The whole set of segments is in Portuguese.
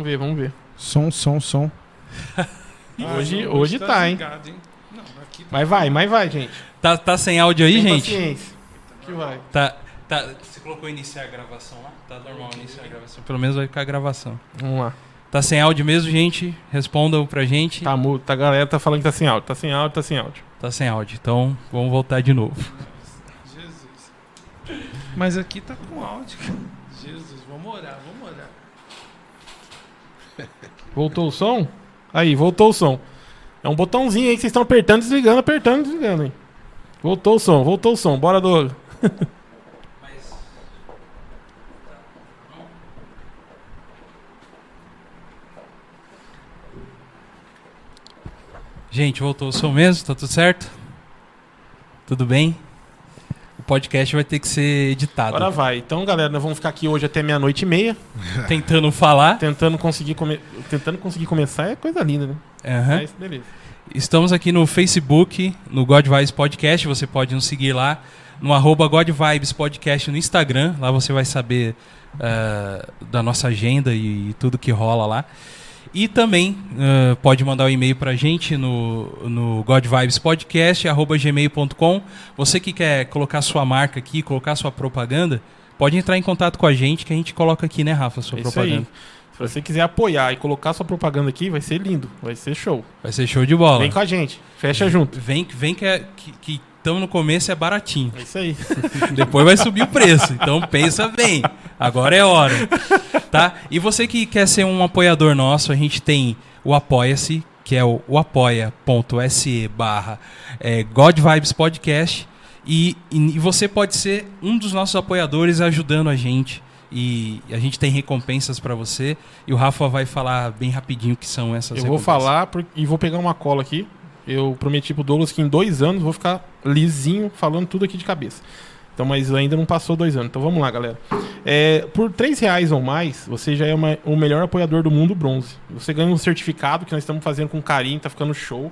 Vamos ver, vamos ver. Som, som, som. Hoje- hoje tá, hein? ligado, Não, aqui tá- Mas vai, mas vai, gente. Tá, tá sem áudio aí, Tem gente? paciência. Que vai. Tá, tá. Você colocou iniciar a gravação lá? Tá normal iniciar a gravação. Pelo menos vai ficar a gravação. Vamos lá. Tá sem áudio mesmo, gente? Respondam pra gente. Tá mudo, tá, a galera tá falando que tá sem áudio. Tá sem áudio, tá sem áudio. Tá sem áudio. Então, vamos voltar de novo. Jesus. Mas aqui tá com áudio. cara. Jesus, vamos orar, vamos orar. Voltou o som? Aí, voltou o som. É um botãozinho aí que vocês estão apertando, desligando, apertando, desligando, hein? Voltou o som, voltou o som. Bora, Douglas. Gente, voltou o som mesmo? Tá tudo certo? Tudo bem? O podcast vai ter que ser editado. Agora vai. Então, galera, nós vamos ficar aqui hoje até meia-noite e meia, Tentando falar. tentando conseguir, come... tentando conseguir começar. É coisa linda, né? Aham. Mas, beleza. Estamos aqui no Facebook, no God Vibes Podcast. Você pode nos seguir lá no arroba God Vibes Podcast no Instagram. Lá você vai saber ah, da nossa agenda e, tudo que rola lá. E também ah, pode mandar um e-mail pra gente no, no godvibespodcast.gmail.com. Você que quer colocar sua marca aqui, colocar sua propaganda, pode entrar em contato com a gente que a gente coloca aqui, né, Rafa, sua É propaganda. Se você quiser apoiar e colocar sua propaganda aqui, vai ser lindo. Vai ser show. Vai ser show de bola. Vem com a gente. Fecha junto. Vem, vem que, é, que, que tamo no começo é baratinho. É isso aí. Depois vai subir o preço. Então pensa bem. Agora é hora. Tá? E você que quer ser um apoiador nosso, a gente tem o Apoia-se, que é o, o apoia.se barra é, Podcast. E, e você pode ser um dos nossos apoiadores ajudando a gente. E a gente tem recompensas pra você. E o Rafa vai falar bem rapidinho o que são essas Eu vou falar por- e vou pegar uma cola aqui. Eu prometi pro Douglas que em dois anos vou ficar lisinho falando tudo aqui de cabeça. Então, mas ainda não passou dois anos. Então vamos lá, galera. É, por três reais ou mais, você já é uma- o melhor apoiador do mundo bronze. Você ganha um certificado que nós estamos fazendo com carinho, tá ficando show.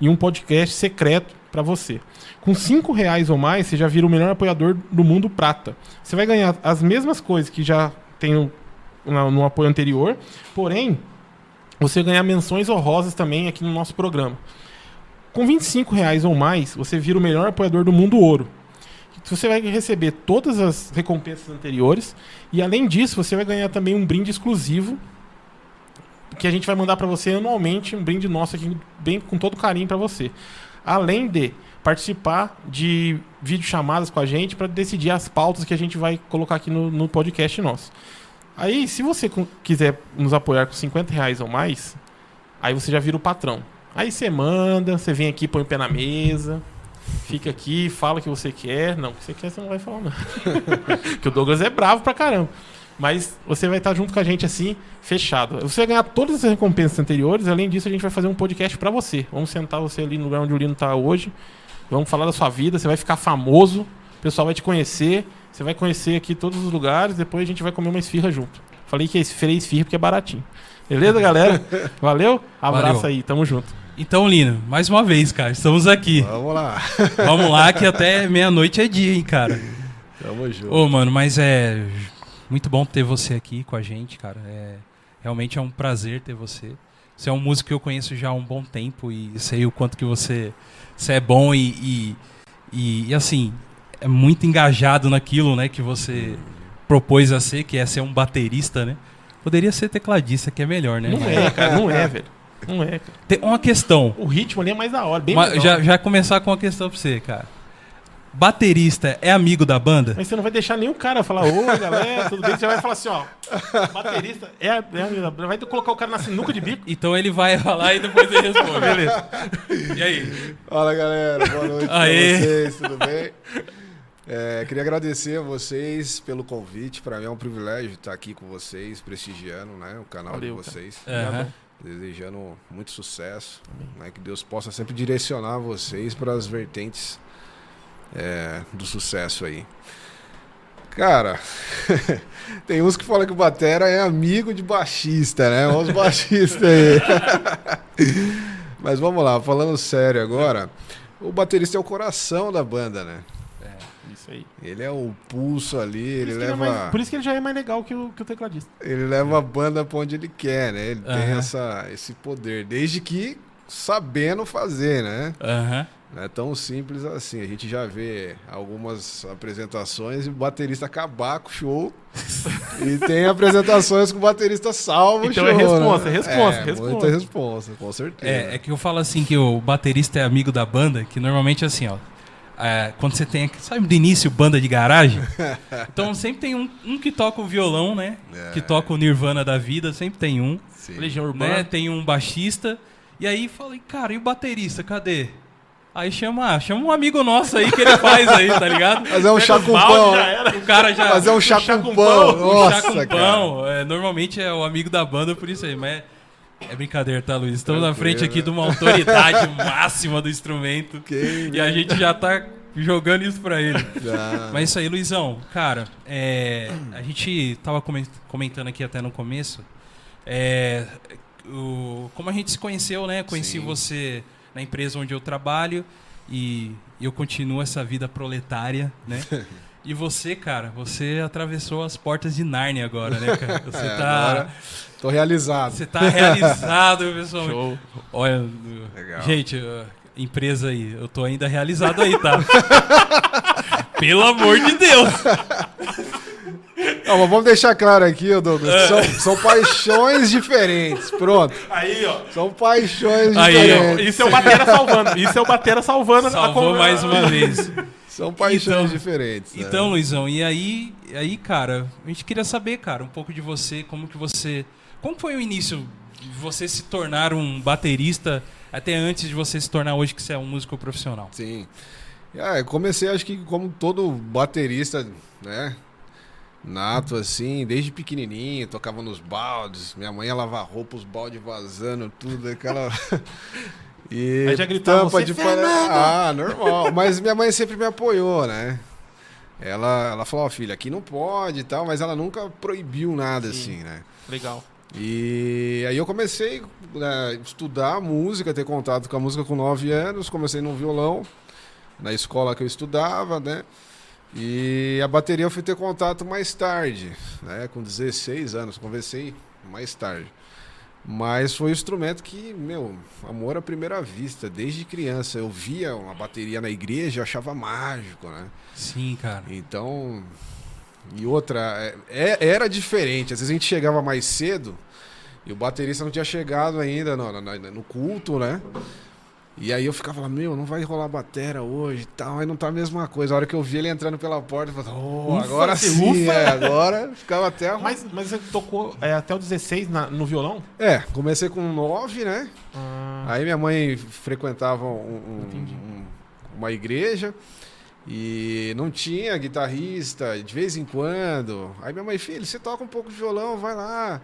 E um podcast secreto para você. Com cinco reais ou mais, você já vira o melhor apoiador do mundo prata. Você vai ganhar as mesmas coisas que já tem no, no apoio anterior, porém, você ganhar menções honrosas também aqui no nosso programa. Com 25 reais ou mais, você vira o melhor apoiador do mundo ouro. Você vai receber todas as recompensas anteriores e além disso, você vai ganhar também um brinde exclusivo que a gente vai mandar para você anualmente, um brinde nosso aqui bem com todo carinho para você. Além de participar de videochamadas com a gente para decidir as pautas que a gente vai colocar aqui no, no podcast nosso. Aí, se você quiser nos apoiar com 50 reais ou mais, aí você já vira o patrão. Aí você manda, você vem aqui, põe o pé na mesa, fica aqui, fala o que você quer. Não, o que você quer você não vai falar, não. Porque o Douglas é bravo pra caramba. Mas você vai estar junto com a gente assim, fechado. Você vai ganhar todas as recompensas anteriores. Além disso, a gente vai fazer um podcast pra você. Vamos sentar você ali no lugar onde o Lino tá hoje. Vamos falar da sua vida. Você vai ficar famoso. O pessoal vai te conhecer. Você vai conhecer aqui todos os lugares. Depois a gente vai comer uma esfirra junto. Falei que é esfirra porque é baratinho. Beleza, galera? Valeu? Abraço Valeu. aí. Tamo junto. Então, Lino, mais uma vez, cara, estamos aqui. Vamos lá. Vamos lá, que até meia-noite é dia, hein, cara. Tamo junto. Ô, mano, mas é muito bom ter você aqui com a gente, cara. É realmente é um prazer ter você. Você é um músico que eu conheço já há um bom tempo e sei o quanto que você, você é bom e, e, e, e, assim é muito engajado naquilo, né, que você propôs a ser, que é ser um baterista, né? Poderia ser tecladista, que é melhor, né? Não é, cara. Não é, velho. Não é, cara. Tem uma questão. O ritmo ali é mais da hora. Bem Mas já, já começar com uma questão pra você, cara. Baterista é amigo da banda? Mas você não vai deixar nenhum cara falar, oi galera, tudo bem? Você vai falar assim, ó, baterista, é, é vai colocar o cara na sinuca de bico. Então ele vai falar e depois ele responde. Beleza. E aí? Fala galera, boa noite pra Aê. vocês, tudo bem? É, queria agradecer a vocês pelo convite. Para mim é um privilégio estar aqui com vocês, prestigiando né, o canal Valeu, de cara. vocês. Aham. Desejando muito sucesso. Né, que Deus possa sempre direcionar vocês para as vertentes é, do sucesso aí. Cara, tem uns que falam que o Batera é amigo de baixista, né? Os baixistas aí. Mas vamos lá, falando sério agora, o baterista é o coração da banda, né? Isso aí. Ele é o pulso ali, Por ele que ele é leva. mais- por isso que ele já é mais legal que o, que o tecladista. Ele leva a banda pra onde ele quer, né? Ele tem essa, esse poder. Desde que sabendo fazer, né? Não é tão simples assim. A gente já vê algumas apresentações e o baterista acabar com o show. e tem apresentações com o baterista salvo Então o é show. responsa, né? é responsa, é, responsa. Muita responsa, com certeza. É, é que eu falo assim que o baterista é amigo da banda, que normalmente é assim, ó. É, quando você tem, sabe, do início, banda de garagem? Então sempre tem um, um que toca o violão, né? É. Que toca o Nirvana da vida, sempre tem um. Sim. Legião Urbana. Né? Tem um baixista. E aí falei, cara, e o baterista, cadê? Aí chama, ah, chama um amigo nosso aí que ele faz aí, tá ligado? Mas é um chá com pão. né? O cara já. Mas é um chá, com pão. pão, um Nossa, chá com cara. pão. É, normalmente é o amigo da banda, por isso aí. Mas é, brincadeira, tá, Luiz? Estamos na Tranquilo, frente aqui de uma autoridade máxima do instrumento. Quem, E a gente já tá jogando isso pra ele. Já. Mas isso aí, Luizão, cara, é, a gente tava comen- comentando aqui até no começo. é, o- como a gente se conheceu, né? Conheci Sim. você na empresa onde eu trabalho e eu continuo essa vida proletária, né? E você, cara, você atravessou as portas de Nárnia agora, né, cara? Você É, tá. agora tô realizado. Você tá realizado, pessoal. Show. Olha, Legal. gente, empresa aí, eu tô ainda realizado aí, tá? Pelo amor de Deus! Não, mas vamos deixar claro aqui, ô Douglas, É. são, são paixões diferentes. Pronto. Aí, ó. São paixões Aí, ó, diferentes. Isso é o Batera salvando. Isso é o Batera salvando. a Salvou conversa. mais uma vez. São paixões Então- diferentes. né? Então, Luizão, e aí, e aí, cara, a gente queria saber, cara, um pouco de você, como que você. Como foi o início de você se tornar um baterista até antes de você se tornar hoje que você é um músico profissional? Sim. Ah, eu comecei, acho que como todo baterista, né? Nato, assim, desde pequenininho, tocava nos baldes. Minha mãe ia lavar roupa, os baldes vazando, tudo, aquela. E Aí já gritava, tampa "Você, de Fernando!" panela. Ah, normal. Mas minha mãe sempre me apoiou, né? Ela, ela falou, ó, filha, aqui não pode e tal, mas ela nunca proibiu nada, Sim. assim, né? Legal. E aí eu comecei a estudar música, ter contato com a música com 9 anos, comecei no violão, na escola que eu estudava, né? E a bateria eu fui ter contato mais tarde, né? Com 16 anos, comecei mais tarde. Mas foi um instrumento que, meu, amor à primeira vista, desde criança. Eu via uma bateria na igreja, eu achava mágico, né? Sim, cara. Então. E outra, é- é- era diferente. Às vezes a gente chegava mais cedo e o baterista não tinha chegado ainda no, no- no culto, né? E aí eu ficava lá, meu, não vai rolar batera hoje e tal, aí não tá a mesma coisa. A hora que eu vi ele entrando pela porta, eu falei, oh, Ufa, agora sim, é, agora ficava até arrum- Mas, mas você tocou é, até o 16 na- no violão? É, comecei com nove, né? Ah, Aí minha mãe frequentava um- um- um- uma igreja e não tinha guitarrista de vez em quando. Aí minha mãe, filho, você toca um pouco de violão, vai lá.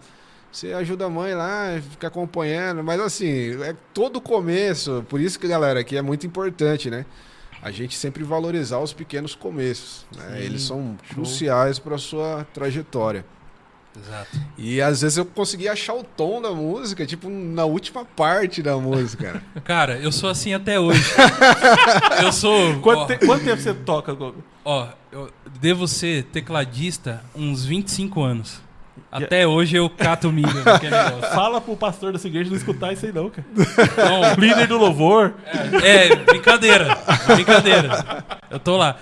Você ajuda a mãe lá, fica acompanhando. Mas assim, é todo o começo. Por isso que, galera, aqui é muito importante, né? A gente sempre valorizar os pequenos começos. né? Sim, Eles são show. cruciais para sua trajetória. Exato. E às vezes eu conseguia achar o tom da música, tipo, na última parte da música. Cara, eu sou assim até hoje. eu sou. Quanto, ó, te- quanto tempo você toca, Gogo? Ó, eu devo ser tecladista uns 25 anos. Até hoje eu cato milho. Fala pro pastor dessa igreja não escutar isso aí não, cara. Não, líder do louvor. é, brincadeira. Brincadeira. Eu tô lá.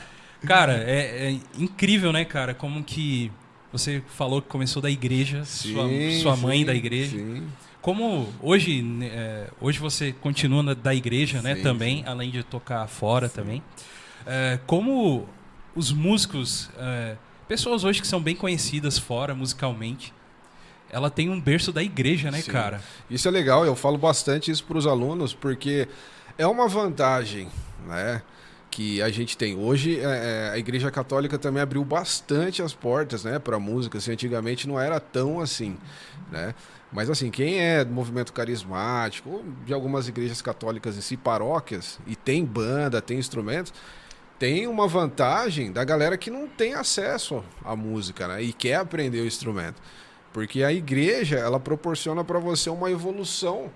Cara, é, é incrível, né, cara? Como que você falou que começou da igreja, sua, sua mãe sim, da igreja. Sim. Como hoje, né, é, hoje você continua na- da igreja, né, Sim, também, além de tocar fora também. É, como os músicos, é, pessoas hoje que são bem conhecidas fora musicalmente, ela tem um berço da igreja, né, Sim. cara? Isso é legal, eu falo bastante isso para os alunos, porque é uma vantagem, né? Que a gente tem hoje, é, é, a Igreja Católica também abriu bastante as portas, né, para música. Assim, antigamente não era tão assim, né? Mas assim, quem é do movimento carismático, de algumas igrejas católicas em si, paróquias, e tem banda, tem instrumentos, tem uma vantagem da galera que não tem acesso à música, né? E quer aprender o instrumento. Porque a igreja, ela proporciona para você uma evolução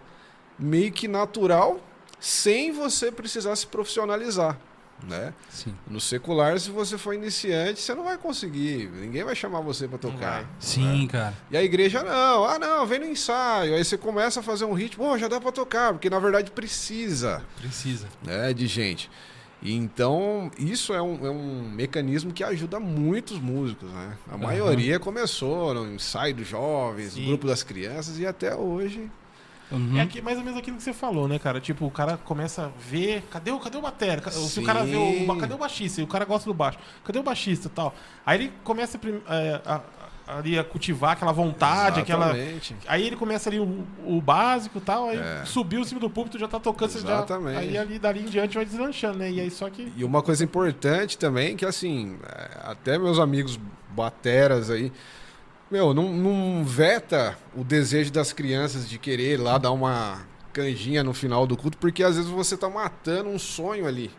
meio que natural, sem você precisar se profissionalizar, né? Sim. No secular, se você for iniciante, você não vai conseguir. Ninguém vai chamar você para tocar. vai. Sim, cara. E a igreja não. Ah, não, vem no ensaio. Aí você começa a fazer um ritmo, oh, já dá para tocar, porque na verdade precisa, Precisa. né, de gente. E então, isso é um, é um mecanismo que ajuda muitos músicos, né? A maioria começou no ensaio dos jovens, Sim. grupo das crianças e até hoje. Uhum. É aqui, mais ou menos aquilo que você falou, né, cara? Tipo, o cara começa a ver. Cadê o, cadê o batera? Se o cara vê o. Cadê o baixista? E o cara gosta do baixo. Cadê o baixista e tal? Aí ele começa a é, a, a- ali a cultivar aquela vontade, aquela. Exatamente. Aí ele começa ali o, o básico e tal, aí É. subiu em cima do púlpito, já tá tocando, você já. Exatamente. Aí ali dali em diante vai deslanchando, né? E aí só que. E uma coisa importante também, que assim, é, até meus amigos bateras aí, meu, não, não veta o desejo das crianças de querer lá dar uma canjinha no final do culto, porque às vezes você tá matando um sonho ali.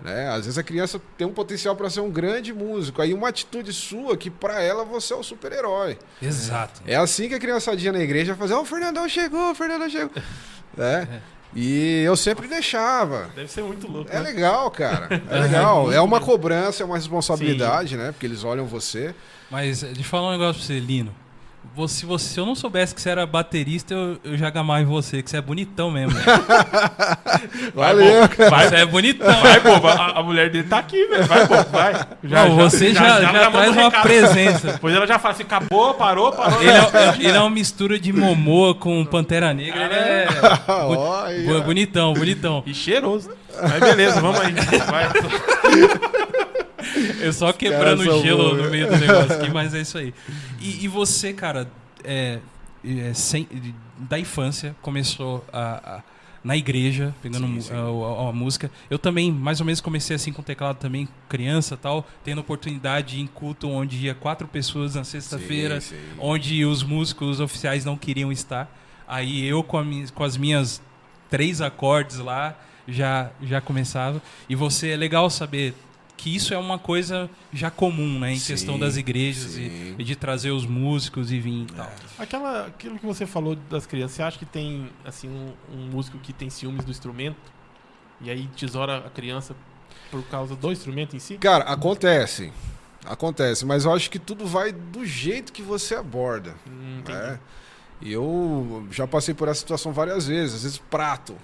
Né? Às vezes a criança tem um potencial para ser um grande músico. Aí uma atitude sua que para ela você é o super-herói. Exato. É assim que a criançadinha na igreja fazia, ó, o Fernandão chegou, o Fernandão chegou. né? E eu sempre deixava. Deve ser muito louco. É né? legal, cara. É legal. É uma cobrança, é uma responsabilidade, né? Porque eles olham você. Mas eh, deixa eu falar um negócio pra você, Lino. Você, se você- se eu não soubesse que você era baterista, eu, eu já gamava em você, que você é bonitão mesmo. velho. Valeu, cara. Você é bonitão. Vai, bobo, a, a mulher dele tá aqui, velho. Vai, bobo, vai. Não, você já, já, manda traz um uma recado. presença. Depois ela já fala assim: acabou, parou, parou. Ele é, ele é uma mistura de Momoa com Pantera Negra. Ele é Olha. bo- bonitão, bonitão. E cheiroso. Mas beleza, vamos aí. Vai. Eu só quebrando o gelo bons. no meio do negócio aqui, mas é isso aí. E, e você, cara, é, é, sem- da infância, começou a, a- na igreja, pegando Sim, sim. A, a- a música. Eu também, mais ou menos, comecei assim com teclado também, criança tal, tendo oportunidade em culto onde ia quatro pessoas na sexta-feira, onde os músicos oficiais não queriam estar. Aí eu, com, com as minhas três acordes lá, já, já começava. E você, é legal saber que isso é uma coisa já comum, né? Em Sim, questão das igrejas e, e de trazer os músicos e vir e tal. Aquela, aquilo que você falou das crianças, você acha que tem assim um, um músico que tem ciúmes do instrumento e aí tesoura a criança por causa do instrumento em si? Cara, acontece. Acontece, mas eu acho que tudo vai do jeito que você aborda. Hum, né? E eu já passei por essa situação várias vezes, às vezes prato.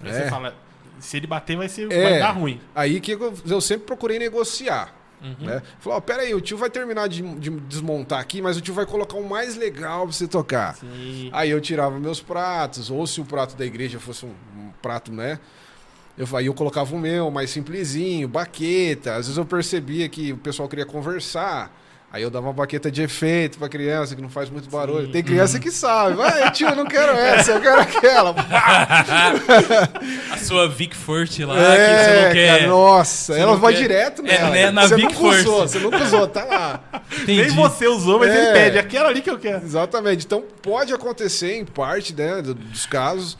Aí né? você fala, se ele bater vai ser É. vai dar ruim. Aí que eu, eu sempre procurei negociar. Uhum. Né? Falou, ó, pera aí, o tio vai terminar de, de desmontar aqui, mas o tio vai colocar um mais legal pra você tocar. Sim. Aí eu tirava meus pratos, ou se o prato da igreja fosse um, um prato, né? Eu, aí eu colocava o meu, mais simplesinho, baqueta. Às vezes eu percebia que o pessoal queria conversar. Aí eu dava uma baqueta de efeito pra criança, que não faz muito barulho. Sim. Tem criança que sabe. Vai, tio, eu não quero essa, eu quero aquela. A sua Vic First lá, que é, você não quer. cara, nossa, você ela vai quer- direto É, nela. né, na você Vic nunca usou, First. você nunca usou, tá lá. Entendi. Nem você usou, mas É. ele pede aquela ali que eu quero. Exatamente. Então pode acontecer em parte né, do- dos casos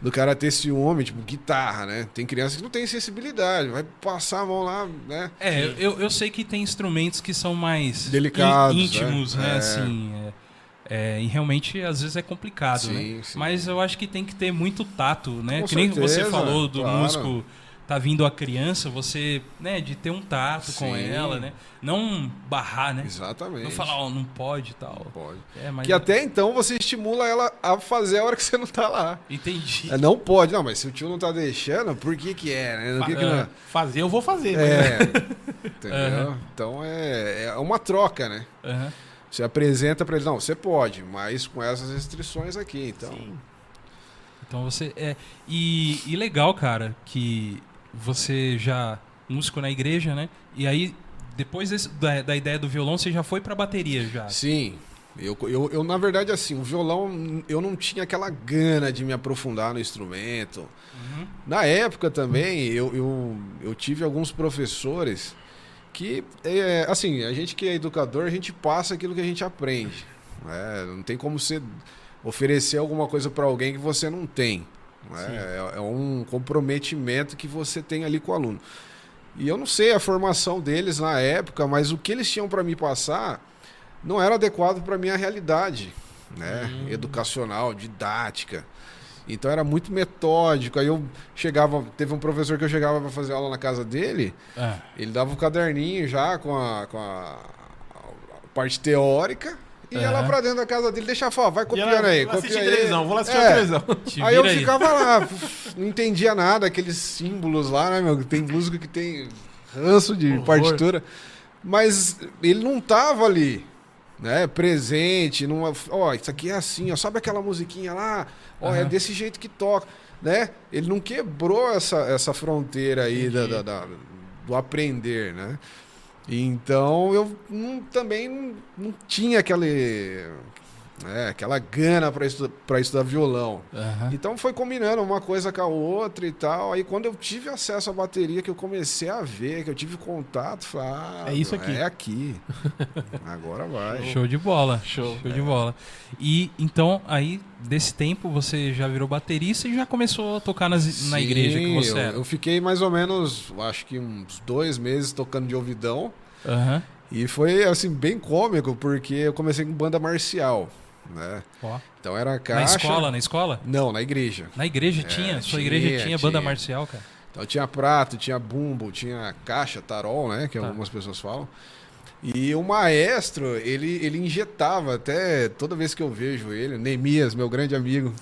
do cara ter ciúme, tipo guitarra, né? Tem criança que não tem sensibilidade, vai passar a mão lá, né? É, eu, eu sei que tem instrumentos que são mais Delicados, í- íntimos, né? né? É. Assim, é, é, e realmente às vezes é complicado, Sim, né? sim. Mas eu acho que tem que ter muito tato, né? Com que nem você certeza, falou do claro. músico tá vindo a criança, você, né, de ter um tato com Sim. ela, né? Não barrar, né? Exatamente. Não falar, ó, não pode e tal. Pode. É, mas Que até então você estimula ela a fazer a hora que você não tá lá. entendi. É, Não pode, não, mas se o tio não tá deixando, por que que é, né? Que que não é? Fazer eu vou fazer. É, entendeu? Então é, é uma troca, né? Aham. Você apresenta pra ele, não, você pode, mas com essas restrições aqui, então... Sim. Então você é e, e legal, cara, que você já músico na igreja, né? E aí depois desse- da, da ideia do violão, você já foi pra bateria já. Sim. Eu, eu, eu, na verdade, assim, o violão, eu não tinha aquela gana de me aprofundar no instrumento. Uhum. Na época também, eu, eu, eu tive alguns professores que, é, assim, a gente que é educador, a gente passa aquilo que a gente aprende. né? Não tem como você oferecer alguma coisa para alguém que você não tem. Né? É, é um comprometimento que você tem ali com o aluno. E eu não sei a formação deles na época, mas o que eles tinham para me passar não era adequado para minha realidade, né? Hum. Educacional, didática. Então era muito metódico. Aí eu chegava, teve um professor que eu chegava para fazer aula na casa dele, Ah, ele dava um caderninho já com a, com a parte teórica e ia lá pra dentro da casa dele, deixa falar, vai copiando ela- aí, vou assistir copia aí. televisão, vou lá assistir É. a televisão. te Aí eu vira ficava lá, não entendia nada, aqueles símbolos lá, né, meu? Tem música que tem ranço de Horror. partitura. Mas ele não tava ali, né? Presente, não, ó, isso aqui é assim, ó, sabe aquela musiquinha lá? Ó, é Aham. desse jeito que toca, né? Ele não quebrou essa, essa fronteira aí da, da- da- do aprender, né? Então eu não- também não, não tinha aquele, né, aquela gana para estu pra estudar violão. Aham. Então foi combinando uma coisa com a outra e tal. Aí quando eu tive acesso à bateria, que eu comecei a ver, que eu tive contato, falei, ah, É isso aqui. É aqui. Agora vai. Show de bola. Show. Show de bola. E então, aí, desse tempo, você já virou baterista e já começou a tocar nas- na Sim, igreja que você eu, era. eu fiquei mais ou menos, acho que uns dois meses tocando de ouvidão. Aham. E foi, assim, bem cômico, porque eu comecei com banda marcial, né? Então era caixa... Na escola, na escola? Não, na igreja. Na igreja É, tinha? Sua tinha, igreja tinha, banda tinha. marcial, cara? Então tinha prato, tinha bumbo, tinha caixa, tarol, né? Que Tá. algumas pessoas falam. E o maestro, ele, ele injetava até toda vez que eu vejo ele, Neemias, meu grande amigo,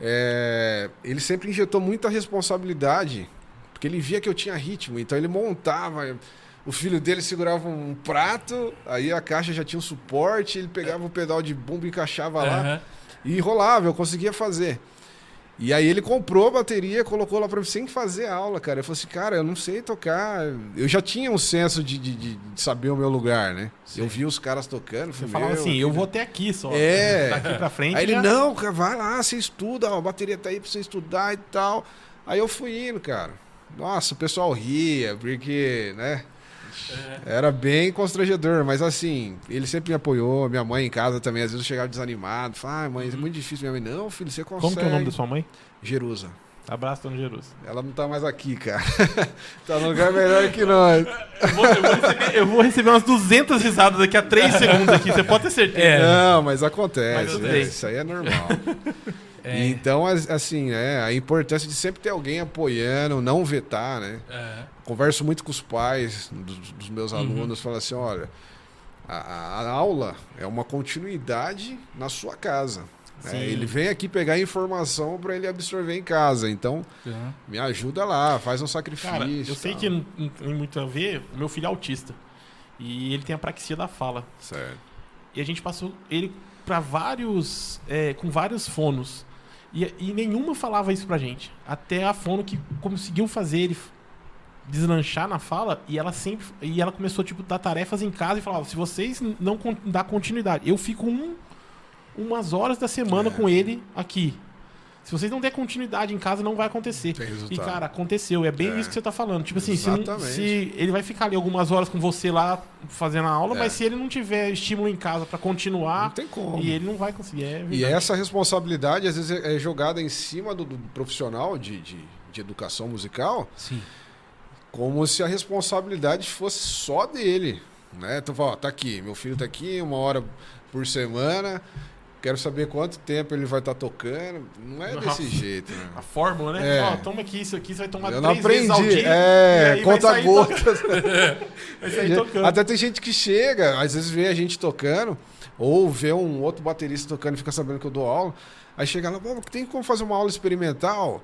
é, ele sempre injetou muita responsabilidade, porque ele via que eu tinha ritmo, então ele montava. O filho dele segurava um prato, aí a caixa já tinha um suporte, ele pegava o pedal de bumbo e encaixava lá. Aham. E enrolava, eu conseguia fazer. E aí ele comprou a bateria, colocou lá pra mim sem fazer aula, cara. Eu falei assim, cara, eu não sei tocar. Eu já tinha um senso de, de, de- saber o meu lugar, né? Eu vi os caras tocando. Falei, falava assim, eu vou até aqui só. É. Daqui pra frente. Aí ele, já- não, cara, vai lá, você estuda, ó, a bateria tá aí pra você estudar e tal. Aí eu fui indo, cara. Nossa, o pessoal ria, porque, né? Era bem constrangedor, mas assim, ele sempre me apoiou. Minha mãe em casa também, às vezes eu chegava desanimado. Falava, ah, mãe, é muito difícil. Minha mãe, não, filho, você consegue. Como que é o nome da sua mãe? Jerusa. Abraço, Dona Jerusa. Ela não tá mais aqui, cara. tá no lugar melhor que nós. Eu vou, eu vou receber, eu vou receber umas 200 risadas daqui a 3 segundos aqui, você pode ter certeza. É. Não, mas acontece. Mas bem. Isso aí é normal. É. Então, as- assim, é, a importância de sempre ter alguém apoiando, não vetar, né? É. Converso muito com os pais dos, dos Uhum. meus alunos, falo assim, olha, a, a- a aula é uma continuidade na sua casa. né? Ele vem aqui pegar informação para ele absorver em casa. Então, Aham. me ajuda lá, faz um sacrifício. Cara, eu sei tal. que não, tem muito a ver, o meu filho é autista. E ele tem apraxia da fala. Certo. E a gente passou ele pra vários. é, com vários fonos. E, e nenhuma falava isso pra gente. Até a fono que conseguiu fazer ele deslanchar na fala e ela sempre. E ela começou, tipo, dar tarefas em casa e falava: se vocês não con- dar continuidade, eu fico um, umas horas da semana É. com ele aqui. Se vocês não der continuidade em casa, não vai acontecer. E, cara, aconteceu. É bem É. isso que você tá falando. Tipo assim, se, não- se ele vai ficar ali algumas horas com você lá fazendo a aula, É. mas se ele não tiver estímulo em casa não continuar, tem como. e ele não vai conseguir. É E essa responsabilidade, às vezes, é jogada em cima do, do profissional de, de, de educação musical, Sim. como se a responsabilidade fosse só dele. Né? Então, fala, ó, tá aqui, meu filho tá aqui, uma hora por semana, quero saber quanto tempo ele vai estar tocando. Não é Nossa. desse jeito, né? A fórmula, né? É. Ó, toma aqui isso aqui, você vai tomar Eu não três vezes ao aprendi. dia. É, conta gotas. Vai sair tocando. Até tem gente que chega, às vezes vê a gente tocando, ou vê um outro baterista tocando e fica sabendo que eu dou aula. Aí chega lá, pô, tem como fazer uma aula experimental?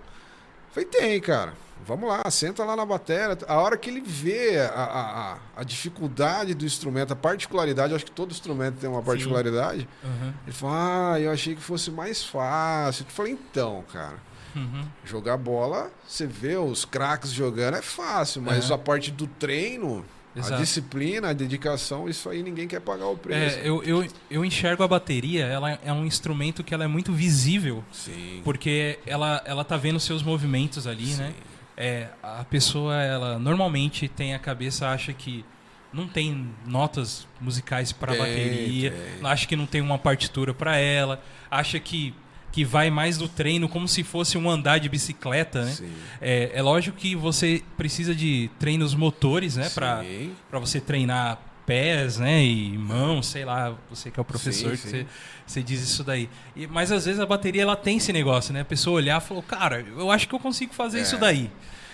Falei, tem, cara. Vamos lá, senta lá na bateria. A hora que ele vê a, a, a- a dificuldade do instrumento, a particularidade, acho que todo instrumento tem uma particularidade. Aham. Ele fala, ah, eu achei que fosse mais fácil. Eu falei, então, cara. Uhum. Jogar bola, você vê os craques jogando, é fácil, mas É. a parte do treino, a Exato. disciplina, a dedicação, isso aí ninguém quer pagar o preço. É, eu, eu, eu enxergo a bateria, ela é um instrumento que ela é muito visível, Sim. porque ela, ela tá vendo seus movimentos ali, né? É, a pessoa, ela normalmente tem a cabeça, acha que não tem notas musicais para bateria, tem. acha que não tem uma partitura para ela, acha que, que vai mais do treino como se fosse um andar de bicicleta, né? É, é lógico que você precisa de treinos motores, né? Para você treinar pés, né? E mãos, sei lá, você que é o professor, Sim, que sim. Você, você diz isso daí. E- mas às vezes a bateria ela tem esse negócio, né? A pessoa olhar e falou, cara, eu acho que eu consigo fazer É. isso daí.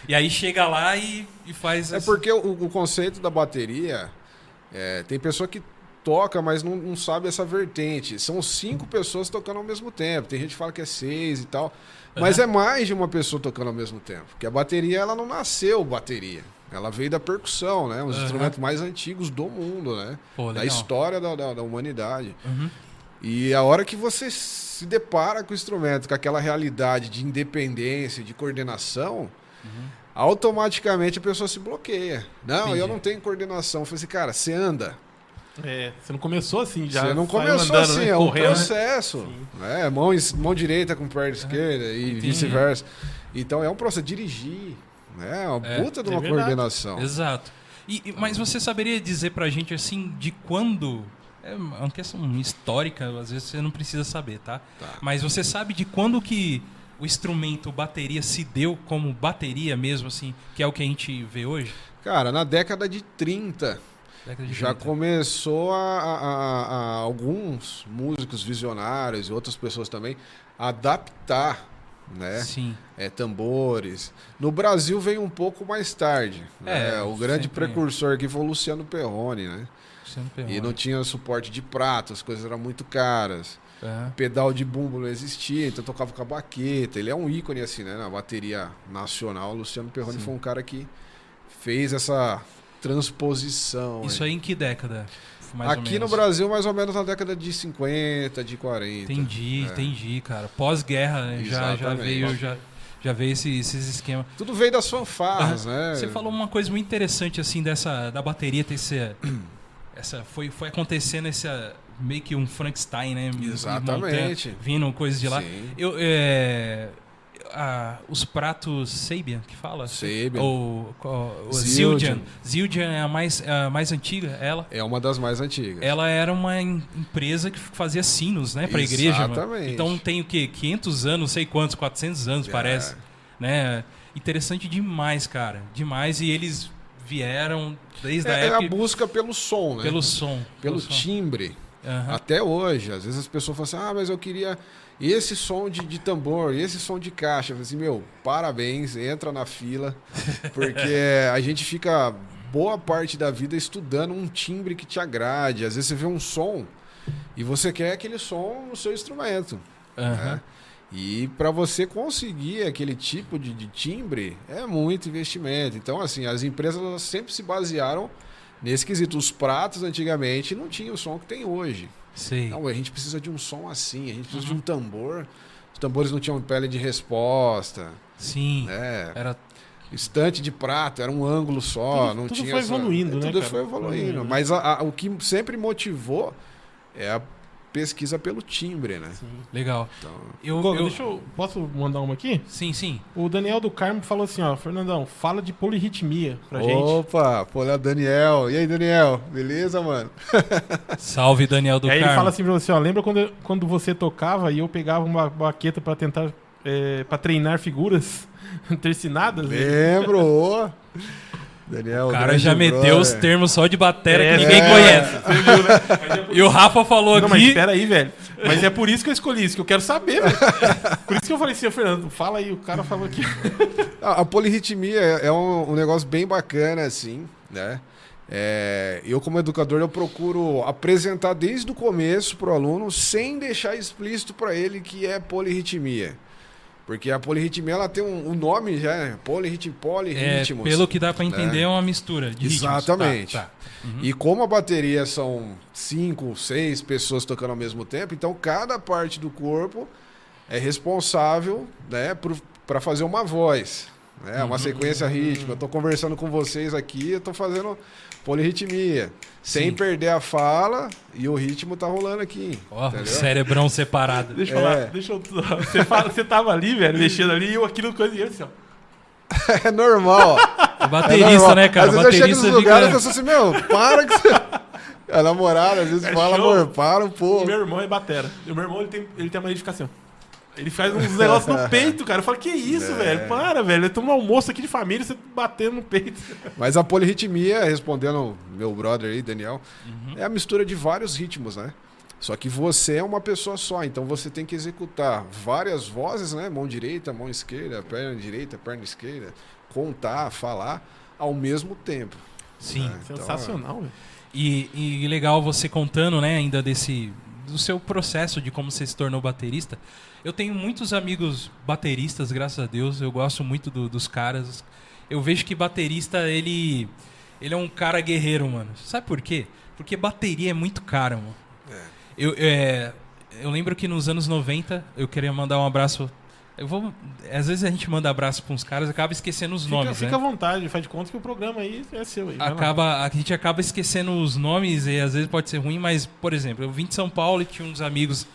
E aí chega lá e, e faz É porque o, o conceito da bateria é, tem pessoa que toca, mas não, não sabe essa vertente. São cinco pessoas tocando ao mesmo tempo. Tem gente que fala que é seis e tal. Mas é mais de uma pessoa tocando ao mesmo tempo. Porque a bateria ela não nasceu bateria. Ela veio da percussão, né? Um dos Aham. instrumentos mais antigos do mundo, né? Pô, da história da, da, da humanidade. Uhum. E a hora que você se depara com o instrumento, com aquela realidade de independência, de coordenação, automaticamente a pessoa se bloqueia. Não, Uhum. Entendi. eu não tenho coordenação. Eu falei assim, cara, você anda. É, você não começou assim já. você não começou andando, assim, né? é um Correndo, né? processo. Né? Mão, mão direita com perna esquerda e vice-versa. Então é um processo. Dirigir. Né? É uma É, puta de é uma verdade. coordenação. Exato. E, mas você saberia dizer pra gente assim de quando é uma questão histórica, às vezes você não precisa saber, tá? Tá. Mas você sabe de quando que o instrumento bateria se deu como bateria mesmo assim, que é o que a gente vê hoje? Cara, na década de 30, Década de Já 30. começou a, a- a- a alguns músicos visionários e outras pessoas também adaptar né, Sim. é, tambores. No Brasil veio um pouco mais tarde. É, né? O grande precursor aqui foi o Luciano Perrone, né? Luciano Perrone. E não tinha suporte de prato, as coisas eram muito caras. É. Pedal de bumbo não existia, então tocava com a baqueta. Ele é um ícone assim, né? Na bateria nacional, o Luciano Perrone Sim. foi um cara que fez essa transposição. Isso aí. aí em que década? Mais ou Aqui no menos? Brasil, mais ou menos na década de 50, de 40. Entendi, É. entendi, cara. Pós-guerra, né? já, já veio, já, já veio esse, esses esquemas. Tudo veio das fanfarras, né? Você falou uma coisa muito interessante assim dessa da bateria ter esse, essa foi foi acontecendo esse meio que um Frankenstein, né? Exatamente. Montando, vindo coisas de lá. Sim. Eu é, a- os pratos Sabian que fala? Sabian. Ou o, o Zildjian. Zildjian. É a mais a mais antiga, ela. É uma das mais antigas. Ela era uma em- empresa que fazia sinos, né, para igreja. Exatamente. Então tem o quê? 500 anos, não sei quantos, 400 anos, É. parece, né? Interessante demais, cara. Demais e eles vieram desde a É, é a época busca pelo som, né? pelo som, Pelo som. timbre. Aham. Até hoje. Às vezes as pessoas falam assim, ah, mas eu queria esse som de, de tambor, esse som de caixa. Eu falo assim, meu, parabéns, entra na fila, porque a gente fica boa parte da vida estudando um timbre que te agrade. Às vezes você vê um som e você quer aquele som no seu instrumento. Aham. né? E para você conseguir aquele tipo de, de timbre, é muito investimento. Então, assim, as empresas sempre se basearam nesse quesito. Os pratos, antigamente, não tinham o som que tem hoje. Sei. Não, a gente precisa de um som assim, a gente precisa de um tambor. Os tambores não tinham pele de resposta, Sim. né? Era Estante de prato, era um ângulo só, Tudo- não tudo tinha foi essa- evoluindo, né, Tudo cara? foi evoluindo. Mas a- a- o que sempre motivou é a pesquisa pelo timbre, né? legal. Então, Eu, Gogo, eu- deixa eu. Posso mandar uma aqui? Sim, sim. O Daniel do Carmo falou assim, ó, Fernandão, fala de polirritmia pra gente. Opa, pô, olha o Daniel. E aí, Daniel? Beleza, mano? Salve Daniel do Aí ele Carmo. fala assim pra você, ó, lembra quando, quando você tocava e eu pegava uma baqueta pra tentar, é, pra treinar figuras tercinadas? Lembro. Daniel. o cara já meteu brother. os termos só de batera É, que ninguém é. conhece. Viu, né? É E o Rafa falou Não, mas aqui. espera aí, velho. Mas é por isso que eu escolhi isso, que eu quero saber, velho. Por isso que eu falei assim, ô, Fernando, fala aí, o cara falou aqui. A, a polirritmia é é um, um negócio bem bacana, assim, né? É, eu, como educador, eu procuro apresentar desde o começo para o aluno, sem deixar explícito para ele que é polirritmia. Porque a polirritmia, ela tem um, um nome já, né? Polirrit, É, polirritmos. pelo que dá pra entender, né? é uma mistura de ritmos. Exatamente. Tá, tá. E como a bateria são cinco, seis pessoas tocando ao mesmo tempo, então cada parte do corpo é responsável né, para fazer uma voz. Né, uma sequência rítmica. Eu estou conversando com vocês aqui, eu estou fazendo polirritmia. Sem Sim. perder a fala e o ritmo tá rolando aqui. Ó, entendeu? cerebrão separado. Deixa eu É. falar, deixa eu. Você, fala, você tava ali, velho, mexendo ali, e eu aqui no coisa e assim, ó. É normal. É É baterista, normal. né, cara? Às vezes eu chego baterista nos lugares fica... eu assim, meu, para que você... A namorada às vezes É fala, show. amor, para um O pouco. meu irmão é batera. E o meu irmão, ele tem, ele tem a mania de ficar assim, ó. Ele faz uns negócios no peito, cara. Eu falo, que isso, É. velho? Para, velho. Eu tô num almoço aqui de família, você batendo no peito. Mas a polirritmia, respondendo meu brother aí, Daniel, Uhum. é a mistura de vários ritmos, né? Só que você é uma pessoa só, então você tem que executar várias vozes, né? Mão direita, mão esquerda, perna direita, perna esquerda, contar, falar ao mesmo tempo. Sim. né? Então, Sensacional, velho. E, e legal você contando, né, ainda desse do seu processo de como você se tornou baterista. Eu tenho muitos amigos bateristas, graças a Deus. Eu gosto muito do- dos caras. Eu vejo que baterista ele ele é um cara guerreiro, mano. Sabe por quê? Porque bateria é muito cara, mano. Eu, é, eu lembro que nos anos 90 eu queria mandar um abraço. Eu vou, às vezes a gente manda abraço para uns caras e acaba esquecendo os Fica, nomes, fica né? à vontade, faz de conta que o programa aí é seu. Aí. Acaba a gente acaba esquecendo os nomes e às vezes pode ser ruim, mas por exemplo, eu vim de São Paulo e tinha uns amigos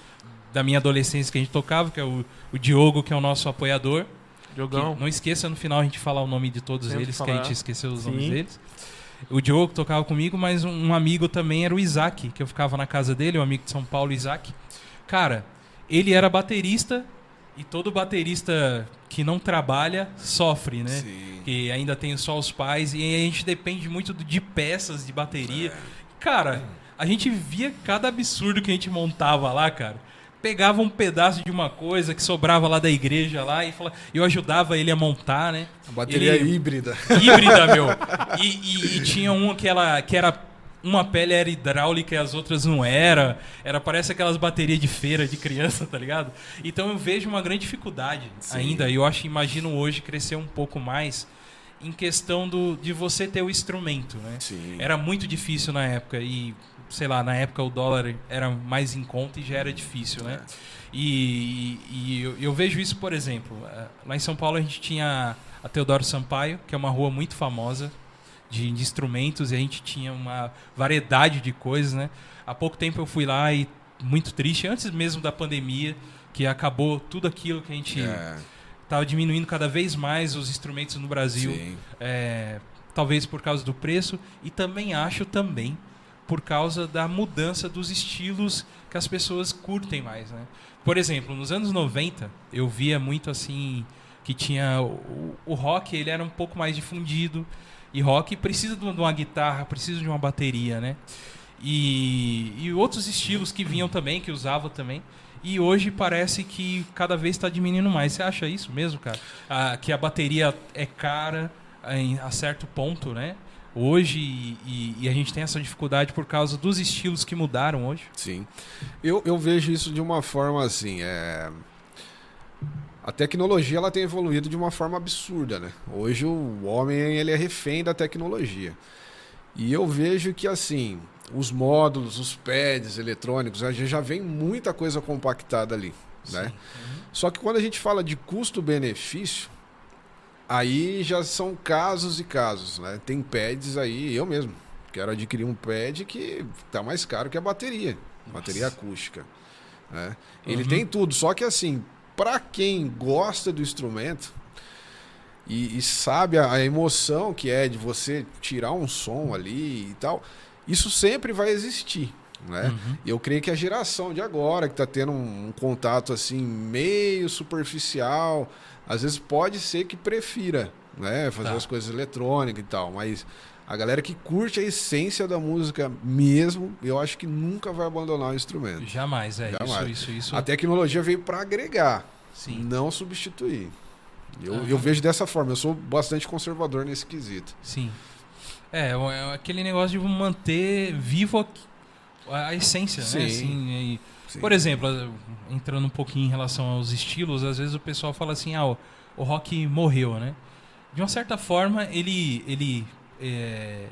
da minha adolescência que a gente tocava, que é o, o Diogo, que é o nosso apoiador. que Diogão. não esqueça no final a gente falar o nome de todos Sempre eles, que a falar. gente esqueceu os Sim. nomes deles. O Diogo tocava comigo, mas um, um amigo também era o Isaac, que eu ficava na casa dele, um amigo de São Paulo, Isaac. Cara, ele era baterista e todo baterista que não trabalha sofre, né? Sim. que ainda tem só os pais e a gente depende muito de peças de bateria. Cara, a gente via cada absurdo que a gente montava lá, cara. Pegava um pedaço de uma coisa que sobrava lá da igreja lá e falava, eu ajudava ele a montar, né? A bateria Ele- híbrida. híbrida, meu. E, e- e tinha uma que, ela, que era. Uma pele era hidráulica e as outras não era. Era, parece aquelas baterias de feira de criança, tá ligado? Então eu vejo uma grande dificuldade Sim. ainda. E eu acho, imagino hoje crescer um pouco mais em questão do, de você ter o instrumento, né? Sim. Era muito difícil na época e, sei lá, na época o dólar era mais em conta e já era difícil, né? E, e eu, eu vejo isso, por exemplo, eh, lá em São Paulo a gente tinha a Teodoro Sampaio, que é uma rua muito famosa de, de instrumentos, e a gente tinha uma variedade de coisas, né? Há pouco tempo eu fui lá e muito triste, antes mesmo da pandemia, que acabou tudo aquilo que a gente É, estava diminuindo cada vez mais os instrumentos no Brasil é, talvez por causa do preço e também acho também por causa da mudança dos estilos que as pessoas curtem mais, né? Por exemplo, nos anos 90 eu via muito assim que tinha o, o rock ele era um pouco mais difundido e rock precisa de uma guitarra, precisa de uma bateria, né? E, e outros estilos que vinham também, que usava também. E hoje parece que cada vez está diminuindo mais. Você acha isso mesmo, cara? Ah, que a bateria é cara em, a certo ponto, né? Hoje, e, e- a gente tem essa dificuldade por causa dos estilos que mudaram hoje. Sim. Eu, eu vejo isso de uma forma assim. É... A tecnologia ela tem evoluído de uma forma absurda, né? Hoje o homem ele é refém da tecnologia. E eu vejo que assim, os módulos, os pads eletrônicos, a gente já vem muita coisa compactada ali, né? Só que quando a gente fala de custo-benefício, aí já são casos e casos, né? Tem pads aí, eu mesmo quero adquirir um pad que tá mais caro que a bateria, bateria acústica, né? Ele Uhum. tem tudo, só que assim, para quem gosta do instrumento e, e sabe a, a emoção que é de você tirar um som ali e tal, isso sempre vai existir, né? Uhum. Eu creio que a geração de agora, que está tendo um, um contato assim meio superficial, às vezes pode ser que prefira, né, fazer Tá. as coisas eletrônicas e tal, mas a galera que curte a essência da música mesmo, eu acho que nunca vai abandonar o instrumento. Jamais, é. Jamais. Isso, isso, isso. A tecnologia veio para agregar, Sim. não substituir. Eu, Aham. eu vejo dessa forma, eu sou bastante conservador nesse quesito. Sim. É, é aquele negócio de manter vivo a, a essência, né? Sim. Assim, e- Sim. por exemplo, entrando um pouquinho em relação aos estilos, às vezes o pessoal fala assim, ah, o, o rock morreu, né? De uma certa forma, ele, ele, é,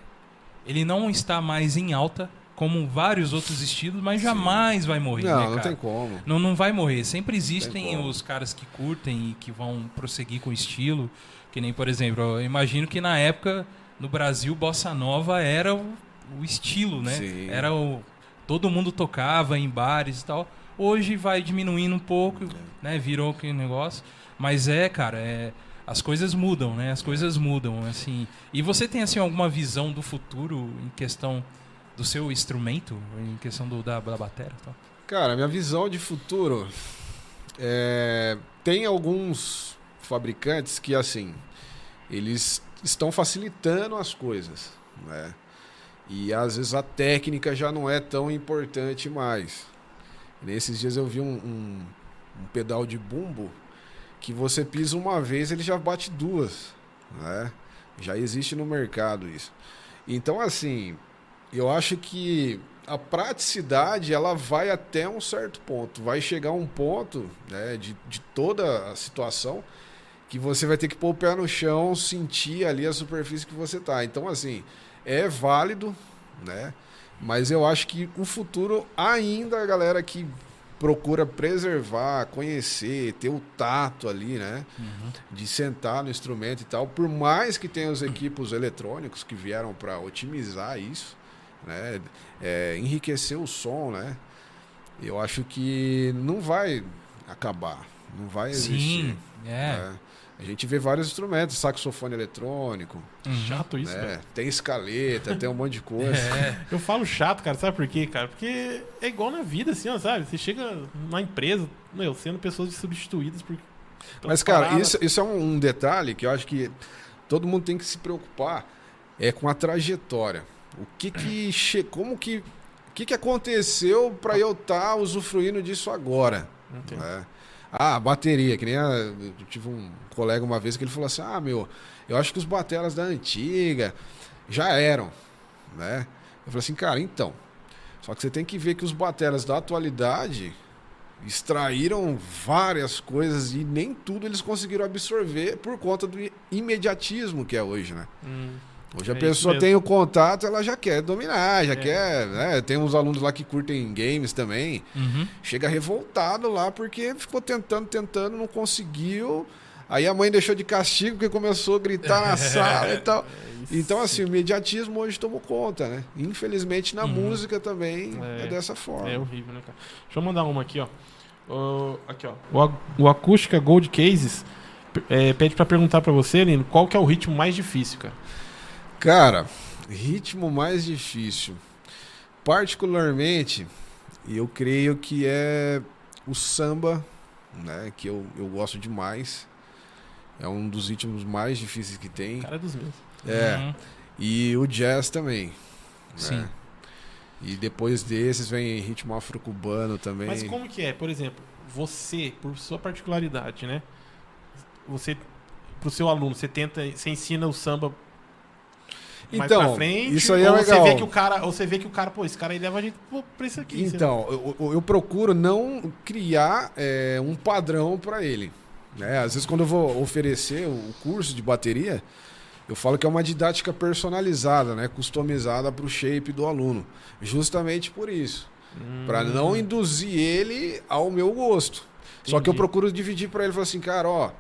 ele não está mais em alta, como vários outros estilos, mas Sim. jamais vai morrer, não, né, não tem como. Não, não vai morrer. Sempre existem os caras que curtem e que vão prosseguir com o estilo. Que nem, por exemplo, eu imagino que na época, no Brasil, Bossa Nova era o, o estilo, né? Sim. Era o. Todo mundo tocava em bares e tal. Hoje vai diminuindo um pouco, né? Virou aquele negócio. Mas é, cara, é. As coisas mudam, né? As coisas mudam, assim. E você tem, assim, alguma visão do futuro em questão do seu instrumento? Em questão do, da, da bateria tal? Cara, minha visão de futuro é, tem alguns fabricantes que, assim, eles estão facilitando as coisas, né? E às vezes a técnica já não é tão importante mais. Nesses dias eu vi um, um, um pedal de bumbo que você pisa uma vez ele já bate duas, né? Já existe no mercado isso. Então assim, eu acho que a praticidade ela vai até um certo ponto. Vai chegar um ponto né, de, de toda a situação que você vai ter que pôr o pé no chão, sentir ali a superfície que você tá. Então, assim, é válido, né? Mas eu acho que o futuro ainda a galera que procura preservar, conhecer, ter o tato ali, né? Uhum. De sentar no instrumento e tal. Por mais que tenha os equipos eletrônicos que vieram para otimizar isso, né? É, enriquecer o som, né? Eu acho que não vai acabar, não vai existir. Sim, é. né? A gente vê vários instrumentos, saxofone eletrônico. Chato isso, né? tem escaleta, tem um monte de coisa. É. Eu falo chato, cara, sabe por quê, cara? Porque é igual na vida, assim, ó, sabe? Você chega na empresa, meu, sendo pessoas substituídas por. Mas, cara, paradas. isso, isso é um, um detalhe que eu acho que todo mundo tem que se preocupar é com a trajetória. O que que che... como que o que que aconteceu para eu estar usufruindo disso agora? Né? Ah, bateria, que nem a, eu tive um colega uma vez que ele falou assim: "Ah, meu, eu acho que os bateras da antiga já eram", né? Eu falei assim: "Cara, então, só que você tem que ver que os bateras da atualidade extraíram várias coisas e nem tudo eles conseguiram absorver por conta do imediatismo que é hoje, né? Hum, Hoje a É pessoa tem o contato, ela já quer dominar, já É. quer, né? Tem uns alunos lá que curtem games também, Uhum. chega revoltado lá porque ficou tentando, tentando, não conseguiu. Aí a mãe deixou de castigo porque começou a gritar na sala e tal. é. Então, assim, o imediatismo hoje tomou conta, né? Infelizmente, na Uhum. música também é, É. dessa forma. É horrível, né, cara? Deixa eu mandar uma aqui, ó. Ó, aqui, ó. O, o Acústica Gold Cases é, pede pra perguntar pra você, Lino, qual que é o ritmo mais difícil, cara? Cara, ritmo mais difícil. Particularmente, eu creio que é o samba, né? Que eu, eu gosto demais. É um dos ritmos mais difíceis que tem. Cara é dos meus. É. Uhum. E o jazz também. né? Sim. E depois desses vem ritmo afro-cubano também. Mas como que é? Por exemplo, você, por sua particularidade, né? Você, pro seu aluno, você tenta, você ensina o samba Então, frente? isso aí é ou legal. Você vê que o cara, ou você vê que o cara, pô, esse cara aí leva a gente pra isso aqui. Então, eu, eu- eu procuro não criar é, um padrão para ele. Né? Às vezes, quando eu vou oferecer o curso de bateria, eu falo que é uma didática personalizada, né? customizada para o shape do aluno. Justamente por isso. Hum, Para não induzir ele ao meu gosto. Só que eu Entendi. procuro dividir para ele, falar assim, cara, ó,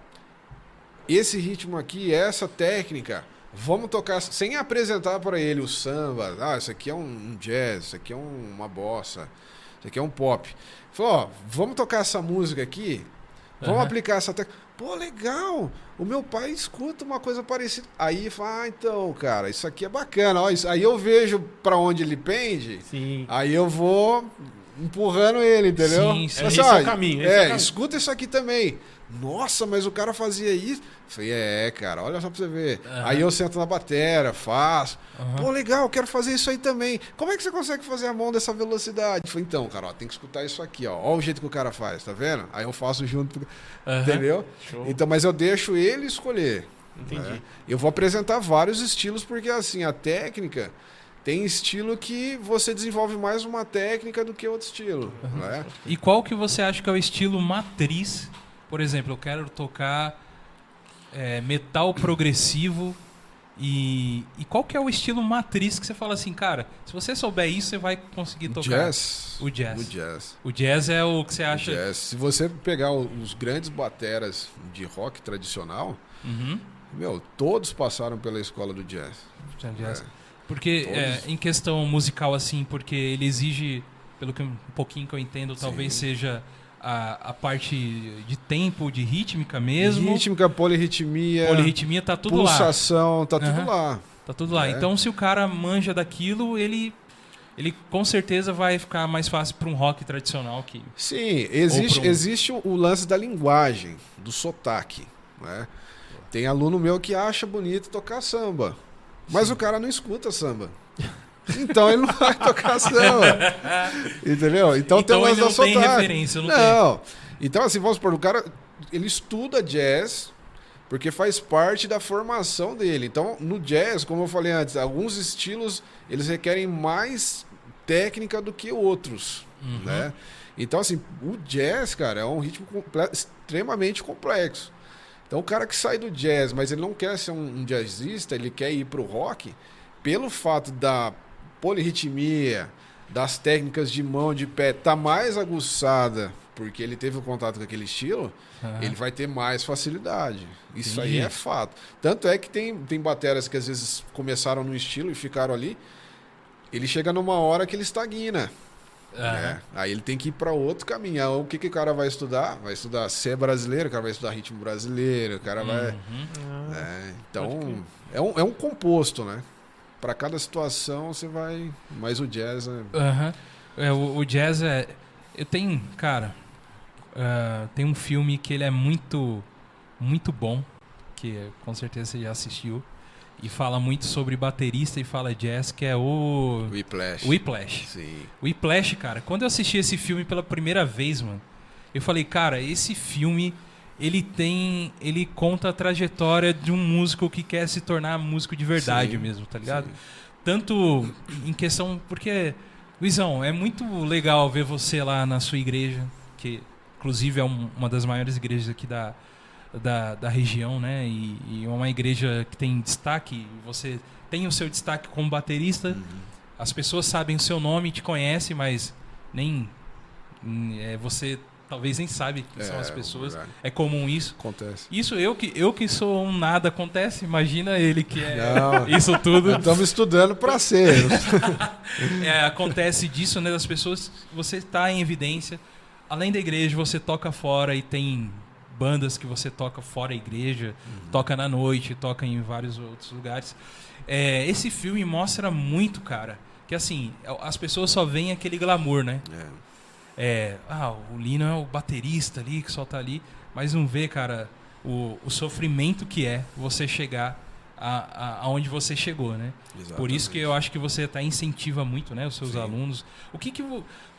esse ritmo aqui, essa técnica, vamos tocar sem apresentar para ele o samba. Ah, isso aqui é um, jazz, isso aqui é um- uma bossa, isso aqui é um pop. Falou, ó, vamos tocar essa música aqui, vamos Aham. aplicar essa técnica. Pô, legal! O meu pai escuta uma coisa parecida. Aí fala, ah, então, cara, isso aqui é bacana. Ó, isso- aí eu vejo para onde ele pende. Sim. Aí eu vou empurrando ele, entendeu? Sim, sim. Fala Esse é ó, o caminho, esse É, é o caminho. escuta isso aqui também. Nossa, mas o cara fazia isso. Falei, é, cara, olha só pra você ver. Aham. Aí eu sento na batera, faço. Aham. Pô, legal, quero fazer isso aí também. Como é que você consegue fazer a mão dessa velocidade? Falei, então, cara, ó, tem que escutar isso aqui, ó. Olha o jeito que o cara faz, tá vendo? Aí eu faço junto, Aham. entendeu? Show. Então, mas eu deixo ele escolher. Entendi. né? Eu vou apresentar vários estilos, porque assim, a técnica tem estilo que você desenvolve mais uma técnica do que outro estilo. Né? E qual que você acha que é o estilo matriz? Por exemplo, eu quero tocar é, metal progressivo e, e qual que é o estilo matriz que você fala assim, cara, se você souber isso, você vai conseguir tocar. Jazz. O jazz. O jazz. O jazz é o que você acha. jazz. Se você pegar os grandes bateras de rock tradicional, Uhum. meu, todos passaram pela escola do jazz. Jazz. É. Porque é, em questão musical assim, porque ele exige, pelo que um pouquinho que eu entendo, talvez Sim. seja a, a parte de tempo, de rítmica mesmo. Rítmica, polirritmia, Polirritmia tá tudo lá. pulsação, tá tudo Aham. lá. Tá tudo lá. É. Então, se o cara manja daquilo, ele ele com certeza vai ficar mais fácil para um rock tradicional que Sim, existe, um- existe o o lance da linguagem, do sotaque. Né? Tem aluno meu que acha bonito tocar samba, mas o cara não escuta samba. Então ele não vai tocar samba. Entendeu? Então, tem Então o lance ele não tem referência, não tem. Não. Então, assim, vamos supor, o cara ele estuda jazz porque faz parte da formação dele. Então, no jazz, como eu falei antes, alguns estilos eles requerem mais técnica do que outros, Uhum. né? Então, assim, o jazz, cara, é um ritmo extremamente complexo. Então, o cara que sai do jazz, mas ele não quer ser um, um jazzista, ele quer ir pro rock, pelo fato da polirritmia, das técnicas de mão, de pé, tá mais aguçada, porque ele teve o contato com aquele estilo, Ah. ele vai ter mais facilidade. Isso aí Entendi. é fato. Tanto é que tem, tem baterias que às vezes começaram no estilo e ficaram ali, ele chega numa hora que ele estagna. Ah. né? Aí ele tem que ir para outro caminho. Aí, O que, que o cara vai estudar? Vai estudar se é brasileiro, o cara vai estudar ritmo brasileiro, o cara vai. Uhum. É, Pode então, é um, é um composto, né? Para cada situação você vai. Mas o jazz é. Aham. É, o, o jazz é. Eu tenho, cara. ah, tem um filme que ele é muito, muito bom, que com certeza você já assistiu, e fala muito sobre baterista e fala jazz, que é o Whiplash. Whiplash. Sim. Whiplash, cara, quando eu assisti esse filme pela primeira vez, mano, eu falei, cara, esse filme ele tem, ele conta a trajetória de um músico que quer se tornar músico de verdade Sim, mesmo, tá ligado? sim. Tanto em questão. Porque, Luizão, é muito legal ver você lá na sua igreja, que inclusive é um- uma das maiores igrejas aqui da, da, da região, né? E, e é uma igreja que tem destaque. Você tem o seu destaque como baterista, Uhum. as pessoas sabem o seu nome, te conhecem, mas nem. é, você talvez nem sabe quem são É, as pessoas. verdade. É comum isso. Acontece. Isso eu que, eu que sou um nada acontece, imagina ele que é Não. isso tudo. Estamos estudando para ser. É, acontece disso, né? Das pessoas, você tá em evidência. Além da igreja, você toca fora e tem bandas que você toca fora da igreja, toca na noite, toca em vários outros lugares. É, esse filme mostra muito, cara, que assim, as pessoas só veem aquele glamour, né? É. É, ah, o Lino é o baterista ali que só tá ali, mas não vê, cara, o, o sofrimento que é você chegar a, a, aonde você chegou, né? Por isso que eu acho que você até incentiva muito, né, os seus Sim. alunos. O que que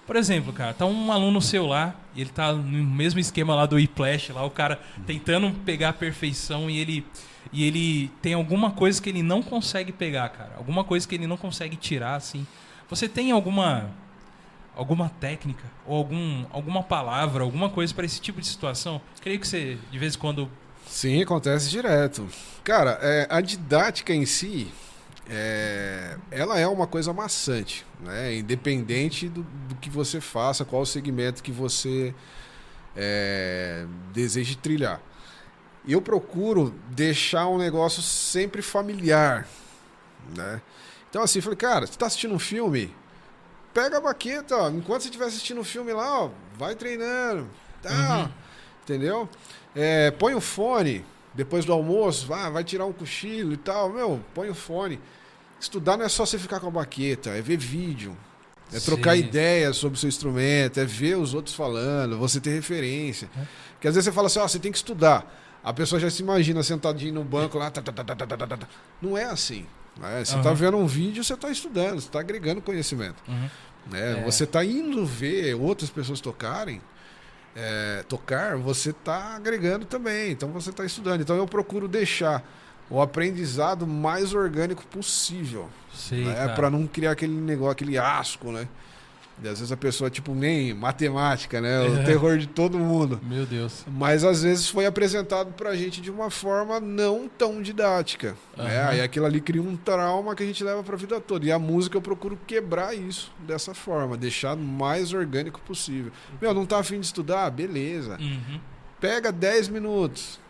por exemplo, cara, tá um aluno seu lá, ele tá no mesmo esquema lá do Whiplash, lá o cara tentando pegar a perfeição e ele e ele tem alguma coisa que ele não consegue pegar, cara. Alguma coisa que ele não consegue tirar assim. Você tem alguma alguma técnica ou algum alguma palavra, alguma coisa para esse tipo de situação? Creio que você de vez em quando Sim, acontece direto. Cara, é, a didática em si, é, ela é uma coisa maçante, né? Independente do, do que você faça, qual o segmento que você é, deseje trilhar. Eu procuro deixar um negócio sempre familiar, né? Então assim, eu falei, cara, você tá assistindo um filme? Pega a baqueta, ó, enquanto você estiver assistindo o filme lá, ó, vai treinando, tá? Uhum. Entendeu? É, põe o fone depois do almoço, vai, vai tirar um cochilo e tal, meu, põe o fone. Estudar não é só você ficar com a baqueta, é ver vídeo, é trocar Sim. ideias sobre o seu instrumento, é ver os outros falando, você ter referência. É. Porque às vezes você fala assim, ó, você tem que estudar. A pessoa já se imagina sentadinho no banco lá. tá, tá, tá, tá, tá, tá, tá. Não é assim. né? Você está Aham. vendo um vídeo, você está estudando, você está agregando conhecimento. Uhum. né? É. Você está indo ver outras pessoas tocarem, é, tocar, você está agregando também. Então você está estudando. Então eu procuro deixar o aprendizado mais orgânico possível, sei, né? para não criar aquele negócio, aquele asco, né? E às vezes a pessoa, tipo, nem matemática, né? O É. terror de todo mundo. Meu Deus. Mas às vezes foi apresentado pra gente de uma forma não tão didática. Né? Aham. Aí aquilo ali cria um trauma que a gente leva pra vida toda. E a música eu procuro quebrar isso dessa forma, deixar mais orgânico possível. Meu, não tá afim de estudar? Beleza. Uhum. Pega 10 minutos.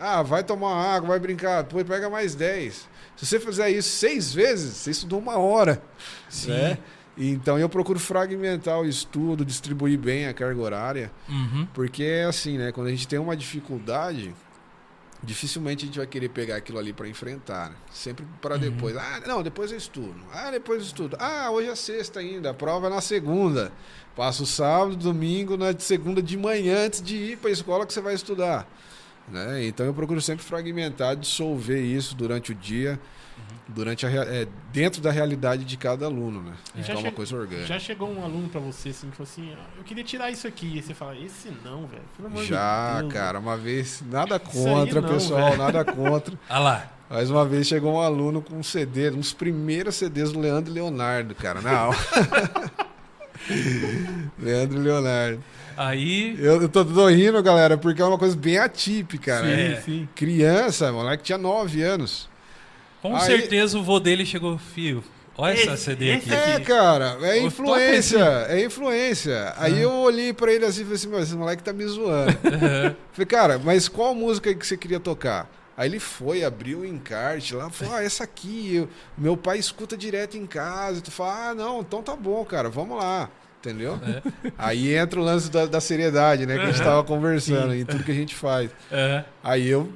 Ah, vai tomar água, vai brincar. Depois pega mais 10. Se você fizer isso seis vezes, você estudou uma hora. Sim. Né? Então eu procuro fragmentar o estudo, distribuir bem a carga horária. Uhum. Porque é assim, né? Quando a gente tem uma dificuldade, dificilmente a gente vai querer pegar aquilo ali para enfrentar. né? Sempre para Uhum. depois. Ah, não, depois eu estudo. Ah, depois eu estudo. Ah, hoje é sexta ainda, a prova é na segunda. Passa o sábado, domingo, na segunda de manhã antes de ir para a escola que você vai estudar. Né? Então eu procuro sempre fragmentar, dissolver isso durante o dia, Uhum. durante a, é, dentro da realidade de cada aluno, né? Já Ficar uma coisa orgânica. Já chegou um aluno pra você assim que falou assim: "Ah, eu queria tirar isso aqui. E você fala: esse não, velho. Já, de Deus. cara, uma vez, nada contra, não, pessoal, velho. nada contra. Ah lá. Mas uma vez chegou um aluno com um CD, uns primeiros CDs do Leandro e Leonardo, cara, na aula. Leandro Leonardo. Aí. Eu, eu tô, tô rindo, galera, porque é uma coisa bem atípica, Sim, né? É. sim. Criança, moleque tinha 9 anos. Com Aí- certeza o vô dele chegou, fio. Olha essa Esse- CD aqui. É, aqui. cara, é Ô, influência, é influência. Aí eu olhei pra ele assim e falei assim, meu, esse moleque tá me zoando. Aham. Falei, cara, mas qual música que você queria tocar? Aí ele foi, abriu o encarte lá, falou, ah, essa aqui, eu- meu pai escuta direto em casa. Tu fala, ah, não, então tá bom, cara, vamos lá. Entendeu? É. Aí entra o lance da, da seriedade, né? Que a gente tava conversando em tudo que a gente faz. Aham. Aí eu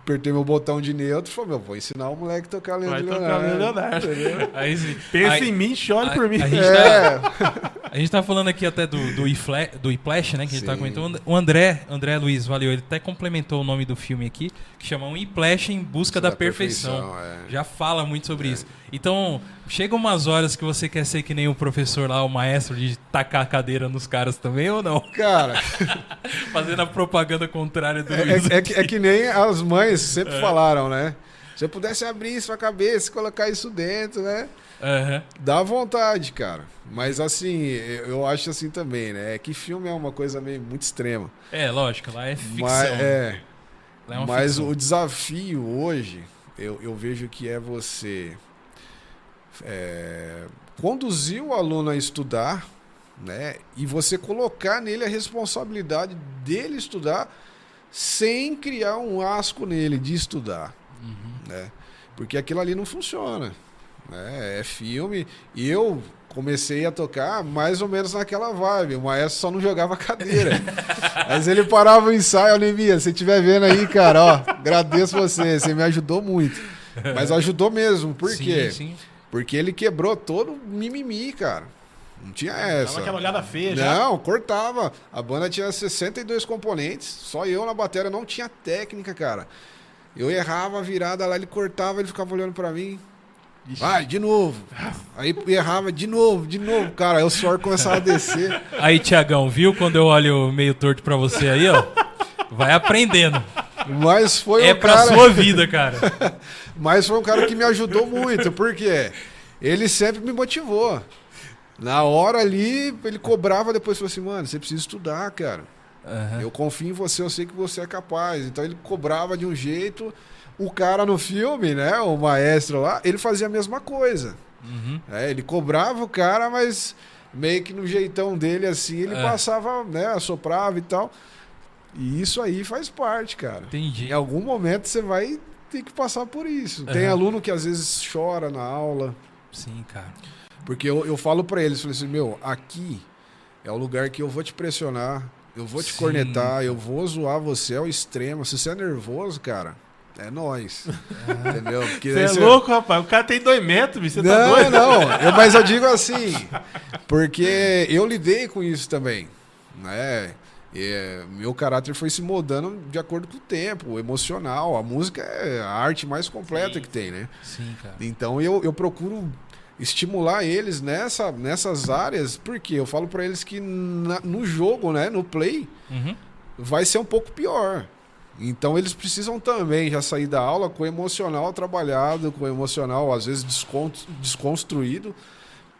apertei meu botão de neutro e falei, meu, vou ensinar o moleque a tocar Vai Leandro tocar Leonardo. Entendeu? Aí, sim. Pensa Aí- em mim, chore a- por mim. a gente tá- É, A gente tá falando aqui até do, do, iFla- do iPlash, né? Que a gente tá Sim. comentando. O André, André Luiz, valeu. Ele até complementou o nome do filme aqui, que chama um iPlash em busca da, perfeição. é. Já fala muito sobre isso. Então, chega umas horas que você quer ser que nem o professor lá, o maestro, de tacar a cadeira nos caras também ou não? Cara, Fazendo a propaganda contrária do é, Luiz. é- é que, é que nem as mães sempre É. falaram, né? Se eu pudesse abrir sua cabeça, colocar isso dentro, né? Aham. Dá vontade, cara. Mas assim, eu acho assim também, né? É que filme é uma coisa meio muito extrema. É, lógico, lá é ficção. Mas, é, Lá é mas ficção. o desafio hoje, eu, eu vejo que é você é, conduzir o aluno a estudar, né? E você colocar nele a responsabilidade dele estudar sem criar um asco nele de estudar Uhum. né? Porque aquilo ali não funciona, né? É filme. E eu comecei a tocar mais ou menos naquela vibe. O maestro só não jogava cadeira. Mas ele parava o ensaio, Anemia, se estiver vendo aí, cara, ó, agradeço você, você me ajudou muito. Mas ajudou mesmo, por sim, quê? Sim. Porque ele quebrou todo o mimimi, cara. Não tinha Dava essa. aquela olhada feia já. Não, cortava. A banda tinha 62 componentes, só eu na bateria não tinha técnica, cara. Eu errava a virada lá, ele cortava, ele ficava olhando pra mim. Vai, de novo. Aí errava de novo, de novo, cara. Aí o suor começava a descer. Aí, Tiagão, viu quando eu olho meio torto pra você aí, ó? Vai aprendendo. Mas foi é pra cara, sua vida, cara. mas foi um cara que me ajudou muito, porque ele sempre me motivou. Na hora ali, ele cobrava depois, falou assim, mano, você precisa estudar, cara. Aham. Eu confio em você, eu sei que você é capaz. Então ele cobrava de um jeito. O cara no filme, né? O maestro lá, ele fazia a mesma coisa. Uhum. É, ele cobrava o cara, mas meio que no jeitão dele, assim, ele É. passava, né? Assoprava e tal. E isso aí faz parte, cara. Entendi. Em algum momento você vai ter que passar por isso. Tem Aham. aluno que às vezes chora na aula. Sim, cara. Porque eu, eu falo pra eles, falei assim, meu, aqui é o lugar que eu vou te pressionar, eu vou te Sim. cornetar, eu vou zoar você ao extremo. Se você é nervoso, cara, é nós. Entendeu? Porque Você é você- louco, rapaz? O cara tem dois metros, bicho. Você tá não, doido? não. Eu- mas eu digo assim, porque eu lidei com isso também, né? É, meu caráter foi se moldando de acordo com o tempo, o emocional. A música é a arte mais completa Sim. que tem, né? Sim, cara. Então eu, eu procuro estimular eles nessa, nessas áreas, porque eu falo pra eles que na- no jogo, né, no play, Uhum. vai ser um pouco pior. Então eles precisam também já sair da aula com o emocional trabalhado, com o emocional às vezes descon- desconstruído,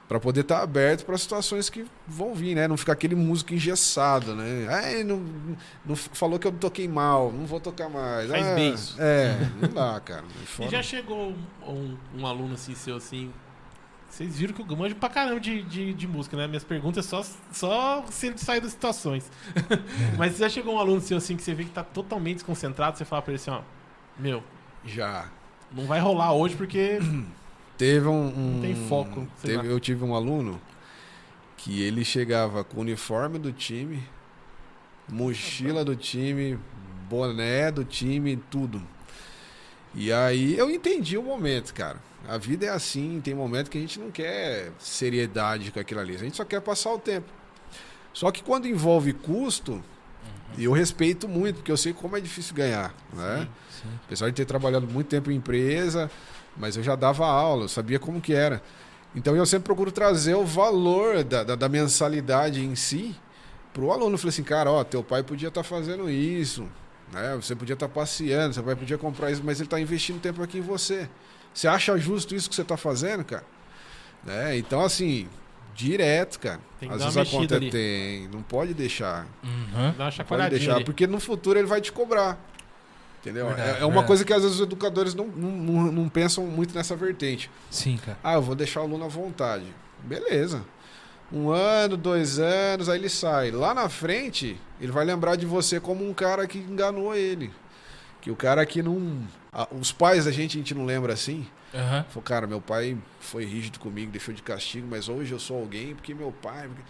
para poder estar aberto para situações que vão vir, né? Não ficar aquele músico engessado, né? Ai, não, não falou que eu toquei mal, não vou tocar mais. Faz Ah, beijo. É, não dá, cara. É E já chegou um, um aluno assim, seu assim. Vocês viram que eu manjo pra caramba de, de, de música, né? Minhas perguntas só, só se ele sair das situações. Mas já chegou um aluno seu assim que você vê que tá totalmente desconcentrado, você fala pra ele assim, ó, meu, Já. não vai rolar hoje porque. Teve um. um- Não tem foco, teve- eu tive um aluno que ele chegava com o uniforme do time, mochila do time, boné do time, tudo. E aí eu entendi o momento, cara. A vida é assim, tem momento que a gente não quer seriedade com aquilo ali, a gente só quer passar o tempo. Só que quando envolve custo, eu respeito muito, porque eu sei como é difícil ganhar, né? Sim. Apesar de ter trabalhado muito tempo em empresa, mas eu já dava aula, eu sabia como que era. Então eu sempre procuro trazer o valor da, da, da mensalidade em si para o aluno. Eu falei assim, cara, ó, teu pai podia estar fazendo isso, né? Você podia estar passeando, seu pai podia comprar isso, mas ele está investindo tempo aqui em você. Você acha justo isso que você está fazendo, cara? Né? Então, assim, direto, cara. Tem que Às dar vezes uma a conta ali. tem, não pode deixar. Uhum. Dá uma Não pode deixar, ali. porque no futuro ele vai te cobrar. Entendeu? Verdade, é, é uma verdade. coisa que às vezes os educadores não, não, não- pensam muito nessa vertente. Sim, cara. Ah, eu vou deixar o aluno à vontade. Beleza. Um ano, dois anos, aí ele sai. Lá na frente, ele vai lembrar de você como um cara que enganou ele. Que o cara que não. Os pais da gente, a gente não lembra assim. Aham. Falou, cara, meu pai foi rígido comigo, deixou de castigo, mas hoje eu sou alguém porque meu pai. porque-"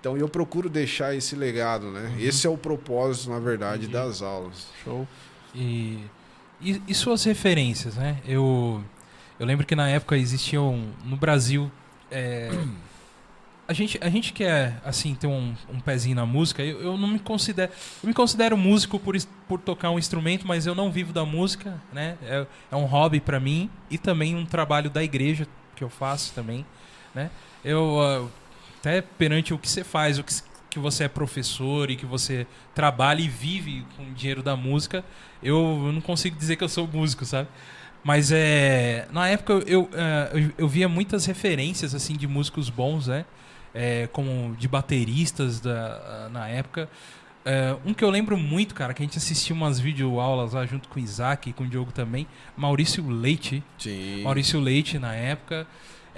Então eu procuro deixar esse legado, né? Esse é o propósito, na verdade, Entendi. das aulas. Show. E, e, e suas referências, né? Eu, eu lembro que na época existiam no Brasil. é, a, gente, a gente quer, assim, ter um, um pezinho na música. Eu, eu não me considero. Me considero músico por, por tocar um instrumento, mas eu não vivo da música, né? É, é um hobby pra mim e também um trabalho da igreja que eu faço também, né? Eu. ah, até perante o que você faz, o que, que você é professor e que você trabalha e vive com o dinheiro da música, eu, eu não consigo dizer que eu sou músico, sabe? Mas é. Na época eu, eu, eh, eu, eu via muitas referências assim de músicos bons, né? É, como de bateristas da, na época. É, um que eu lembro muito, cara, que a gente assistia umas videoaulas lá junto com o Isaac e com o Diogo também, Maurício Leite. Sim. Maurício Leite na época.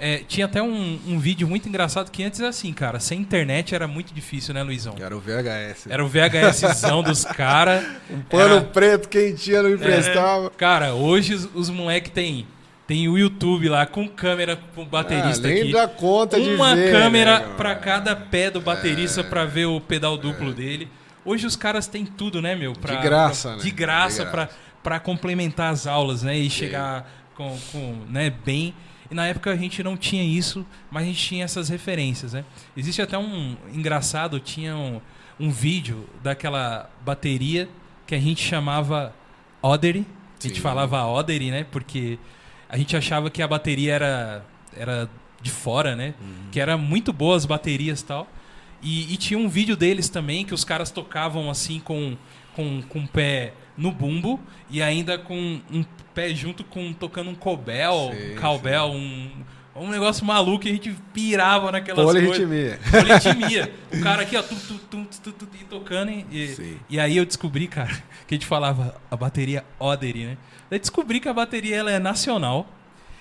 É, tinha até um, um vídeo muito engraçado que antes assim, cara, sem internet era muito difícil, né, Luizão? Era o VHS. Era o VHSzão dos caras. Pano era- preto, quentinha, não emprestava. Cara, hoje os, os moleques tem, tem o YouTube lá com câmera com baterista ah, aqui. dá conta de Uma ver, câmera né, pra cara? cada pé do baterista É. pra ver o pedal duplo dele. Hoje os caras têm tudo, né, meu? Pra, De graça, pra- né? De graça, graça. pra complementar as aulas, né? E chegar com, com, né, bem. E na época a gente não tinha isso, mas a gente tinha essas referências, né? Existe até um engraçado, tinha um, um vídeo daquela bateria que a gente chamava Odery. A gente Sim. falava Odery, né? Porque a gente achava que a bateria era, era de fora, né? Que era muito boa as baterias e tal. E, e tinha um vídeo deles também que os caras tocavam assim com, com, com o pé no bumbo e ainda com um pé junto com tocando um cobel, Sim, um cowbell, um, um negócio maluco e a gente pirava naquelas Polirritmia. coisas. O cara aqui, ó, tum, tum, tum, tum, tum, e tocando. E, Sim. e aí eu descobri, cara, que a gente falava a bateria Odery, né? Daí descobri que a bateria ela é nacional.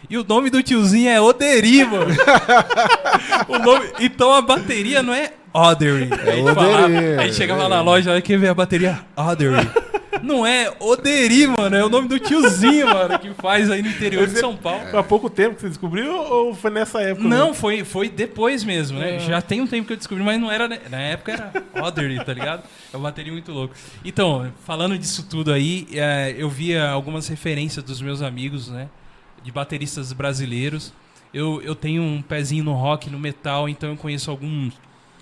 E o nome do tiozinho é Oderi, mano. O nome- então a bateria não é Odery. a, gente Oderi, falava- a gente é chegava na Oderi. loja, aí quer ver a bateria Odery. Não é Oderi, mano. É o nome do tiozinho, mano, que faz aí no interior de São Paulo. Há pouco tempo que você descobriu ou foi nessa época? Não, mesmo? foi, foi depois mesmo, né? É. Já tem um tempo que eu descobri, mas não era. né? Na época era Odery, tá ligado? É uma bateria muito louco. Então, falando disso tudo aí, é, eu via algumas referências dos meus amigos, né? De bateristas brasileiros. Eu, eu tenho um pezinho no rock, no metal, então eu conheço alguns,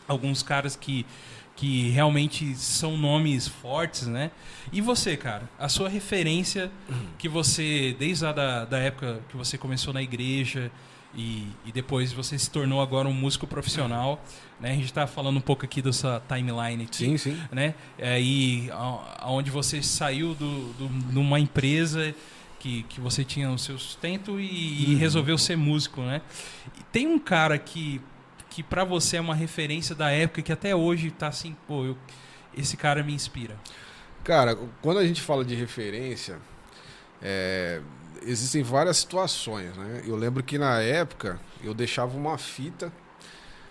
alguns caras que, que realmente são nomes fortes, né? E você, cara? A sua referência que você, desde a da, da época que você começou na igreja e, e depois você se tornou agora um músico profissional, né? A gente tá falando um pouco aqui dessa timeline aqui, Sim, sim. né? É, e aonde você saiu do, do, numa empresa que, que você tinha o seu sustento e, e resolveu ser músico, né? E tem um cara que, que para você é uma referência da época que até hoje tá assim, pô, eu, esse cara me inspira. Cara, quando a gente fala de referência, é, existem várias situações, né? Eu lembro que na época eu deixava uma fita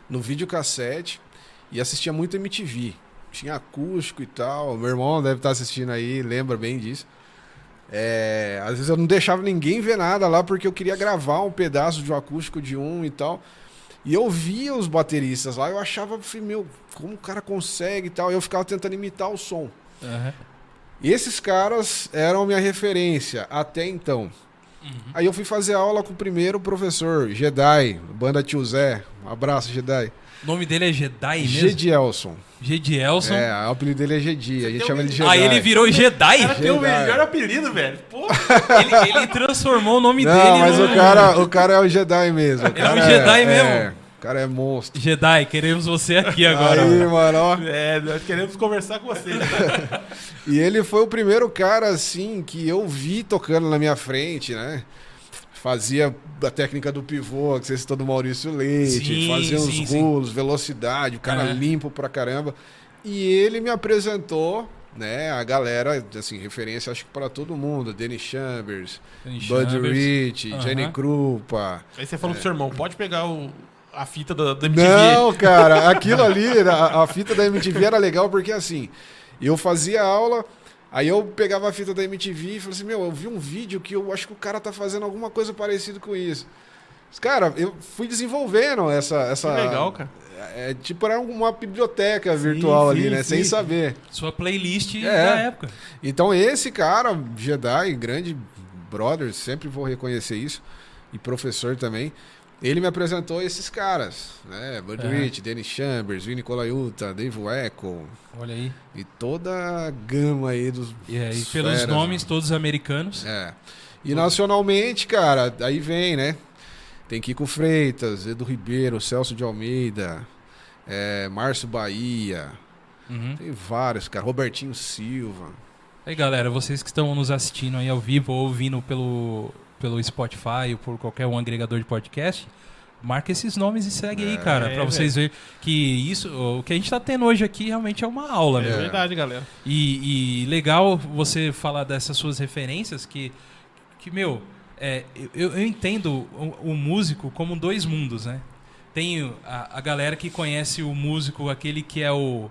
no videocassete e assistia muito MTV. Tinha acústico e tal. Meu irmão deve estar assistindo aí, lembra bem disso. É, às vezes eu não deixava ninguém ver nada lá porque eu queria gravar um pedaço de um acústico de um e tal. E eu via os bateristas lá, eu achava, falei, meu, como o cara consegue e tal. Eu ficava tentando imitar o som. Aham. Esses caras eram minha referência até então. Uhum. Aí eu fui fazer aula com o primeiro professor, Jedi, banda Tio Zé. Um abraço, Jedi. O nome dele é Jedi mesmo? Gedielson. Gedielson. É, o apelido dele é Jedi. A gente chama um- ele de Jedi. Aí ele virou Jedi? Cara, tem o Jedi. melhor apelido, velho. Pô, ele, ele transformou o nome Não, dele mas no... o cara, o cara é o Jedi mesmo. Ele é um cara Jedi é, mesmo. o cara é monstro. Jedi, queremos você aqui agora. Aí, mano, ó. é, nós queremos conversar com você. E ele foi o primeiro cara, assim, que eu vi tocando na minha frente, né? Fazia a técnica do pivô, que você citou do Maurício Leite, Sim, fazia sim, sim. rulos, velocidade, o cara Aham. limpo pra caramba. E ele me apresentou, né, a galera, assim, referência acho que pra todo mundo, Danny Chambers, Danny Bud Chambers. Rich, Aham. Jenny Krupa. Aí você falou pro seu irmão, pode pegar o, a fita da, da MTV. Não, cara, aquilo ali, a, a fita da MTV era legal porque assim, eu fazia aula, aí eu pegava a fita da MTV e falei assim, meu, eu vi um vídeo que eu acho que o cara tá fazendo alguma coisa parecida com isso. Cara, eu fui desenvolvendo essa. essa Que legal, cara. É, tipo, era uma biblioteca virtual sim, ali, né? Sem sim. saber. Sua playlist É. da época. Então, esse cara, Jedi, grande brother, sempre vou reconhecer isso, e professor também, ele me apresentou esses caras, né? Bud Aham. Rich, Chambers, Vinny Colaiuta, Dave Echo, Olha aí. e toda a gama aí dos. E aí, dos pelos feras, nomes né? todos americanos. É. E nacionalmente, cara, aí vem, né? Tem Kiko Freitas, Edu Ribeiro, Celso de Almeida, é, Márcio Bahia, Uhum. tem vários, cara. Robertinho Silva. Aí, galera, vocês que estão nos assistindo aí ao vivo ou ouvindo pelo, pelo Spotify ou por qualquer um agregador de podcast, marca esses nomes e segue aí, É, cara, pra vocês verem que isso, o que a gente tá tendo hoje aqui realmente é uma aula, É meu. verdade, galera. E, e legal você falar dessas suas referências que, que meu, é, eu, eu entendo o, o músico como dois mundos, né? Tem a, a galera que conhece o músico, aquele que é o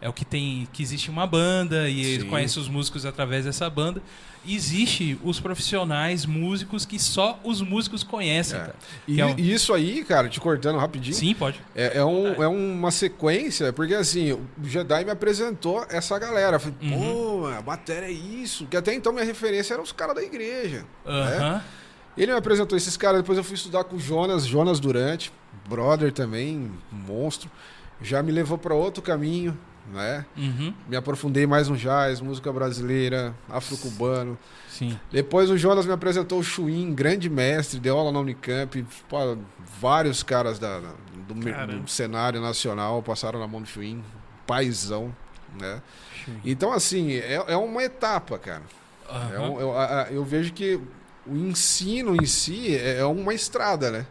é o que tem que existe uma banda e ele Sim. conhece os músicos através dessa banda. Existe os profissionais músicos que só os músicos conhecem, É. cara. E, é um- isso aí, cara, te cortando rapidinho, Sim, pode. é, é, um, é uma sequência, porque assim, o Jedi me apresentou essa galera. Eu falei, Uhum. pô, a bateria é isso. Que até então minha referência eram os caras da igreja. Aham. Ele me apresentou esses caras, depois eu fui estudar com o Jonas, Jonas Durante, brother também, monstro. Já me levou para outro caminho, né? Uhum. Me aprofundei mais no jazz, música brasileira, afro-cubano. Sim. Depois o Jonas me apresentou o Chuin, grande mestre, deu aula na Unicamp. Pô, vários caras da- do, do cenário nacional passaram na mão do Chuin, paizão, né? Então, assim, é, é uma etapa, cara. É Aham. um- eu, eu vejo que o ensino em si é, é uma estrada, né?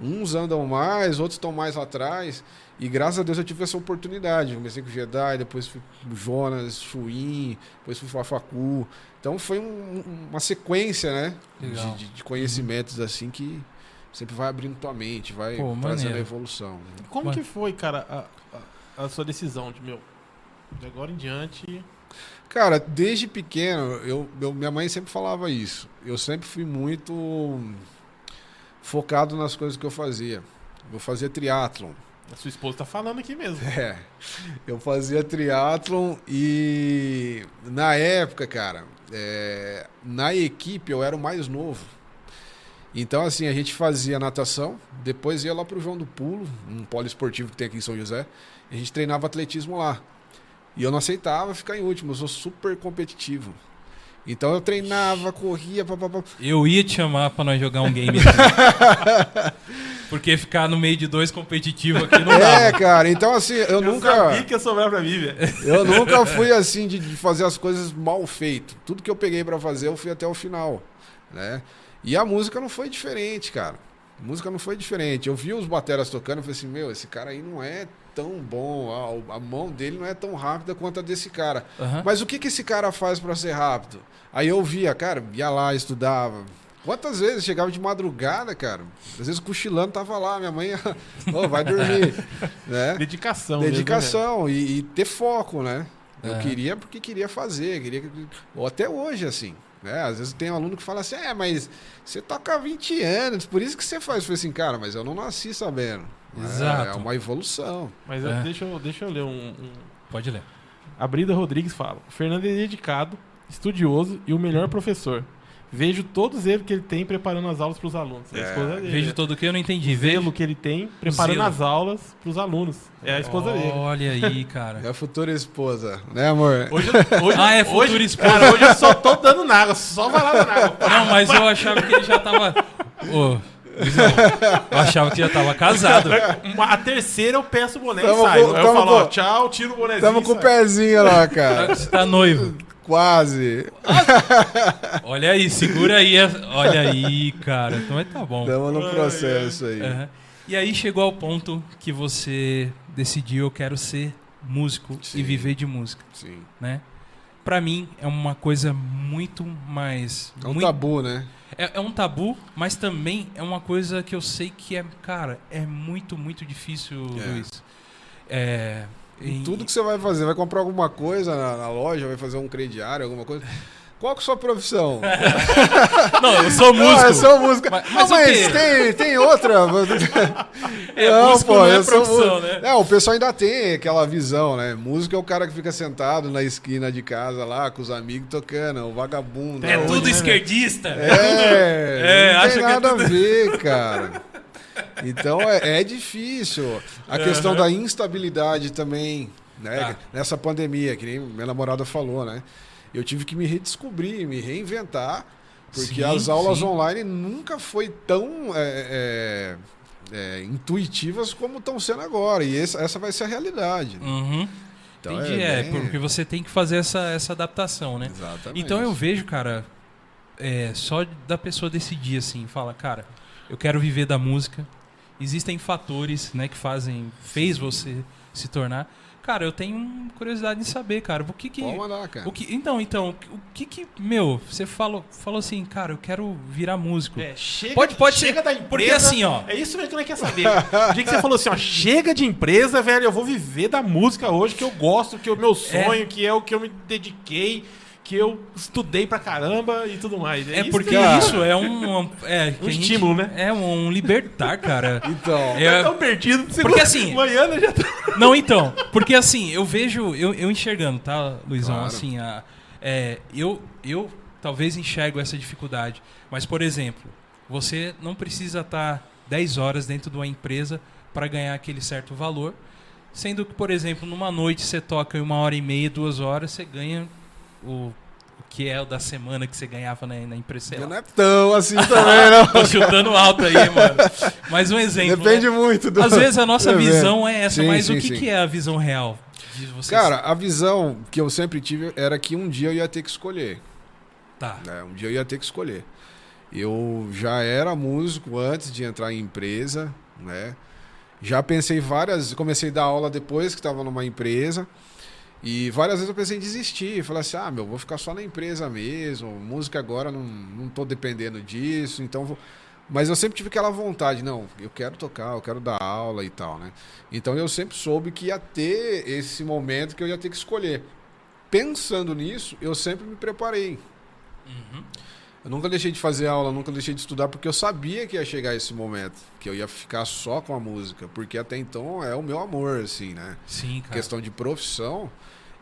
Uns andam mais, outros estão mais atrás. E graças a Deus eu tive essa oportunidade. Comecei com o Jedi, depois fui com o Jonas, Chuin, depois fui com a Facu. Então foi um- uma sequência, né? De, de- de conhecimentos assim que sempre vai abrindo tua mente, vai Pô, trazendo maneiro. a evolução. Como Mas- que foi, cara, a, a- a sua decisão de, meu, de agora em diante... Cara, desde pequeno, eu, eu- minha mãe sempre falava isso. Eu sempre fui muito focado nas coisas que eu fazia. Eu fazia triatlon. A sua esposa tá falando aqui mesmo. É, eu fazia triatlon e na época, cara, é, na equipe eu era o mais novo. Então, assim, a gente fazia natação, depois ia lá pro João do Pulo, um poliesportivo que tem aqui em São José, e a gente treinava atletismo lá. E eu não aceitava ficar em último, eu sou super competitivo. Então eu treinava, corria, papapá. Eu ia te chamar pra nós jogar um game aqui. Porque ficar no meio de dois competitivos aqui não É, dá. cara, então assim, eu, Eu nunca. sabia que ia sobrar pra mim, velho. Eu nunca fui assim de, de fazer as coisas mal feito. Tudo que eu peguei pra fazer, eu fui até o final, né? E a música não foi diferente, cara. A música não foi diferente. Eu vi os bateras tocando e falei assim, meu, esse cara aí não é tão bom, a, a mão dele não é tão rápida quanto a desse cara. Aham. Mas o que que esse cara faz pra ser rápido? Aí eu via, cara, ia lá, estudava. Quantas vezes chegava de madrugada, cara? Às vezes cochilando, tava lá, minha mãe, ô, vai dormir, né? Dedicação. mesmo, né, Dedicação e, e ter foco, né? Eu É. queria porque queria fazer, queria que- ou até hoje assim, né? Às vezes tem um aluno que fala assim: "É, mas você toca há 20 anos, por isso que você faz". Eu falei assim: "Cara, mas eu não nasci sabendo". né? Exato. É uma evolução. Mas É. eu- deixa, eu, deixa eu ler um, um- Pode ler. A Brida Rodrigues fala: o Fernando é dedicado, estudioso e o melhor professor. Vejo todos eles que ele tem preparando as aulas para os alunos. É a É, esposa dele. Vejo todo o que eu não entendi. zelo Vejo. que ele tem preparando zelo. as aulas para os alunos. É a esposa dele. Olha aí, cara. É a futura esposa, né, amor? Hoje, eu- hoje, Ah, é futura hoje, esposa. Cara, hoje eu só tô dando na água, só vai lá na água. Não, mas eu achava que ele já tava. Luizão, eu achava que já tava casado. Uma- a terceira eu peço o boné Tamo e saio. com- eu falo, ó, tchau, tiro o bonézinho. Tamo com o pezinho lá, cara. Você tá noivo. Quase. Olha aí, segura aí. Olha aí, cara. Então mas tá bom. Tamo no processo aí. Aham. E aí chegou ao ponto que você decidiu, eu quero ser músico e Sim. viver de música, Sim. né? Pra mim é uma coisa muito mais É um muito- tabu, né? É, é um tabu, mas também é uma coisa que eu sei que é, cara, é muito, muito difícil, É. Luiz. É, em- Tudo que você vai fazer, vai comprar alguma coisa na, na loja, vai fazer um crediário, alguma coisa. Qual que é a sua profissão? Não, eu sou músico. Ah, eu sou música. Mas- Mas, mas o mas tem, tem outra. É, músico não é eu sou profissão, mu- né? É, o pessoal ainda tem aquela visão, né? Músico é o cara que fica sentado na esquina de casa lá, com os amigos tocando, o vagabundo. É tudo né, esquerdista. É, É, não tem que é nada tudo- a ver, cara. Então é, é difícil. A questão da instabilidade também, né? Tá. Nessa pandemia, que nem minha namorada falou, né? Eu tive que me redescobrir, me reinventar, porque Sim, as aulas sim. online nunca foi tão é, é, é, intuitivas como estão sendo agora. E essa, essa vai ser a realidade. Uhum. Então Entendi, é, bem- porque você tem que fazer essa, essa adaptação, né? Exatamente. Então eu vejo, cara, é, só da pessoa decidir assim, fala, cara, eu quero viver da música. Existem fatores, né, que fazem, fez você se tornar. Cara, eu tenho curiosidade em saber, cara, o que que Pode mandar, cara. o que, então, então, o que que, meu, você falou, falou assim, cara, eu quero virar músico. É, chega, Pode- pode chega ser, da empresa. porque assim, ó. É isso mesmo que nós quer saber. O dia que você falou assim, ó, chega de empresa, velho, eu vou viver da música hoje, que eu gosto, que é o meu sonho, que é o que eu me dediquei, que eu estudei pra caramba e tudo mais. É isso porque que- cara. isso é um, um- é, Um a gente- estímulo, né? É um libertar, cara. Então, É, Tá tão perdido. Porque assim- Amanhã né, já tá... Não, então, porque assim, eu vejo, eu, eu enxergando, tá, Luizão? Claro. Assim, a, é, eu, eu talvez enxergo essa dificuldade, mas, por exemplo, você não precisa estar 10 horas dentro de uma empresa para ganhar aquele certo valor, sendo que, por exemplo, numa noite você toca em uma hora e meia, duas horas, você ganha o, que é o da semana que você ganhava na, na lá. não é tão assim também, não. Tô chutando alto aí, mano. Mas um exemplo. Depende né? muito do. Às vezes a nossa evento. visão é essa, Sim, mas sim, o que, sim. que é a visão real de vocês? Cara, a visão que eu sempre tive era que um dia eu ia ter que escolher. tá. né? Um dia eu ia ter que escolher. Eu já era músico antes de entrar em empresa, né? Já pensei várias, comecei a dar aula depois que estava numa empresa. E várias vezes eu pensei em desistir, falar assim: "Ah, meu, vou ficar só na empresa mesmo. Música agora não não tô dependendo disso, então vou mas eu sempre tive aquela vontade, não, eu quero tocar, eu quero dar aula e tal, né? Então eu sempre soube que ia ter esse momento que eu ia ter que escolher. Pensando nisso, eu sempre me preparei. Uhum. Eu nunca deixei de fazer aula, nunca deixei de estudar, porque eu sabia que ia chegar esse momento, que eu ia ficar só com a música, porque até então é o meu amor, assim, né? Sim, cara. Questão de profissão,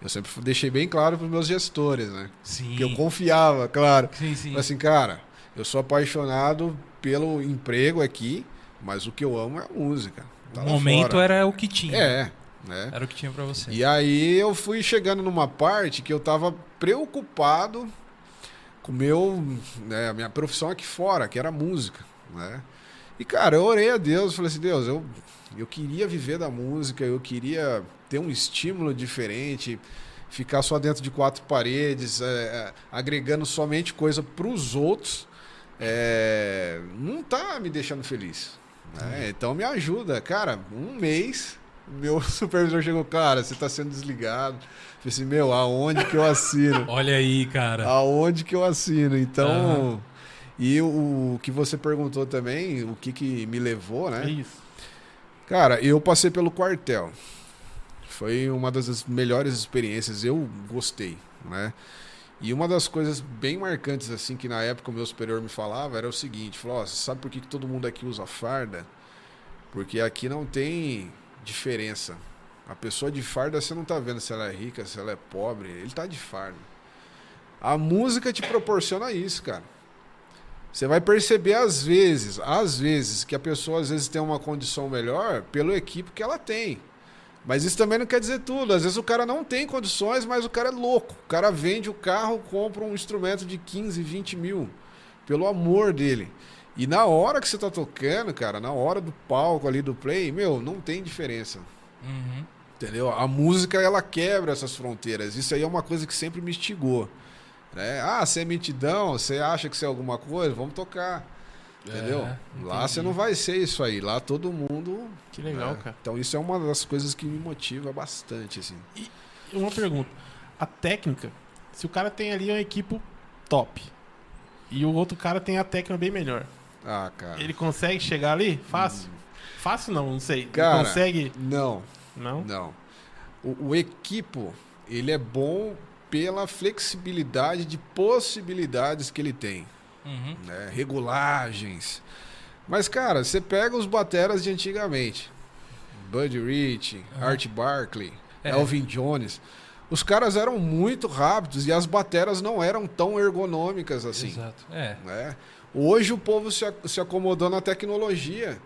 eu sempre deixei bem claro para os meus gestores, né? Sim. Que eu confiava, claro. Sim, sim. Falei assim, cara, eu sou apaixonado pelo emprego aqui, mas o que eu amo é a música. Tá o momento fora. era o que tinha. É, né? Era o que tinha pra você. E aí eu fui chegando numa parte que eu tava preocupado com meu, né, a minha profissão aqui fora, que era música, né? E cara, eu orei a Deus, falei assim, Deus, eu eu queria viver da música, eu queria ter um estímulo diferente, ficar só dentro de quatro paredes, é, é, agregando somente coisa para os outros, é, não tá me deixando feliz. né? Então me ajuda, cara. Um mês, meu supervisor chegou, cara, você está sendo desligado. Eu falei assim, meu, aonde que eu assino? Olha aí, cara. aonde que eu assino? Então, Aham. e o, o que você perguntou também, o que que me levou, É né? isso. Cara, eu passei pelo quartel. Foi uma das melhores experiências, eu gostei, né? E uma das coisas bem marcantes, assim, que na época o meu superior me falava, era o seguinte, falou, você sabe por que, que todo mundo aqui usa farda? Porque aqui não tem diferença A pessoa de farda, você não tá vendo se ela é rica, se ela é pobre. Ele tá de farda. A música te proporciona isso, cara. Você vai perceber às vezes, às vezes, que a pessoa às vezes tem uma condição melhor pelo equipe que ela tem. Mas isso também não quer dizer tudo. Às vezes o cara não tem condições, mas o cara é louco. O cara vende o carro, compra um instrumento de 15, 20 mil. Pelo amor dele. E na hora que você tá tocando, cara, na hora do palco ali do play, meu, não tem diferença. Uhum. Entendeu? A música ela quebra essas fronteiras. Isso aí é uma coisa que sempre me instigou. Né? Ah, você é mitidão, você acha que você é alguma coisa, vamos tocar. Entendeu? É, Lá você não vai ser isso aí. Lá todo mundo. Que legal, né? cara. Então isso é uma das coisas que me motiva bastante, assim. E uma pergunta. A técnica, se o cara tem ali uma equipe top e o outro cara tem a técnica bem melhor, Ah, cara. ele consegue chegar ali? Fácil? Fácil não, não sei. Ele Cara, consegue? Não, Não? não. O, o equipo, ele é bom pela flexibilidade de possibilidades que ele tem. Uhum. né? regulagens. Mas, cara, você pega os bateras de antigamente. Buddy Rich, Art Barkley, É. Elvin Jones. Os caras eram muito rápidos e as bateras não eram tão ergonômicas assim. Exato. É. né? Hoje o povo se, se acomodou na tecnologia.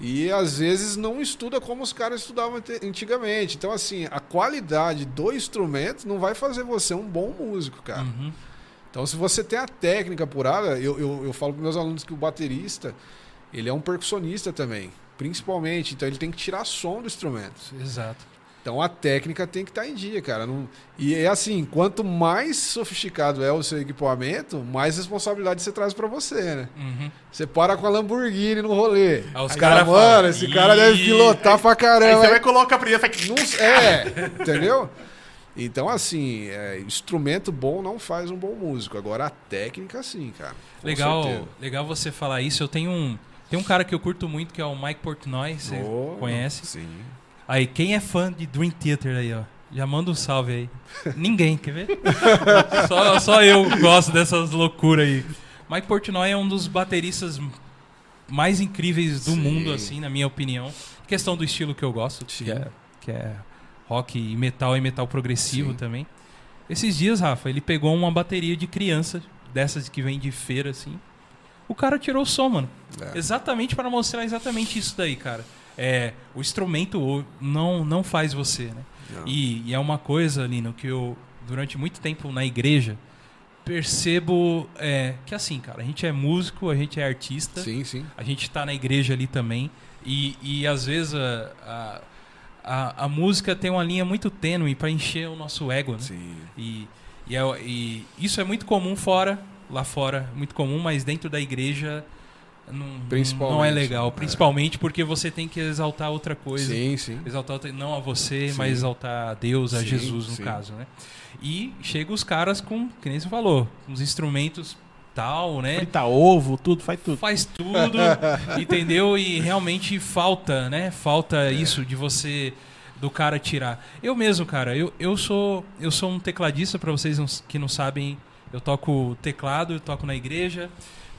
E às vezes não estuda como os caras estudavam antigamente. Então, assim, a qualidade do instrumento não vai fazer você um bom músico, cara. Uhum. Então, se você tem a técnica apurada, eu, eu, eu falo para meus alunos que o baterista, ele é um percussionista também, principalmente. Então, ele tem que tirar som do instrumento. Exato. Então, a técnica tem que estar em dia, cara. Não- E é assim, quanto mais sofisticado é o seu equipamento, mais responsabilidade você traz para você, né? Uhum. Você para com a Lamborghini no rolê. Aí os Os cara caras, mano, esse cara deve pilotar pra Aí caramba. você vai colocar a primeira faz... Não- é, entendeu? Então, assim, é, instrumento bom não faz um bom músico. Agora, a técnica, sim, cara. Legal, certeza. legal você falar isso. Eu tenho um, tem um cara que eu curto muito que é o Mike Portnoy, você Oh, conhece? Sim. Aí, quem é fã de Dream Theater aí, ó? Já manda um salve aí. Ninguém, quer ver? só, só eu gosto dessas loucuras aí. Mike Portnoy é um dos bateristas mais incríveis do Sim. mundo, assim, na minha opinião. Questão do estilo que eu gosto, Sim. que é, que é rock e metal e metal progressivo Sim. também. Esses dias, Rafa, ele pegou uma bateria de criança, dessas que vem de feira, assim. O cara tirou o som, mano. É. Exatamente para mostrar exatamente isso daí, cara. É, o instrumento não, não faz você, né? E, e é uma coisa, Lino, que eu, durante muito tempo na igreja, percebo é, que assim, cara, a gente é músico, a gente é artista, Sim, sim. a gente tá na igreja ali também, e, e às vezes a, a, a, a música tem uma linha muito tênue para encher o nosso ego, né? Sim. E, e, é- e isso é muito comum fora, lá fora, muito comum, mas dentro da igreja não, não é legal. é. Principalmente porque você tem que exaltar outra coisa. Sim, sim. Exaltar outra- não a você, Sim. mas exaltar a Deus, a Sim, Jesus no sim. caso, né? E chega os caras com, que nem você falou, uns instrumentos tal, né? Frita ovo, tudo, faz tudo. faz tudo, entendeu? E realmente falta, né? Falta isso de você do cara tirar. Eu mesmo, cara, eu, eu sou eu sou um tecladista para vocês que não sabem, eu toco teclado, eu toco na igreja.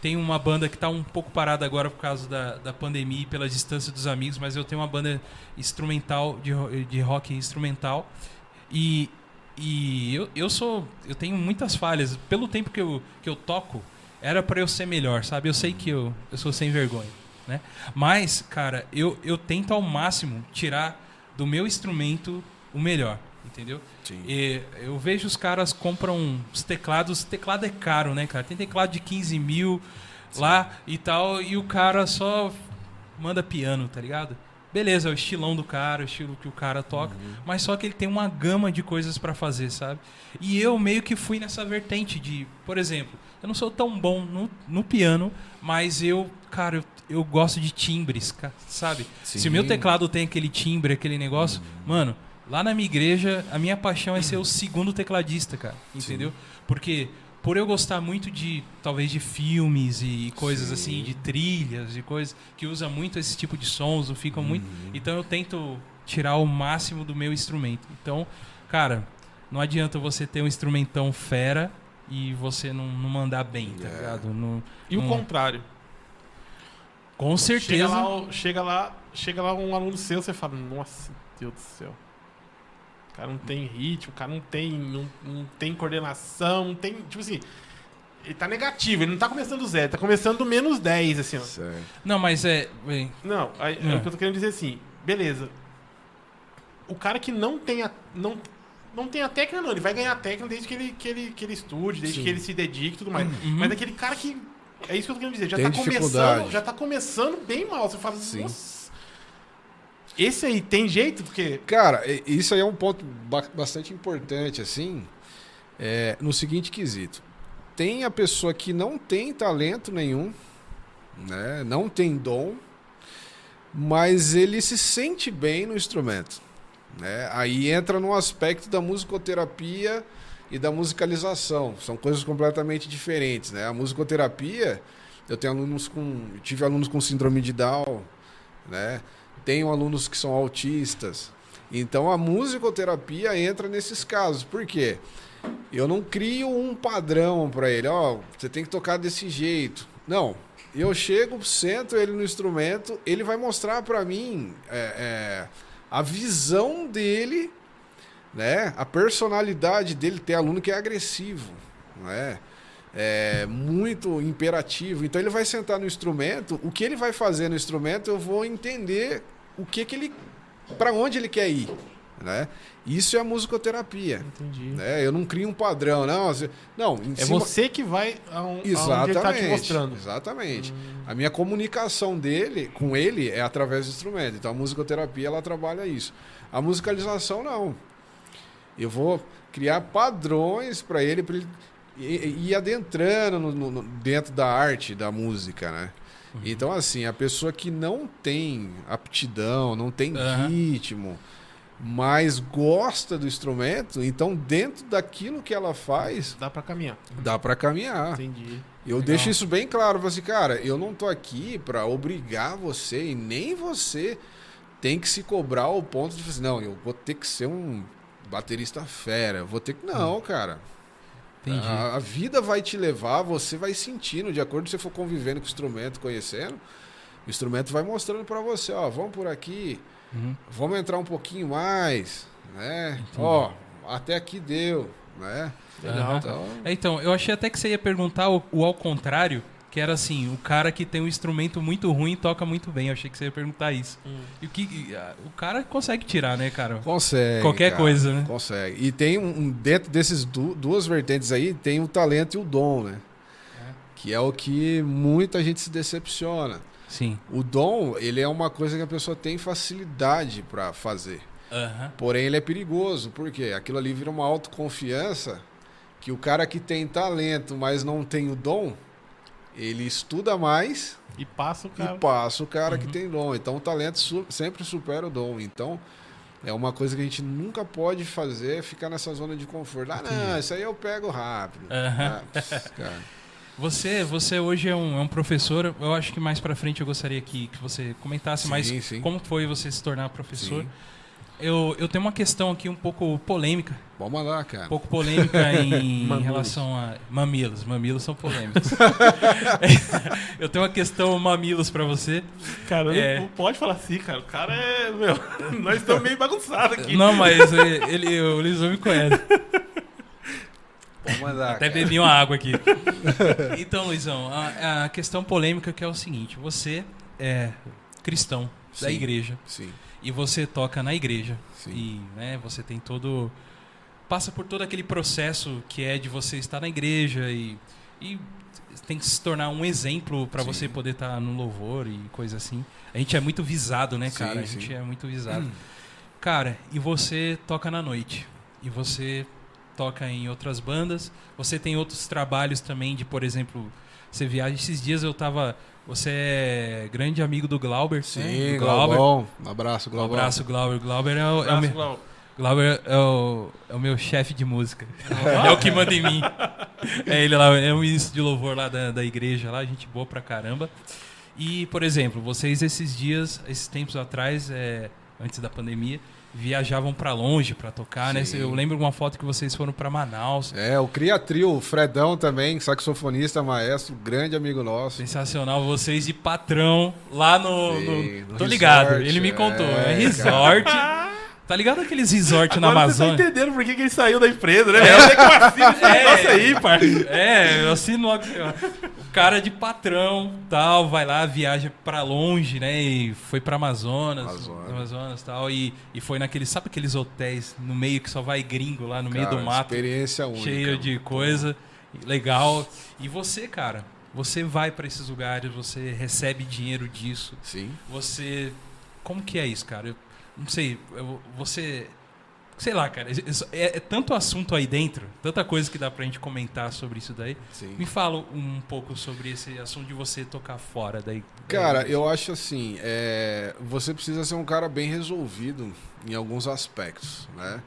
Tenho uma banda que tá um pouco parada agora por causa da, da pandemia e pela distância dos amigos, mas eu tenho uma banda instrumental de, de rock instrumental. E, e eu, eu sou. Eu tenho muitas falhas. Pelo tempo que eu, que eu toco, era pra eu ser melhor, sabe? Eu sei que eu, eu sou sem vergonha, né? Mas, cara, eu, eu tento ao máximo tirar do meu instrumento o melhor, entendeu? Sim. E eu vejo os caras compram os teclados, teclado é caro, né, cara? Tem teclado de 15 mil lá e tal, e o cara só manda piano, tá ligado? Beleza, é o estilão do cara, o estilo que o cara toca, mas só que ele tem uma gama de coisas pra fazer, sabe? E eu meio que fui nessa vertente de, por exemplo, eu não sou tão bom no, no piano, mas eu, cara, eu, eu gosto de timbres, sabe? Se o meu Sim. teclado tem aquele timbre, aquele negócio, mano, lá na minha igreja, a minha paixão é ser o segundo tecladista, cara, entendeu? Porque por eu gostar muito de, talvez, de filmes e coisas Sim. assim, de trilhas e coisas que usa muito esse tipo de sons, ficam muito. Então eu tento tirar o máximo do meu instrumento. Então, cara, não adianta você ter um instrumentão fera e você não, não mandar bem, tá É. ligado? Não- E o não- contrário. com Chega certeza. lá, o- chega lá, chega lá um aluno seu, você fala, nossa, Deus do céu. O cara não tem ritmo, o cara não tem, não, não tem coordenação, não tem. Tipo assim. Ele tá negativo, ele não tá começando do zero, tá começando do menos 10, assim, ó. Certo. Não, mas é. bem, Não, aí, É. é o que eu tô querendo dizer assim, beleza. O cara que não tem a, não, não tem a técnica, não, ele vai ganhar a técnica desde que ele, que ele, que ele estude, desde Sim. que ele se dedique e tudo mais. Uhum. Mas aquele cara que. É isso que eu tô querendo dizer, já Tem tá começando. Já tá começando bem mal. Você fala, Sim. nossa. Esse aí tem jeito, porque. Cara, isso aí é um ponto ba- bastante importante, assim, é, no seguinte quesito. Tem a pessoa que não tem talento nenhum, né, não tem dom, mas ele se sente bem no instrumento. Né? Aí entra no aspecto da musicoterapia e da musicalização. São coisas completamente diferentes. Né? A musicoterapia, eu tenho alunos com. tive alunos com síndrome de Down, né? Tenho alunos que são autistas. Então a musicoterapia entra nesses casos. Por quê? Eu não crio um padrão para ele, ó, você tem que tocar desse jeito. Não. Eu chego, sento ele no instrumento, ele vai mostrar para mim é, é, a visão dele, né? A personalidade dele. Tem aluno que é agressivo, né? É muito imperativo. Então ele vai sentar no instrumento. O que ele vai fazer no instrumento, eu vou entender o que que ele, para onde ele quer ir, né? Isso é a musicoterapia. Entendi. Né? Eu não crio um padrão, não. Não, É cima- você que vai aonde Exatamente. ele tá te mostrando. Exatamente. A minha comunicação dele com ele é através do instrumento. Então a musicoterapia ela trabalha isso. A musicalização não. Eu vou criar padrões para ele para ele ir adentrando no- no- dentro da arte da música, né? Então assim, a pessoa que não tem aptidão, não tem Aham. ritmo, mas gosta do instrumento, então dentro daquilo que ela faz, Dá pra caminhar. dá para caminhar. Entendi. Eu Legal. deixo isso bem claro, assim, cara, eu não tô aqui pra obrigar você e nem você tem que se cobrar ao ponto de fazer, não, eu vou ter que ser um baterista fera, eu vou ter que não, cara. Entendi. A, a vida vai te levar, você vai sentindo, de acordo com você for convivendo com o instrumento, conhecendo, o instrumento vai mostrando pra você, ó, vamos por aqui, Uhum. vamos entrar um pouquinho mais, né? Entendi. Ó, até aqui deu, né? Legal. Então, É, Então, eu achei até que você ia perguntar o, o ao contrário, que era assim, o cara que tem um instrumento muito ruim e toca muito bem. Eu achei que você ia perguntar isso. Hum. E o que ah, o cara consegue tirar, né, cara? Consegue. Qualquer cara, coisa, né? Consegue. E tem um, dentro desses du- duas vertentes aí, tem o talento e o dom, né? É. Que é o que muita gente se decepciona. Sim. O dom, ele é uma coisa que a pessoa tem facilidade pra fazer. Aham. Porém, ele é perigoso, porque aquilo ali vira uma autoconfiança que o cara que tem talento, mas não tem o dom, ele estuda mais E passa o cara. e passa o cara que Uhum. tem dom. Então o talento su- sempre supera o dom. Então é uma coisa que a gente nunca pode fazer, é ficar nessa zona de conforto. Ah, não, isso aí eu pego rápido. Aham. Ah, pss. Você, você hoje é um, é um professor. Eu acho que mais pra frente eu gostaria que, que você comentasse Sim, mais sim. como foi você se tornar professor. Sim. Eu, eu tenho uma questão aqui um pouco polêmica. Vamos lá, cara. Um pouco polêmica em relação a. Mamilos, mamilos são polêmicos. eu tenho uma questão mamilos pra você. Cara, É. não pode falar assim, cara. O cara é. Meu, nós estamos meio bagunçados aqui. Não, mas ele, ele, o Lisão me conhece. Vamos mandar. Até cara. bebi uma água aqui. Então, Luizão, a, a questão polêmica que é o seguinte: você é cristão da Sim. igreja Sim, e você toca na igreja sim. e né, você tem todo passa por todo aquele processo que é de você estar na igreja e, e tem que se tornar um exemplo para você poder estar no louvor e coisa assim. A gente é muito visado, né, Sim, cara? a sim. gente é muito visado. Cara, e você toca na noite. E você toca em outras bandas. Você tem outros trabalhos também de, por exemplo, você viaja. Esses dias eu tava. Você é grande amigo do Glauber. né? Sim, Do Glauber. Glaubão. Um abraço, Um Glaubão. abraço, Glauber. Glauber é o, é o meu, Glau. Glauber é o, é o meu chefe de música. é o que manda em mim. É ele lá, é o ministro de louvor lá da, da igreja, lá, gente boa pra caramba. E, por exemplo, vocês esses dias, esses tempos atrás, é, antes da pandemia, viajavam pra longe pra tocar, né? Sim. Eu lembro uma foto que vocês foram pra Manaus. É, o Cria Trio, o Fredão também, saxofonista, maestro, grande amigo nosso. Sensacional, vocês de patrão lá no. Sim, no- no tô ligado, resort, ele me contou. É, é, resort. Tá ligado aqueles resorts na Agora você tá Amazônia? entendendo por que, que ele saiu da empresa, né? Sei que eu assino negócio aí, parça. É, eu assino logo. O cara de patrão, tal, vai lá, viaja pra longe, né? E foi pra Amazonas, Amazonas. Amazonas, tal, e, e foi naqueles, sabe aqueles hotéis no meio que só vai gringo lá no meio Cara, do mato, Experiência única. cheio de coisa, legal. E você, cara, você vai pra esses lugares, você recebe dinheiro disso. Sim. Você. Como que é isso, cara? Eu não sei. você. Sei lá, cara. É, é tanto assunto aí dentro, tanta coisa que dá pra gente comentar sobre isso daí. Sim. Me fala um pouco sobre esse assunto de você tocar fora daí. Cara, eu acho assim, é, você precisa ser um cara bem resolvido em alguns aspectos, né?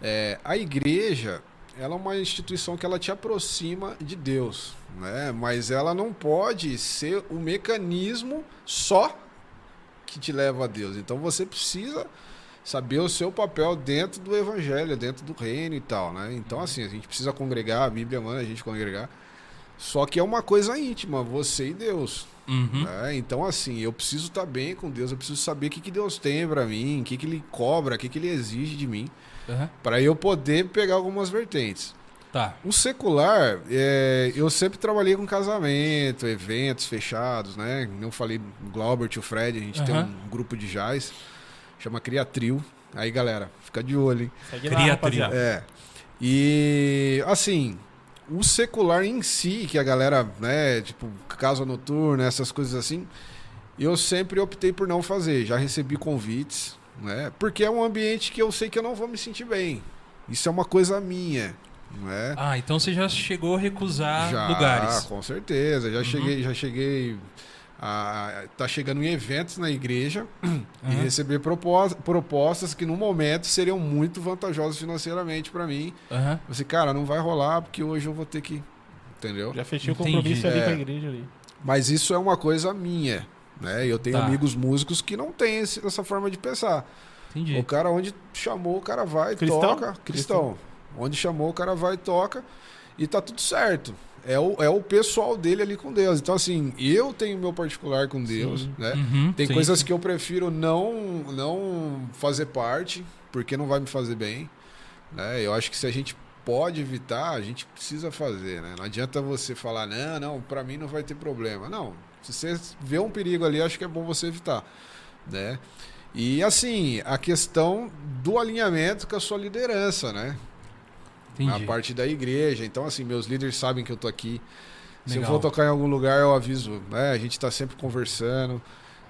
É, a igreja, ela é uma instituição que ela te aproxima de Deus, né? Mas ela não pode ser o mecanismo só que te leva a Deus. Então você precisa saber o seu papel dentro do evangelho, dentro do reino e tal, né? Então assim, a gente precisa congregar, a Bíblia manda a gente congregar. Só que é uma coisa íntima, você e Deus. Uhum. né? Então, assim, eu preciso estar bem com Deus, eu preciso saber o que, que Deus tem pra mim, o que, que Ele cobra, o que, que Ele exige de mim, Aham. para eu poder pegar algumas vertentes. Tá. O secular, é, eu sempre trabalhei com casamento, eventos fechados, né? Eu falei do Glaubert e o Fred, a gente tem Aham. um grupo de jazz, chama Criatril. Aí, galera, fica de olho, hein? Segue Cria, rapaziada. É. E assim, o secular em si, que a galera, né, tipo, casa noturna, essas coisas assim, eu sempre optei por não fazer. Já recebi convites, né? Porque é um ambiente que eu sei que eu não vou me sentir bem. Isso é uma coisa minha, né? Ah, então você já chegou a recusar já, lugares. com certeza. Já Uhum. cheguei, já cheguei a tá chegando em eventos na igreja e Aham. receber propos- propostas que no momento seriam muito vantajosas financeiramente para mim. Aham. Você, cara, não vai rolar porque hoje eu vou ter que. Entendeu? Já fechei o Entendi. compromisso ali É. com a igreja ali. Mas isso é uma coisa minha. Né? Eu tenho Tá. amigos músicos que não têm esse- essa forma de pensar. Entendi. O cara, onde chamou, o cara vai, Cristão? toca. Cristão. Onde chamou, o cara vai e toca. E tá tudo certo. É o, é o pessoal dele ali com Deus. Então, assim, eu tenho meu particular com Deus. Sim. Né? Uhum, Tem sim. coisas que eu prefiro não, não fazer parte, porque não vai me fazer bem. Né? Eu acho que se a gente pode evitar, a gente precisa fazer. Né? Não adianta você falar, não, não, pra mim não vai ter problema. Não, se você vê um perigo ali, acho que é bom você evitar. Né? E assim, a questão do alinhamento com a sua liderança, né? Entendi. A parte da igreja. Então, assim, meus líderes sabem que eu tô aqui. Se eu Legal. vou tocar em algum lugar, eu aviso, né? A gente tá sempre conversando.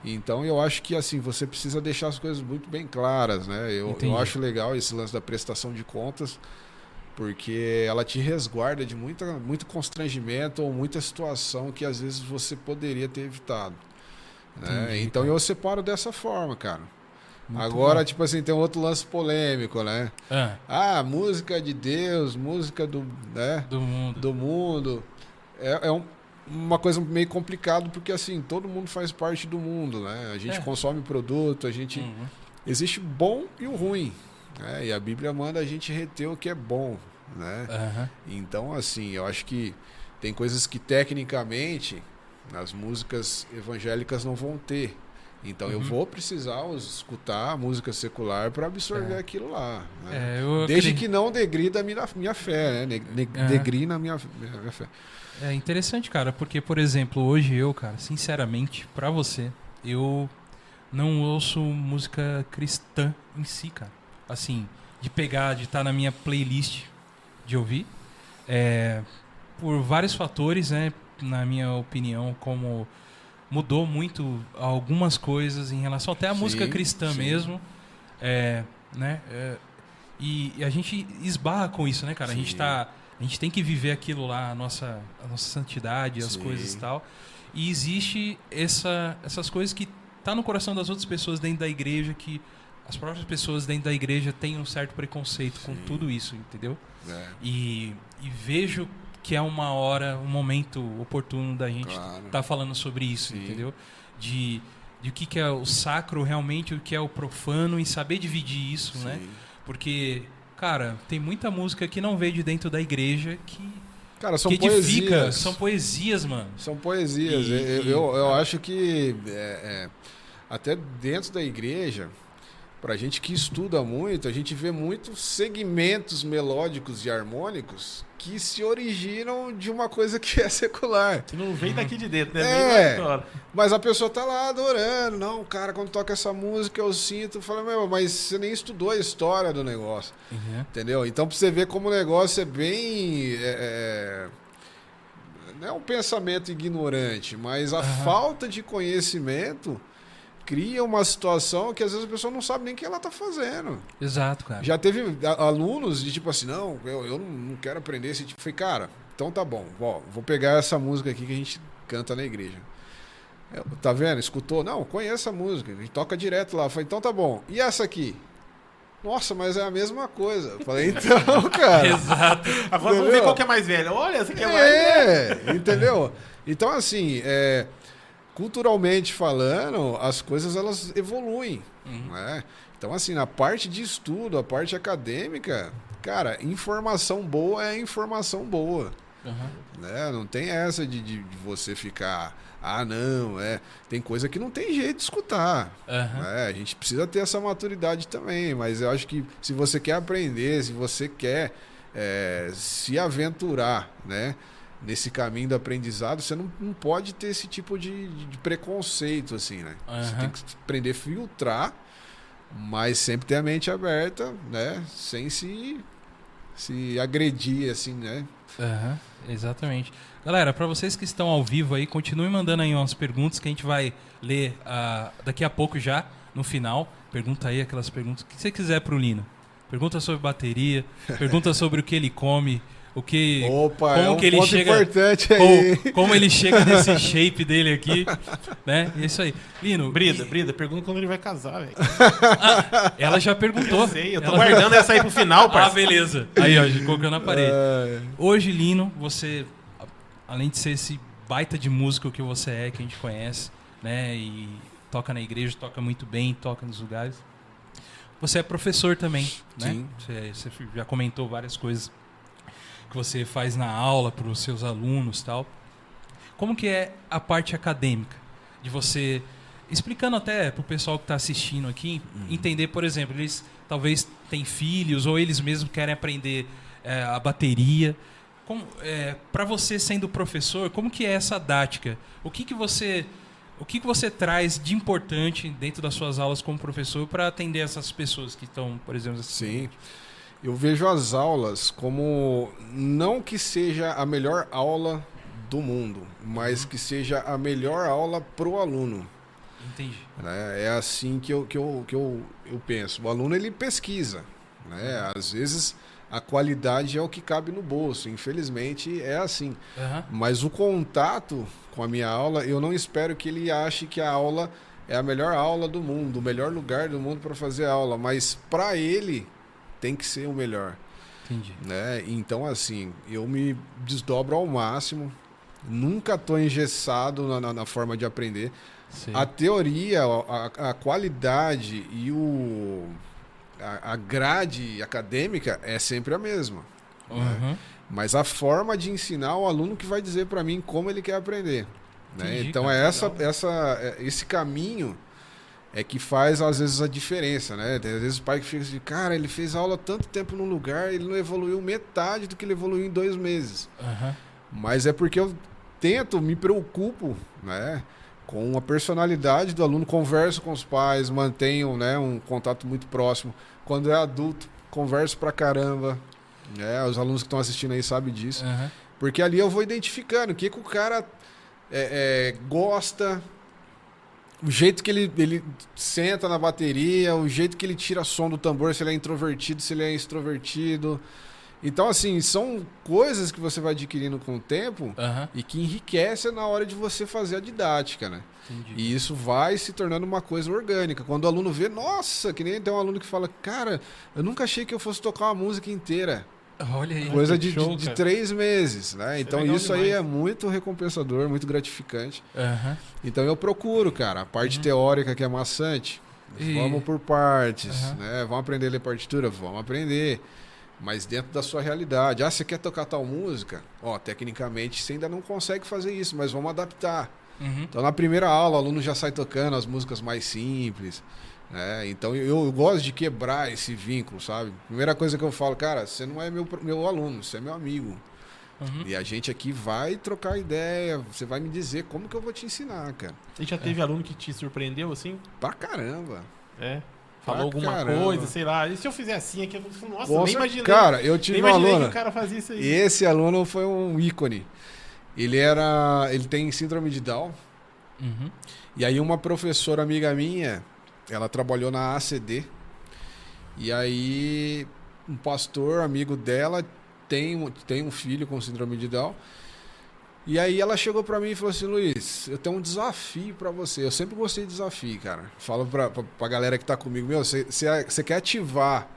Então, eu acho que, assim, você precisa deixar as coisas muito bem claras, né? Eu, eu acho legal esse lance da prestação de contas, porque ela te resguarda de muita, muito constrangimento ou muita situação que, às vezes, você poderia ter evitado. né? Entendi, Então, cara. eu separo dessa forma, cara. Muito Agora, bom. tipo assim, tem um outro lance polêmico, né? Ah, Ah, música de Deus, música do, né, do mundo. do mundo. É, é um- uma coisa meio complicado porque assim, todo mundo faz parte do mundo, né? A gente É. consome produto, a gente Uhum. existe o bom e o ruim, né? E a Bíblia manda a gente reter o que é bom, né? Aham. Então, assim, eu acho que tem coisas que tecnicamente as músicas evangélicas não vão ter. Então eu Uhum. vou precisar escutar a música secular para absorver É. aquilo lá. né? É, eu Desde que não degrida a minha, minha fé, né? Ne- Aham. Degrina a minha, minha, fé. É interessante, cara, porque, por exemplo, hoje eu, cara, sinceramente, pra você, eu não ouço música cristã em si, cara. Assim, de pegar, de estar na minha playlist de ouvir. É, por vários fatores, né? Na minha opinião, como mudou muito algumas coisas em relação até à Sim, música cristã sim. mesmo. É, né? É, e, e a gente esbarra com isso, né, cara? A gente tá. A gente tem que viver aquilo lá, a nossa, a nossa santidade, as coisas e tal. E existe essa, essas coisas que tá no coração das outras pessoas dentro da igreja que as próprias pessoas dentro da igreja têm um certo preconceito com Sim. tudo isso, entendeu? É, E, e vejo que é uma hora, um momento oportuno da gente claro. tá falando sobre isso, Sim. entendeu? De, de o que, que é o sacro realmente, o que é o profano e saber dividir isso, né? Sim. Porque, cara, tem muita música que não veio de dentro da igreja que, Cara, são que edifica. poesias. São poesias, mano. São poesias. E- eu, eu, eu acho que é, é, até dentro da igreja, Pra gente que estuda muito, a gente vê muitos segmentos melódicos e harmônicos que se originam de uma coisa que é secular. Que não vem daqui de dentro, né? É. Mas a pessoa tá lá adorando. Não, cara, quando toca essa música eu sinto. Fala, meu, mas você nem estudou a história do negócio. Uhum. Entendeu? Então, pra você ver como o negócio é bem. é, é, não é um pensamento ignorante, mas a Aham. falta de conhecimento cria uma situação que às vezes a pessoa não sabe nem o que ela tá fazendo. Exato, cara. Já teve alunos de tipo assim, não, eu, eu não, quero aprender esse tipo. Falei, cara, então tá bom, ó, vou pegar essa música aqui que a gente canta na igreja. Eu, tá vendo? Escutou? Não, conheço a música, a gente toca direto lá. Falei, então tá bom. E essa aqui? Nossa, mas é a mesma coisa. Eu Falei, então, cara. Exato. Agora vamos ver Entendeu? qual que é mais velho. Olha, essa aqui é mais velha. É, entendeu? Então, assim, é, culturalmente falando, as coisas elas evoluem. Uhum. né? Então, assim, na parte de estudo, a parte acadêmica, cara, informação boa é informação boa. Uhum. Né? Não tem essa de, de, de você ficar, ah, não, é. Tem coisa que não tem jeito de escutar. Uhum. né? A gente precisa ter essa maturidade também, mas eu acho que se você quer aprender, se você quer é, se aventurar, né? Nesse caminho do aprendizado, você não, não pode ter esse tipo de, de- preconceito, assim, né? Você Aham. tem que aprender a filtrar, mas sempre ter a mente aberta, né? Sem se, se agredir, assim, né? Aham, exatamente. Galera, para vocês que estão ao vivo aí, continuem mandando aí umas perguntas que a gente vai ler ah, daqui a pouco já, no final. Pergunta aí aquelas perguntas que você quiser pro Lino. Pergunta sobre bateria, pergunta sobre o que ele come, o que Opa, como é um que ele ponto chega- importante aí. como, como ele chega nesse shape dele aqui, né? É isso aí. Lino, Brida, e- Brida, pergunta quando ele vai casar, velho. ela já perguntou. Eu sei, eu tô Ela- guardando essa aí pro final, Ah, parceiro. beleza. Aí, ó, colocou na parede. É, Hoje, Lino, você, além de ser esse baita de músico que você é, que a gente conhece, né? E toca na igreja, toca muito bem, toca nos lugares. Você é professor também, né? Sim. Você, você já comentou várias coisas que você faz na aula para os seus alunos tal. Como que é a parte acadêmica? De você, explicando até para o pessoal que está assistindo aqui, entender, por exemplo, eles talvez têm filhos ou eles mesmos querem aprender é, a bateria. para você sendo professor, como que é essa dática? O que que você o que, que você traz de importante dentro das suas aulas como professor para atender essas pessoas que estão, por exemplo, Sim. Eu vejo as aulas como não que seja a melhor aula do mundo, mas Uhum. que seja a melhor aula pro aluno. Entendi. né? É assim que eu, que, eu, que eu, eu penso. O aluno ele pesquisa. Né? Às vezes a qualidade é o que cabe no bolso. Infelizmente é assim. Aham. Mas o contato com a minha aula, eu não espero que ele ache que a aula é a melhor aula do mundo, o melhor lugar do mundo para fazer aula. Mas para ele tem que ser o melhor Entendi. né? Então, assim, eu me desdobro ao máximo. Nunca tô engessado na, na- na forma de aprender. Sei. A teoria, a, a qualidade e o, a, a grade acadêmica é sempre a mesma. Uhum. Mas a forma de ensinar o aluno que vai dizer para mim como ele quer aprender. né? Entendi, Então, é essa, legal. essa, é- esse caminho é que faz, às vezes, a diferença. Né? Tem, às vezes o pai que fica assim, cara, ele fez aula tanto tempo num lugar, ele não evoluiu metade do que ele evoluiu em dois meses. Aham. Mas é porque eu tento, me preocupo, né? Com a personalidade do aluno, converso com os pais, mantenho né, um contato muito próximo. Quando é adulto, converso pra caramba. Né? Os alunos que estão assistindo aí sabem disso. Aham. Porque ali eu vou identificando o que, que o cara é, é, gosta, o jeito que ele, ele senta na bateria, o jeito que ele tira som do tambor, se ele é introvertido, se ele é extrovertido. Então, assim, são coisas que você vai adquirindo com o tempo Aham. e que enriquece na hora de você fazer a didática, né? Entendi. E isso vai se tornando uma coisa orgânica. Quando o aluno vê, nossa, que nem tem um aluno que fala, cara, eu nunca achei que eu fosse tocar uma música inteira. Olha aí. Coisa de, show, de- de três meses, né? Então legal isso aí demais. é muito recompensador, muito gratificante. Aham. Então eu procuro, cara, a parte teórica que é maçante. E- Vamos por partes, Aham. né? Vamos aprender a ler partitura? Vamos aprender. Mas dentro da sua realidade. Ah, você quer tocar tal música? Ó, tecnicamente você ainda não consegue fazer isso, mas vamos adaptar. Uhum. Então na primeira aula o aluno já sai tocando as músicas mais simples. É, então eu, eu gosto de quebrar esse vínculo, sabe? Primeira coisa que eu falo, cara, você não é meu, meu aluno, você é meu amigo. Uhum. E a gente aqui vai trocar ideia, você vai me dizer como que eu vou te ensinar, cara. E já teve aluno que te surpreendeu assim? Pra caramba. É. Pra Falou alguma caramba. coisa, sei lá. E se eu fizer assim aqui, eu falo, nossa, Com nem imaginei. Cara, eu nem tive um imaginei aluno. que o cara fazia isso aí. E esse aluno foi um ícone. Ele era. Ele tem síndrome de Down. Uhum. E aí uma professora amiga minha, ela trabalhou na ACD. E aí um pastor amigo dela tem, um- tem um filho com síndrome de Down. E aí ela chegou pra mim e falou assim, Luiz, eu tenho um desafio pra você. Eu sempre gostei de desafio, cara. Falo pra, pra, pra galera que tá comigo, meu, você- quer ativar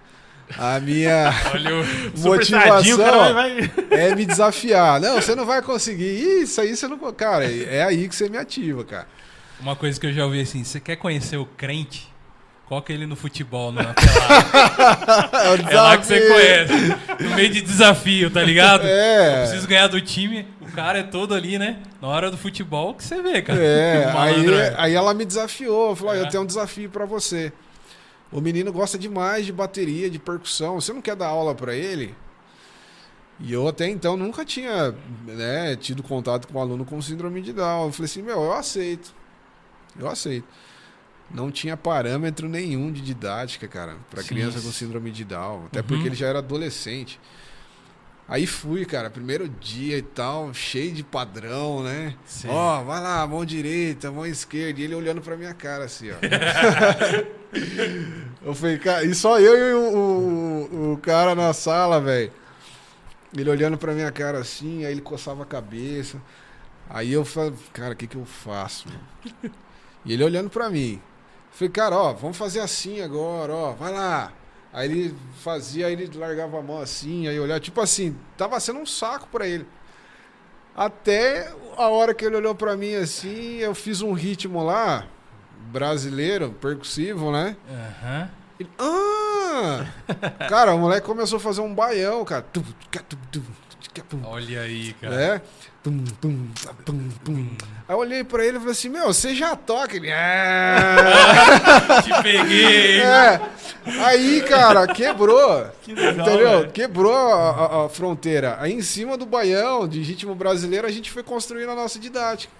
a minha Olha motivação vai. é me desafiar. Não, você não vai conseguir. Isso aí você não. Cara, é aí que você me ativa, cara. Uma coisa que eu já ouvi assim, você quer conhecer o crente? Coloca ele no futebol, na pelada. É, É lá que você conhece. No meio de desafio, tá ligado? Eu É. preciso ganhar do time. O cara é todo ali, né? Na hora do futebol que você vê, cara. É, aí, é. aí ela me desafiou. Falou: "Ó, É. Eu tenho um desafio pra você. O menino gosta demais de bateria, de percussão. Você não quer dar aula pra ele? E eu até então nunca tinha né, tido contato com um aluno com síndrome de Down. Eu falei assim: Meu, eu aceito. Eu aceito. Não tinha parâmetro nenhum de didática, cara, pra Sim. criança com síndrome de Down. Até Uhum. porque ele já era adolescente. Aí fui, cara, primeiro dia e tal, cheio de padrão, né? Ó, vai lá, mão direita, mão esquerda. E ele olhando pra minha cara assim, ó. eu falei, cara, e só eu e o, o, o cara na sala, velho. Ele olhando pra minha cara assim, aí ele coçava a cabeça. Aí eu falei, cara, o que que eu faço? mano? E ele olhando pra mim. Falei, cara, ó, vamos fazer assim agora, ó, vai lá. Aí ele fazia, aí ele largava a mão assim, aí olhava, tipo assim, tava sendo um saco pra ele. Até a hora que ele olhou pra mim assim, eu fiz um ritmo lá, brasileiro, percussivo, né? Aham. Ele, ah! cara, o moleque começou a fazer um baião, cara. Olha aí, cara. É? Tum, tum, tum, tum. Aí eu olhei pra ele e falei assim, meu, você já toca? Ele, é. Te peguei. é. Aí, cara, quebrou. Que legal, Entendeu? velho. Quebrou a, a- a fronteira. Aí em cima do baião, de ritmo brasileiro, a gente foi construindo a nossa didática.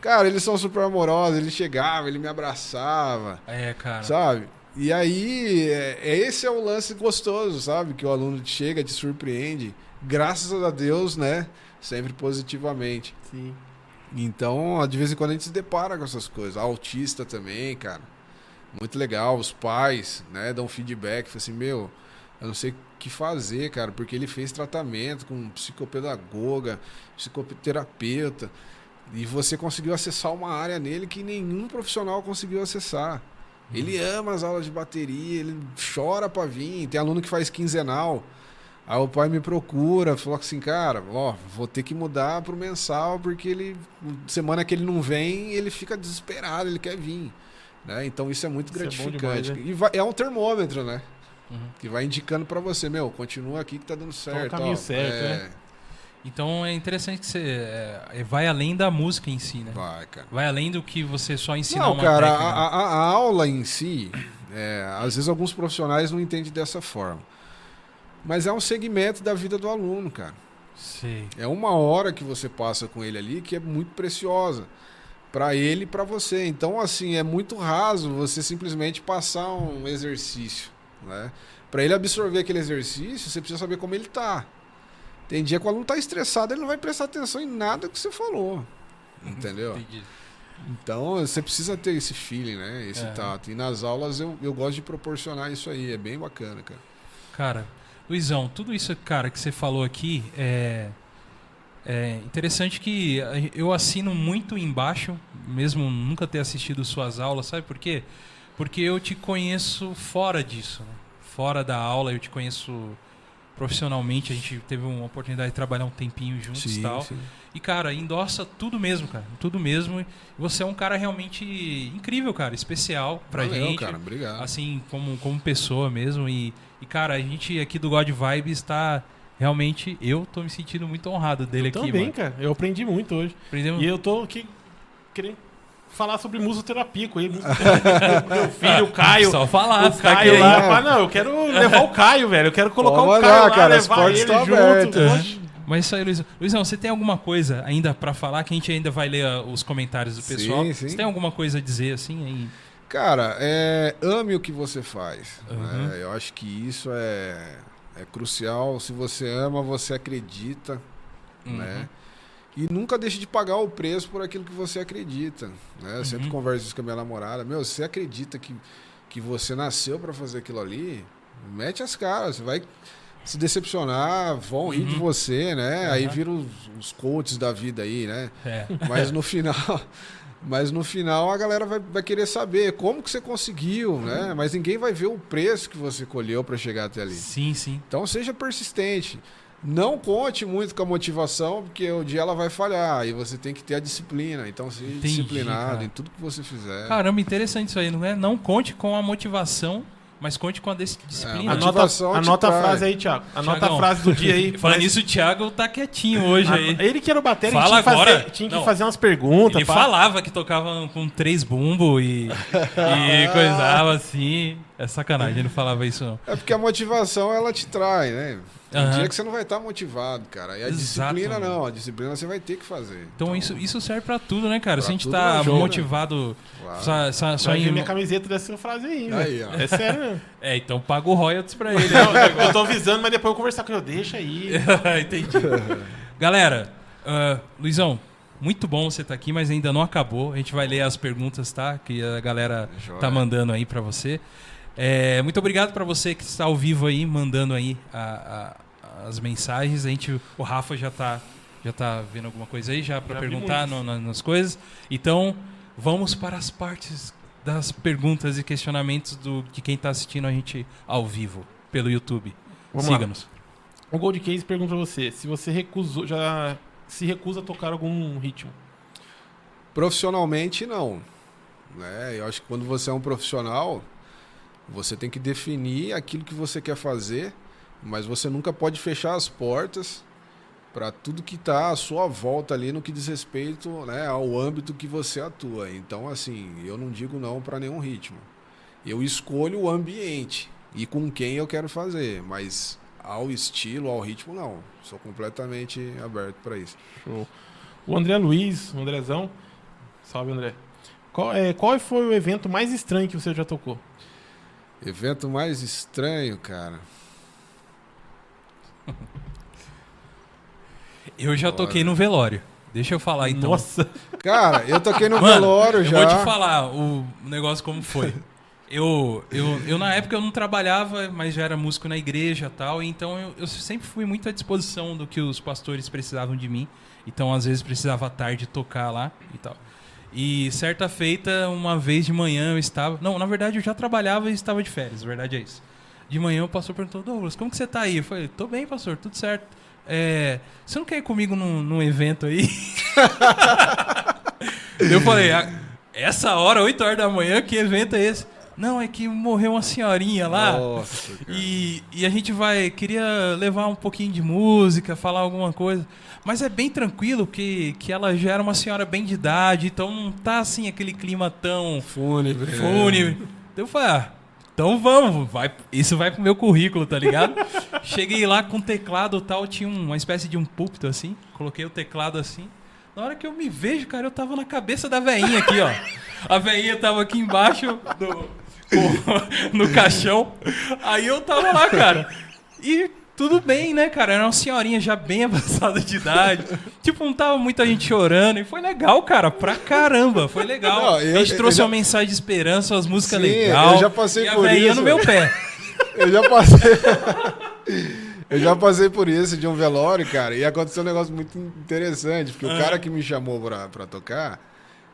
Cara, eles são super amorosos, ele chegava, ele me abraçava, É, cara. sabe? E aí, é, é- esse é o lance gostoso, sabe? Que o aluno chega, te surpreende. Graças a Deus, né? Sempre positivamente. Sim. Então, de vez em quando a gente se depara com essas coisas. Autista também, cara. Muito legal. Os pais, né, dão feedback. Falam assim, meu, eu não sei o que fazer, cara, porque ele fez tratamento com psicopedagoga, psicoterapeuta. E você conseguiu acessar uma área nele que nenhum profissional conseguiu acessar. Ele ama as aulas de bateria, ele chora pra vir. Tem aluno que faz quinzenal. Aí o pai me procura, falou assim, cara, ó, vou ter que mudar pro mensal, porque ele. Semana que ele não vem, ele fica desesperado, ele quer vir. Né? Então isso é muito Isso é gratificante. demais, E vai- é um termômetro, né? Uhum. Que vai indicando pra você, meu, continua aqui que tá dando certo. caminho ó. certo, é, né? Então é interessante que você é, vai além da música em si, né? Vai, cara. Vai além do que você só ensinar Não, uma cara, a, técnica. a- a aula em si, é, às vezes alguns profissionais não entendem dessa forma. Mas é um segmento da vida do aluno, cara. Sei. É uma hora que você passa com ele ali que é muito preciosa para ele e para você. Então, assim, é muito raso você simplesmente passar um exercício, né? Para ele absorver aquele exercício, você precisa saber como ele tá. Tem dia que o aluno tá estressado, ele não vai prestar atenção em nada que você falou. Entendeu? Entendi. Então, você precisa ter esse feeling, né? Esse Aham. tato. E nas aulas eu, eu gosto de proporcionar isso aí. É bem bacana, cara. Cara, Luizão, tudo isso, cara, que você falou aqui é, é interessante que eu assino muito embaixo, mesmo nunca ter assistido suas aulas, sabe por quê? Porque eu te conheço fora disso, né? fora da aula, eu te conheço profissionalmente, a gente teve uma oportunidade de trabalhar um tempinho juntos e tal. E, cara, endossa tudo mesmo, cara. Tudo mesmo. Você é um cara realmente incrível, cara. Especial pra Valeu, gente. cara. Obrigado. Assim, como, como pessoa mesmo. E, e, cara, a gente aqui do God Vibes tá realmente. Eu tô me sentindo muito honrado dele Eu aqui, também, mano. cara. Eu aprendi muito hoje. Aprendemos- E eu tô aqui querendo falar sobre musoterapia com ele. Musoterapia meu filho, o Caio. Só falar, o tá Caio querendo. lá. Mas não, eu quero levar o Caio, velho. Eu quero colocar o Caio lá, cara, levar ele estão junto. abertas. Poxa. Mas isso aí, Luizão. Luizão, você tem alguma coisa ainda pra falar que a gente ainda vai ler ah, os comentários do Sim, pessoal? sim. Você tem alguma coisa a dizer assim aí? Cara, é, ame o que você faz. Uhum. né? Eu acho que isso é, é crucial. Se você ama, você acredita, Uhum. né? E nunca deixe de pagar o preço por aquilo que você acredita. Né? Eu sempre Uhum. converso isso com a minha namorada. Meu, se você acredita que, que você nasceu para fazer aquilo ali, mete as caras. Você vai se decepcionar, vão rir de Uhum. você, né? Aí Uhum. viram os, os coaches da vida aí, né? É. Mas no final, mas no final a galera vai, vai querer saber como que você conseguiu, né? Mas ninguém vai ver o preço que você colheu para chegar até ali. Sim, sim. Então seja persistente. Não conte muito com a motivação, porque o dia ela vai falhar e você tem que ter a disciplina. Então seja Entendi, disciplinado cara. em tudo que você fizer. Caramba, interessante isso aí, não é? Não conte com a motivação, mas conte com a dis- disciplina. É, Anota, anota a frase aí, Thiago. Anota Thiagão. a frase do dia aí. Falando nisso, o Thiago tá quietinho hoje aí. Ele que era o bater, ele Fala tinha, que fazer, agora. tinha que Não. fazer umas perguntas. Ele pá. falava que tocava com três bumbos e, e coisava assim. É sacanagem, ele não falava isso não. É porque a motivação ela te trai, né? Tem Aham. dia que você não vai estar motivado, cara. E a disciplina Exatamente. não, a disciplina você vai ter que fazer. Então, isso, isso serve pra tudo, né, cara? Pra Se a gente tá jogo, né? motivado Claro. só, só, só em. minha camiseta dessa frase aí. Aí. É sério mesmo. É, então paga o royalties pra ele. Não, eu tô avisando, mas depois eu conversar com ele. Deixa aí. Entendi. Galera, ah, Luizão, muito bom você estar aqui, mas ainda não acabou. A gente vai ler as perguntas, tá? Que a galera Joia. tá mandando aí pra você. É, muito obrigado pra você que está ao vivo aí, mandando aí a- a- as mensagens. A gente, o Rafa já tá, já tá vendo alguma coisa aí, já vi perguntar no- na- nas coisas. Então, vamos para as partes das perguntas e questionamentos do, de quem tá assistindo a gente ao vivo pelo YouTube. Siga-nos. O Gold Case pergunta pra você se você recusou, já se recusa a tocar algum ritmo. Profissionalmente, não. Né? Eu acho que quando você é um profissional, você tem que definir aquilo que você quer fazer, mas você nunca pode fechar as portas para tudo que está à sua volta ali no que diz respeito né, ao âmbito que você atua. Então, assim, eu não digo não para nenhum ritmo. Eu escolho o ambiente e com quem eu quero fazer, mas ao estilo, ao ritmo, não. Sou completamente aberto para isso. Show. O André Luiz, o Andrezão. Salve, André. Qual, é, qual foi o evento mais estranho que você já tocou? Evento mais estranho, cara. Eu já toquei no velório. Deixa eu falar então. Nossa, Cara, eu toquei no Mano, velório eu já. vou te falar o negócio como foi. Eu, eu, eu, na época, eu não trabalhava, mas já era músico na igreja e tal, então eu, eu sempre fui muito à disposição do que os pastores precisavam de mim. Então, às vezes, precisava à tarde tocar lá e tal. E certa feita, uma vez de manhã, eu estava... Não, na verdade, eu já trabalhava e estava de férias, verdade é isso. De manhã, o pastor perguntou, Douglas, como que você tá aí? Eu falei, tô bem, pastor, tudo certo. É, você não quer ir comigo num, num evento aí? Eu falei, "Ah, essa hora, 8 horas da manhã, que evento é esse? Não, é que morreu uma senhorinha lá. Nossa. E, e a gente vai. Queria levar um pouquinho de música, falar alguma coisa. Mas é bem tranquilo, que, que ela já era uma senhora bem de idade, então não tá assim aquele clima tão Fúnebre. fúnebre. Então eu falei, ah, então vamos, vai, isso vai pro meu currículo, tá ligado? Cheguei lá com teclado e tal, tinha uma espécie de um púlpito assim, coloquei o teclado assim. Na hora que eu me vejo, cara, eu tava na cabeça da veinha aqui, ó. A veinha tava aqui embaixo do, no caixão. Aí eu tava lá, cara. E tudo bem, né, cara? Era uma senhorinha já bem avançada de idade. tipo, não tava muita gente chorando. E foi legal, cara, pra caramba. Foi legal. Não, eu- a gente eu trouxe já- uma mensagem de esperança, as músicas legais. eu já passei e por isso. no meu pé. Eu já passei. eu já passei por isso de um velório, cara, e aconteceu um negócio muito interessante, porque Ah. o cara que me chamou pra, pra tocar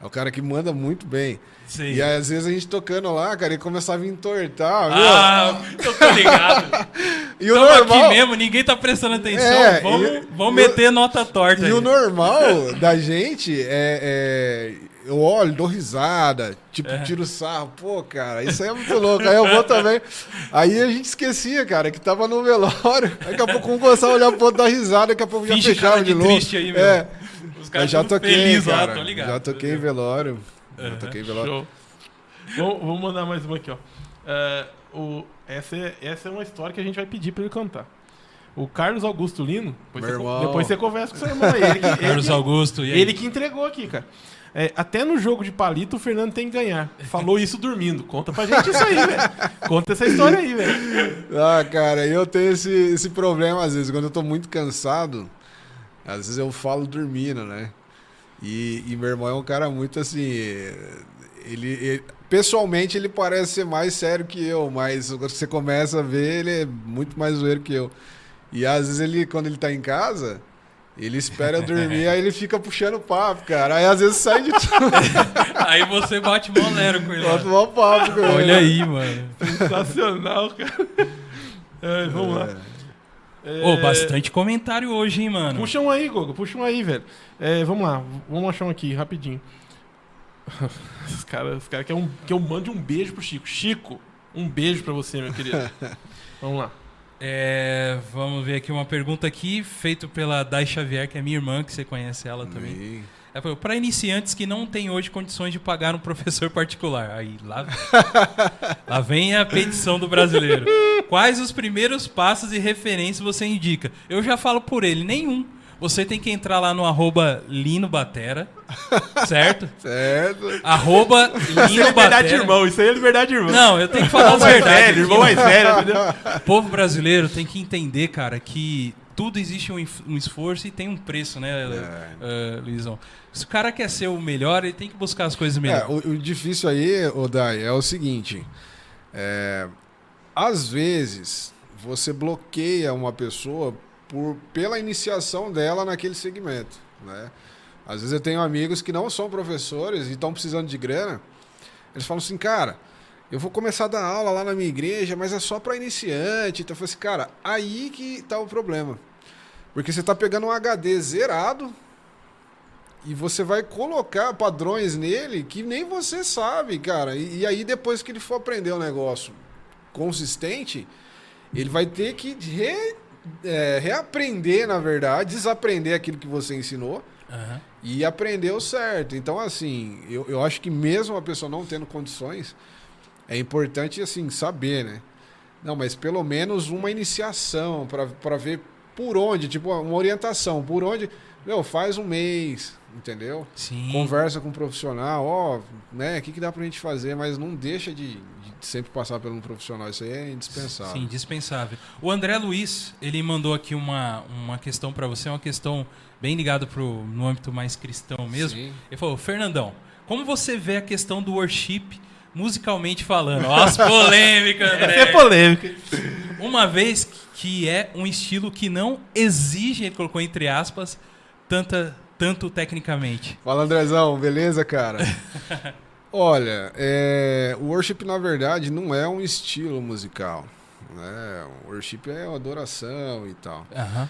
é o cara que manda muito bem. Sim. E aí, às vezes a gente tocando lá, cara, ele começava a entortar, Ah, eu tô ligado. viu? E o Tamo normal. aqui mesmo, ninguém tá prestando atenção. É, vamos e- vamos e meter nota torta E aí. o normal da gente é, é- Eu olho, dou risada, tipo, É. tiro sarro. Pô, cara, isso aí é muito louco. Aí eu vou também. Aí a gente esquecia, cara, que tava no velório. Daqui a pouco um começava a olhar pro outro, dar risada, daqui a pouco já Finge fechava de de novo. triste aí. É, caras já toquei, felizes cara. lá, tô ligado. já toquei em velório. Aham. toquei violão. Show. Vamos, vamos mandar mais uma aqui, ó. É, o, essa, é, essa é uma história que a gente vai pedir pra ele cantar. O Carlos Augusto Lino, depois, Meu você, irmão. depois você conversa com seu irmão aí. Ele, que- ele Carlos que- Augusto, e aí? ele que entregou aqui, cara. É, até no jogo de palito o Fernando tem que ganhar. Falou isso dormindo. Conta pra gente isso aí, velho. Conta essa história aí, velho. Ah, cara, eu tenho esse, esse problema às vezes. Quando eu tô muito cansado, às vezes eu falo dormindo, né? E, e meu irmão é um cara muito assim. Ele, ele- pessoalmente ele parece ser mais sério que eu, mas quando você começa a ver, ele é muito mais zoeiro que eu. E às vezes ele, quando ele tá em casa, ele espera eu dormir, aí ele fica puxando papo, cara. Aí às vezes sai de tudo, Aí você bate molero com ele. bota lá. um papo com ele. Olha aí, mano. Sensacional, cara. É, vamos lá. É, Ô, bastante comentário hoje, hein, mano? Puxa um aí, Gogo. Puxa um aí, velho. É, vamos lá. Vamos achar um aqui, rapidinho. Os caras os cara querem um, que eu mande um beijo pro Chico. Chico, um beijo pra você, meu querido. vamos lá. É, vamos ver aqui uma pergunta aqui, feita pela Dai Xavier, que é minha irmã, que você conhece ela também. Ih. Para iniciantes que não têm hoje condições de pagar um professor particular. Aí, lá, lá vem a petição do brasileiro. Quais os primeiros passos e referências você indica? Eu já falo por ele, nenhum. Você tem que entrar lá no arroba Lino Batera, certo? Certo. Arroba Isso é Lino liberdade Batera. de irmão, isso aí é liberdade de irmão. Não, eu tenho que falar Irmão as mais verdades. velho, irmão mais velho, entendeu? o povo brasileiro tem que entender, cara, que tudo existe um, um esforço e tem um preço, né, É. uh, Luizão? Se o cara quer ser o melhor, ele tem que buscar as coisas É, melhores. o, o difícil aí, Odai, é o seguinte. é, às vezes, você bloqueia uma pessoa por, pela iniciação dela naquele segmento. Né? Às vezes eu tenho amigos que não são professores e estão precisando de grana. Eles falam assim, cara, eu vou começar a dar aula lá na minha igreja, mas é só para iniciante. Então eu falei assim, cara, aí que tá o problema. Porque você tá pegando um HD zerado e você vai colocar padrões nele que nem você sabe, cara. E, e aí depois que ele for aprender um negócio consistente, ele vai ter que re- é, reaprender, na verdade, desaprender aquilo que você ensinou Aham. e aprender o certo. Então, assim, eu, eu acho que mesmo a pessoa não tendo condições, é importante, assim, saber, né? Não, mas pelo menos uma iniciação para ver por onde, tipo, uma orientação, por onde, meu, faz um mês, entendeu? Sim. Conversa com um profissional, ó, né, o que, que dá pra gente fazer, mas não deixa de, de sempre passar por um profissional, isso aí é indispensável. Sim, dispensável. O André Luiz, ele mandou aqui uma, uma questão pra você, uma questão bem ligada pro, no âmbito mais cristão mesmo. Sim. Ele falou, Fernandão, como você vê a questão do worship musicalmente falando? Ó, as polêmicas, André. é polêmica. Uma vez que é um estilo que não exige, ele colocou entre aspas, tanta, tanto tecnicamente. Fala, Andrezão, beleza, cara? Olha, é, o worship, na verdade, não é um estilo musical. Né? O worship é uma adoração e tal. Aham.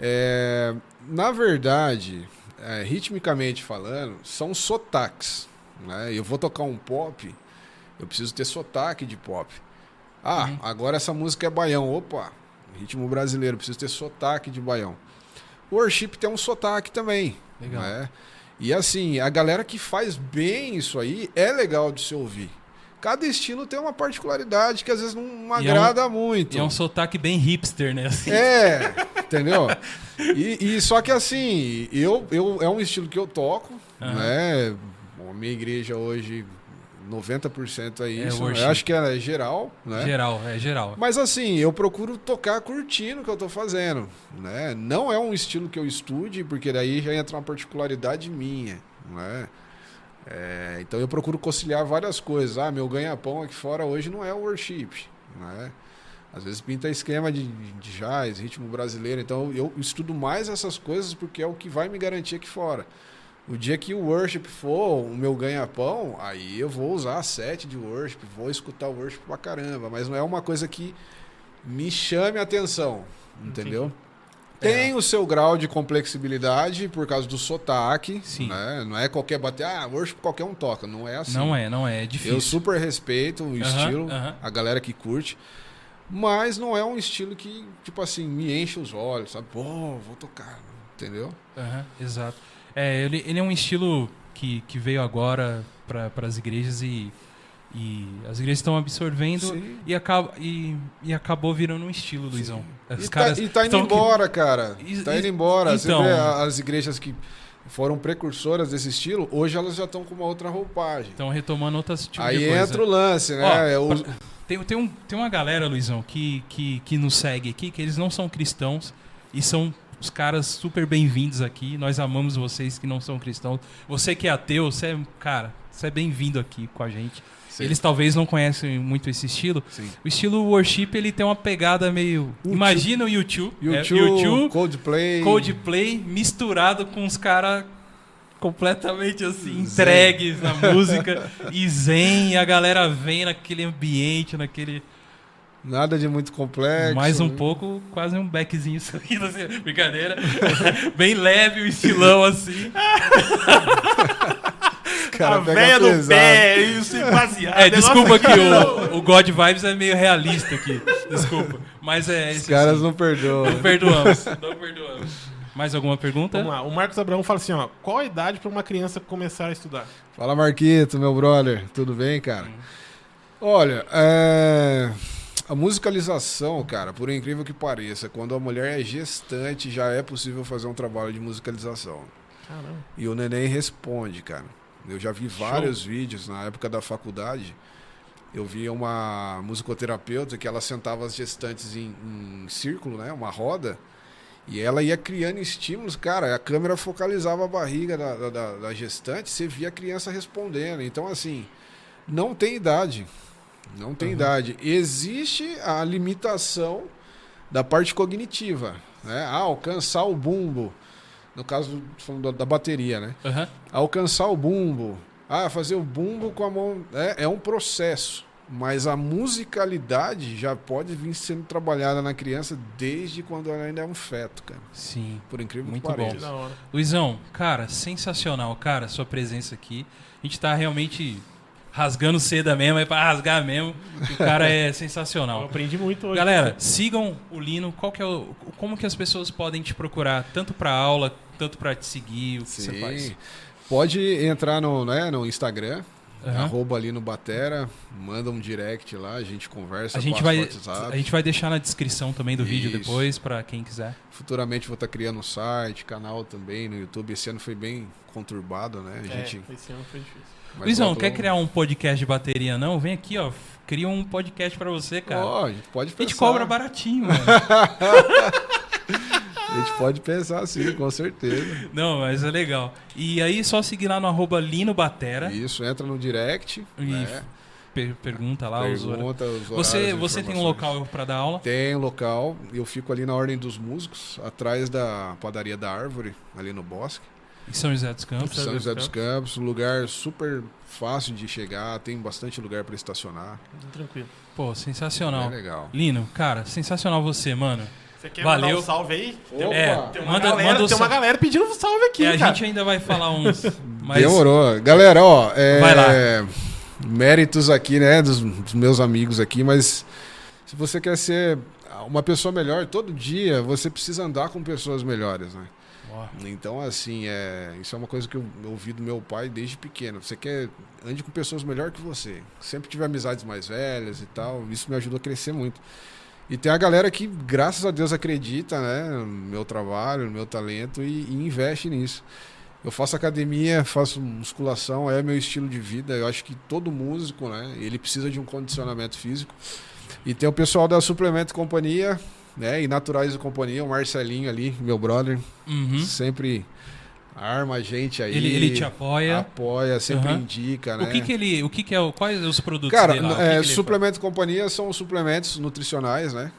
É, na verdade, é, ritmicamente falando, são sotaques. Né? Eu vou tocar um pop, eu preciso ter sotaque de pop. Ah, Uhum. agora essa música é baião. Opa, ritmo brasileiro, preciso ter sotaque de baião. O worship tem um sotaque também. Legal. né? E assim, a galera que faz bem isso aí é legal de se ouvir. Cada estilo tem uma particularidade que às vezes não E é um- agrada muito. E é um sotaque bem hipster, né? Assim. É, entendeu? E, e só que assim, eu, eu é um estilo que eu toco, Aham. né? A minha igreja hoje 90% é É isso. worship. eu acho que é geral, né? Geral, é geral. Mas assim, eu procuro tocar curtindo o que eu tô fazendo, né? Não é um estilo que eu estude, porque daí já entra uma particularidade minha, né? É, então eu procuro conciliar várias coisas. Ah, meu ganha-pão aqui fora hoje não é o worship, né? Às vezes pinta esquema de, de jazz, ritmo brasileiro. Então eu estudo mais essas coisas porque é o que vai me garantir aqui fora. O dia que o worship for o meu ganha-pão, aí eu vou usar a set de worship, vou escutar o worship pra caramba. Mas não é uma coisa que me chame a atenção, entendeu? Tem o seu grau de complexibilidade por causa do sotaque, Sim. né? Não é qualquer bater, ah, worship qualquer um toca. Não é assim. Não é, não é, é difícil. Eu super respeito o estilo, aham. a galera que curte. Mas não é um estilo que, tipo assim, me enche os olhos, sabe? Pô, vou tocar. entendeu? Exato. É, ele, ele é um estilo que, que veio agora para as igrejas e, e as igrejas estão absorvendo Sim. e, acaba, e, e acabou virando um estilo, Luizão. E, caras tá, e tá indo estão que- embora, cara. E- tá e- indo embora. então- Você vê as igrejas que foram precursoras desse estilo, hoje elas já estão com uma outra roupagem. Estão retomando outros tipos Aí de coisa. entra o lance, né? Ó, É o- Tem, tem, um, tem uma galera, Luizão, que, que, que nos segue aqui, que eles não são cristãos e são os caras super bem-vindos aqui. Nós amamos vocês que não são cristãos. Você que é ateu, você é, cara, você é bem-vindo aqui com a gente. Sim. Eles talvez não conhecem muito esse estilo. Sim. O estilo worship, ele tem uma pegada meio... YouTube. Imagina o YouTube. é, YouTube, YouTube, Coldplay. Coldplay, misturado com os caras completamente assim, Zen. entregues na música e zen, e a galera vem naquele ambiente, naquele. Nada de muito complexo. mais um né? pouco, quase um backzinho subindo, assim, brincadeira. Bem leve o estilão assim. Cara a pega véia do pesado. pé, isso baseado. É, desculpa que o, o God Vibes é meio realista aqui. Desculpa. Mas é. Os caras assim, não perdoam. não perdoamos. Não perdoamos. Mais alguma pergunta? Vamos lá, o Marcos Abraão fala assim, ó, qual a idade para uma criança começar a estudar? Fala, Marquito, meu brother. Tudo bem, cara? Olha, é... a musicalização, cara, por incrível que pareça, quando a mulher é gestante, já é possível fazer um trabalho de musicalização. Caramba. E o neném responde, cara. Eu já vi vários vídeos na época da faculdade. Eu via uma musicoterapeuta que ela sentava as gestantes em, em círculo, né? Uma roda. E ela ia criando estímulos, cara. A câmera focalizava a barriga da, da- da, da gestante, você via a criança respondendo. Então, assim, não tem idade. Não tem idade. Existe a limitação da parte cognitiva. Né? Ah, alcançar o bumbo. No caso falando da- bateria, né? Aham. alcançar o bumbo. Ah, fazer o bumbo com a mão. É, é um processo. Mas a musicalidade já pode vir sendo trabalhada na criança desde quando ela ainda é um feto, cara. Sim. Por incrível Muito que bom. pareça. Hora. Luizão, cara, sensacional, cara, sua presença aqui. A gente tá realmente rasgando seda mesmo, é pra rasgar mesmo. O cara é Eu sensacional. aprendi muito hoje. Galera, sigam o Lino. Qual que é o, como que as pessoas podem te procurar, tanto pra aula, tanto pra te seguir, o que você faz? Sim. Pode entrar no, né, no Instagram, Aham. arroba ali no Batera, manda um direct lá, a gente conversa, A gente, vai, WhatsApp. a gente vai deixar na descrição também do vídeo Isso. depois, pra quem quiser. Futuramente vou estar criando um site, canal também no YouTube. Esse ano foi bem conturbado, né? A É, gente, esse ano foi difícil. mas Luizão, quer criar um podcast de bateria não? Vem aqui, ó. Cria um podcast pra você, cara. A gente pode a pensar. gente cobra baratinho, mano. A gente pode pensar sim, com certeza. Não, mas é legal. E aí, só seguir lá no arroba Lino Batera Isso, entra no direct, e né? per- pergunta lá os pergunta os horários, Você, você tem um local pra dar aula? Tem um local, eu fico ali na Ordem dos Músicos, atrás da padaria da Árvore, ali no Bosque. Em São José dos Campos. São São José dos Campos, um lugar super fácil de chegar, tem bastante lugar para estacionar. Tranquilo. Pô, sensacional. É legal. Lino, cara, sensacional você, mano. Você quer Valeu. mandar um salve aí? Tem, Opa! É, tem uma, manda, galera, manda tem uma galera pedindo um salve aqui, É, a cara. gente ainda vai falar uns. Mas Demorou. Galera, ó, é, Vai lá. méritos aqui, né, dos, dos meus amigos aqui, mas se você quer ser uma pessoa melhor todo dia, você precisa andar com pessoas melhores, né? Então, assim, é, isso é uma coisa que eu ouvi do meu pai desde pequeno. Você quer ande com pessoas melhor que você. Sempre tive amizades mais velhas e tal. Isso me ajudou a crescer muito. E tem a galera que, graças a Deus, acredita né, no meu trabalho, no meu talento e, e investe nisso. Eu faço academia, faço musculação, é meu estilo de vida. Eu acho que todo músico, né, ele precisa de um condicionamento físico. E tem o pessoal da Suplemento Companhia, né, e Naturais e Companhia, o Marcelinho ali, meu brother, uhum. sempre arma a gente aí. ele, ele te apoia. apoia, sempre Aham. indica, né? O que que ele, o que que é, o, quais os produtos Cara, dele lá? O que é, que ele suplemento e companhia são suplementos nutricionais, né?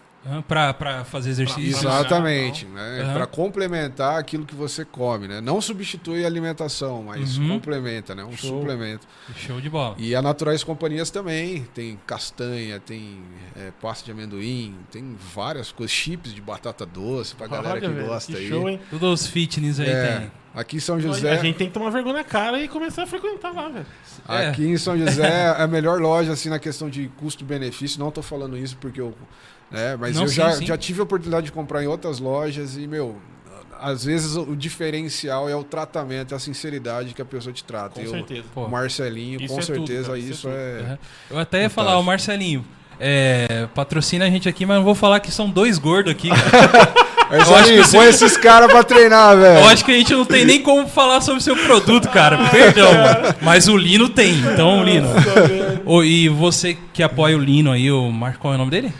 pra, pra fazer exercício. Pra- Exatamente, né? Aham. Para complementar aquilo que você come, né? Não substitui a alimentação, mas Uhum. complementa, né? Um Show. suplemento. Show de bola. E a Naturais Companhias também, tem castanha, tem é, pasta de amendoim, tem várias coisas, chips de batata doce pra galera que velho, gosta que aí. show, hein? Tudo os fitness aí É, tem. Aqui em São A José, gente tem que tomar vergonha na cara e começar a frequentar lá, velho. É. Aqui em São José é a melhor loja assim na questão de custo-benefício. Não estou falando isso porque eu, né, mas Não, eu sim, já, sim. já tive a oportunidade de comprar em outras lojas e meu, às vezes o diferencial é o tratamento, é a sinceridade que a pessoa te trata. Com Eu- certeza. Pô, O Marcelinho, Isso com é tudo, certeza, cara, isso é isso tudo. é. Uhum. Eu até ia Fantástico. falar, o Marcelinho, é, patrocina a gente aqui, mas não vou falar que são dois gordos aqui, cara. Marcelinho, acho que põe esses caras pra treinar, velho. Eu acho que a gente não tem nem como falar sobre o seu produto, cara. Perdão. Mas o Lino tem. Então, Lino. E você que apoia o Lino aí, o Mar... qual é o nome dele?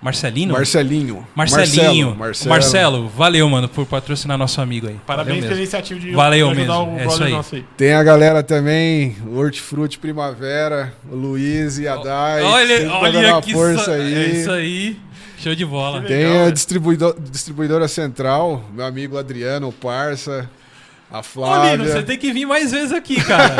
Marcelino? Marcelinho. Marcelinho. Marcelo. Marcelo, valeu, mano, por patrocinar nosso amigo aí. Parabéns pela iniciativa de Valeu de ajudar mesmo, o é brother isso aí. nosso aí. Tem a galera também, o Hortifruti Primavera, o Luiz e a Dai. Olha, olha que força aí. É isso aí. Show de bola. Que Tem Legal, a né? distribuidor- distribuidora central, meu amigo Adriano, o Parça, a Ô, Flávia. Lino, você tem que vir mais vezes aqui, cara.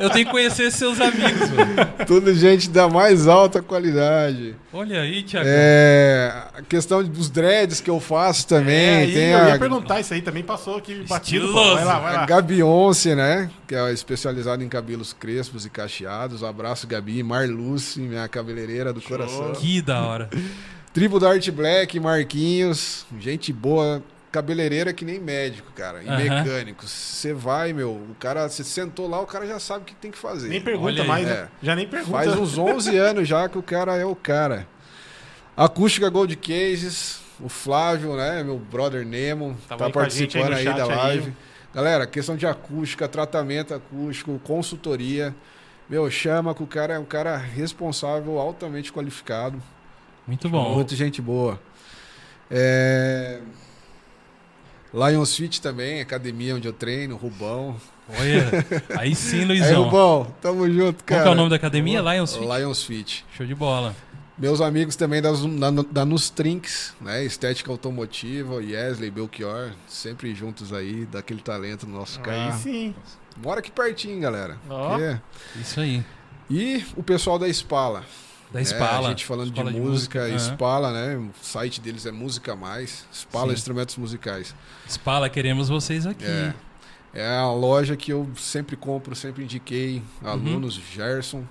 Eu tenho que conhecer seus amigos, mano. Tudo gente da mais alta qualidade. Olha aí, Thiago. É, a questão dos dreads que eu faço também. É, tem eu a, ia perguntar isso aí, também passou aqui batido. Estiloso. Vai lá, vai a lá. Gabi Once, né? Que é especializada em cabelos crespos e cacheados. Um abraço, Gabi. Marluce, minha cabeleireira do coração. Que da hora. Tribo da Art Black, Marquinhos. Gente boa. Cabeleireira que nem médico, cara. E Aham. mecânico. Você vai, meu. O cara, você sentou lá, o cara já sabe o que tem que fazer. Nem pergunta aí. mais, É. né? Já nem pergunta. Faz uns 11 anos já que o cara é o cara. Acústica Gold Cases, o Flávio, né? Meu brother Nemo, Tava tá aí aí participando aí, chat da aí. live. Galera, questão de acústica, tratamento acústico, consultoria. Meu, chama que o cara é um cara responsável, altamente qualificado. Muito bom. Muita gente boa. É... Lions Fit também, academia onde eu treino, Rubão. Olha, aí sim, Aí, Luizão. Rubão, tamo junto, Qual cara. que é o nome da academia? Lions Fit? Lions Fit. Show de bola. Meus amigos também das, da, da Nustrinks, né? Estética automotiva, Yesley, Belchior, sempre juntos aí, daquele talento no nosso Aí carro. sim. Mora aqui pertinho, galera. Ó. É. Isso aí. E o pessoal da Spala. Da? Spala. A gente falando Escola de, música, Aham. Spala, né? O site deles é Música Mais. Spala Sim. Instrumentos Musicais. Spala, queremos vocês aqui. É. É a loja que eu sempre compro, sempre indiquei. Uhum. Alunos, Gerson,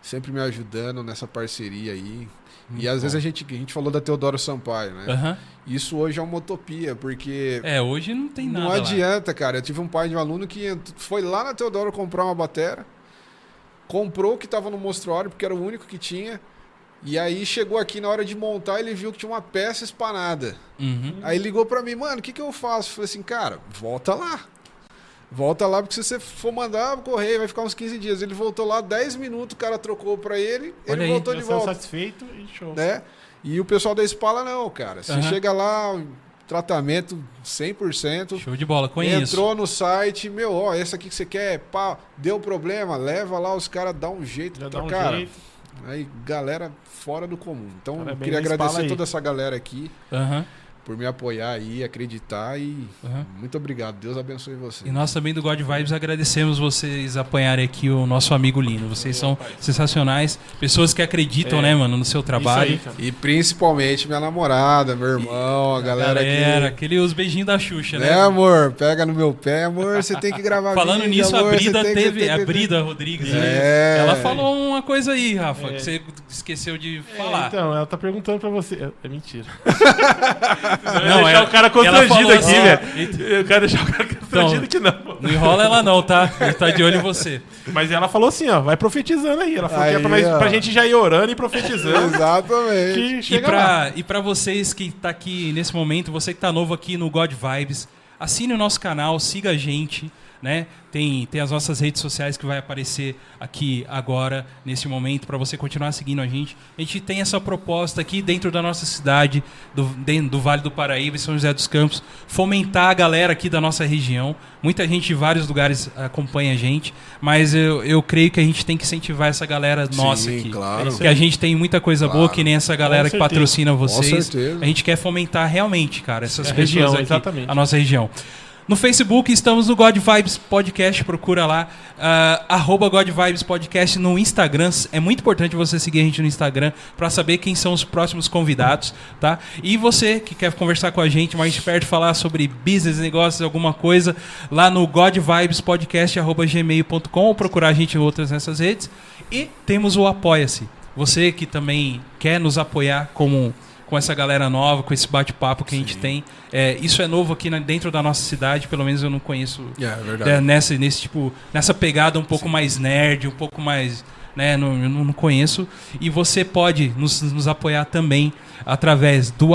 sempre me ajudando nessa parceria aí. Muito e às bom. vezes a gente, a gente falou da Teodoro Sampaio, né? Aham. Isso hoje é uma utopia, porque É, hoje não tem nada não lá. adianta, cara. Eu tive um pai de um aluno que foi lá na Teodoro comprar uma batera, comprou o que estava no mostruário, porque era o único que tinha, e aí chegou aqui na hora de montar, ele viu que tinha uma peça espanada. Uhum. Aí ligou pra mim, mano, o que, que eu faço? Eu falei assim, cara, volta lá. Volta lá, porque se você for mandar correio, vai ficar uns 15 dias. Ele voltou lá, 10 minutos, o cara trocou pra ele, Olha ele aí, voltou de volta. satisfeito e show. Né? E o pessoal da Spala não, cara. Você Aham. chega lá, tratamento 100%. Show de bola, conheço. Entrou no site, meu, ó, esse aqui que você quer, pá, deu problema, leva lá, os caras dão um jeito. Já tá, dá um cara, jeito. Aí, galera fora do comum. Então, eu queria agradecer toda essa galera aqui Aham, por me apoiar aí, acreditar e aham. muito obrigado. Deus abençoe você. E nós também do God Vibes agradecemos vocês apoiarem aqui o nosso amigo Lino. Vocês são sensacionais. Pessoas que acreditam, É. né, mano, no seu trabalho. Isso aí, cara. E principalmente minha namorada, meu irmão, a galera, Galera, aqui. aquele os beijinhos da Xuxa, Né, né? amor? Pega no meu pé, amor. Você tem que gravar Falando vídeo, nisso, amor, a Brida que- teve. tem A que- Brida Rodrigues, né? É. Ela falou uma coisa aí, Rafa, É. que você esqueceu de É, falar. então, ela tá perguntando pra você. É, é mentira. Não, deixar ela- o cara constrangido falou aqui, assim, velho. Eu quero deixar o cara constrangido Então, que não. Não enrola ela não, tá? Ele tá de olho em você. Mas ela falou assim, ó, vai profetizando aí. Ela falou que é pra, Aí, nós, pra gente já ir orando e profetizando. Exatamente. que E lá. pra, e pra vocês que tá aqui nesse momento, você que tá novo aqui no God Vibes, assine o nosso canal, siga a gente, né? Tem, tem as nossas redes sociais que vai aparecer aqui agora, nesse momento, para você continuar seguindo a gente. A gente tem essa proposta aqui dentro da nossa cidade, do, dentro do Vale do Paraíba, em São José dos Campos, fomentar a galera aqui da nossa região. Muita gente de vários lugares acompanha a gente, mas eu, eu creio que a gente tem que incentivar essa galera nossa Sim, aqui. claro. Que a gente tem muita coisa boa, Claro. que nem essa galera que patrocina vocês. certeza. A gente quer fomentar realmente, cara, essas É pessoas região, aqui, exatamente. a nossa região. No Facebook estamos no God Vibes Podcast, procura lá. arroba God Vibes Podcast no Instagram. É muito importante você seguir a gente no Instagram para saber quem são os próximos convidados, tá? E você que quer conversar com a gente mais de perto, falar sobre business, negócios, alguma coisa, lá no God Vibes Podcast, gmail.com ou procurar a gente em outras nessas redes. E temos o Apoia-se. Você que também quer nos apoiar como com essa galera nova, com esse bate-papo que a gente tem. É, isso é novo aqui na- dentro da nossa cidade, pelo menos eu não conheço É, é verdade. é, nessa, nesse tipo, nessa pegada um pouco mais nerd, um pouco mais, né, não, eu não, conheço. E você pode nos, nos apoiar também através do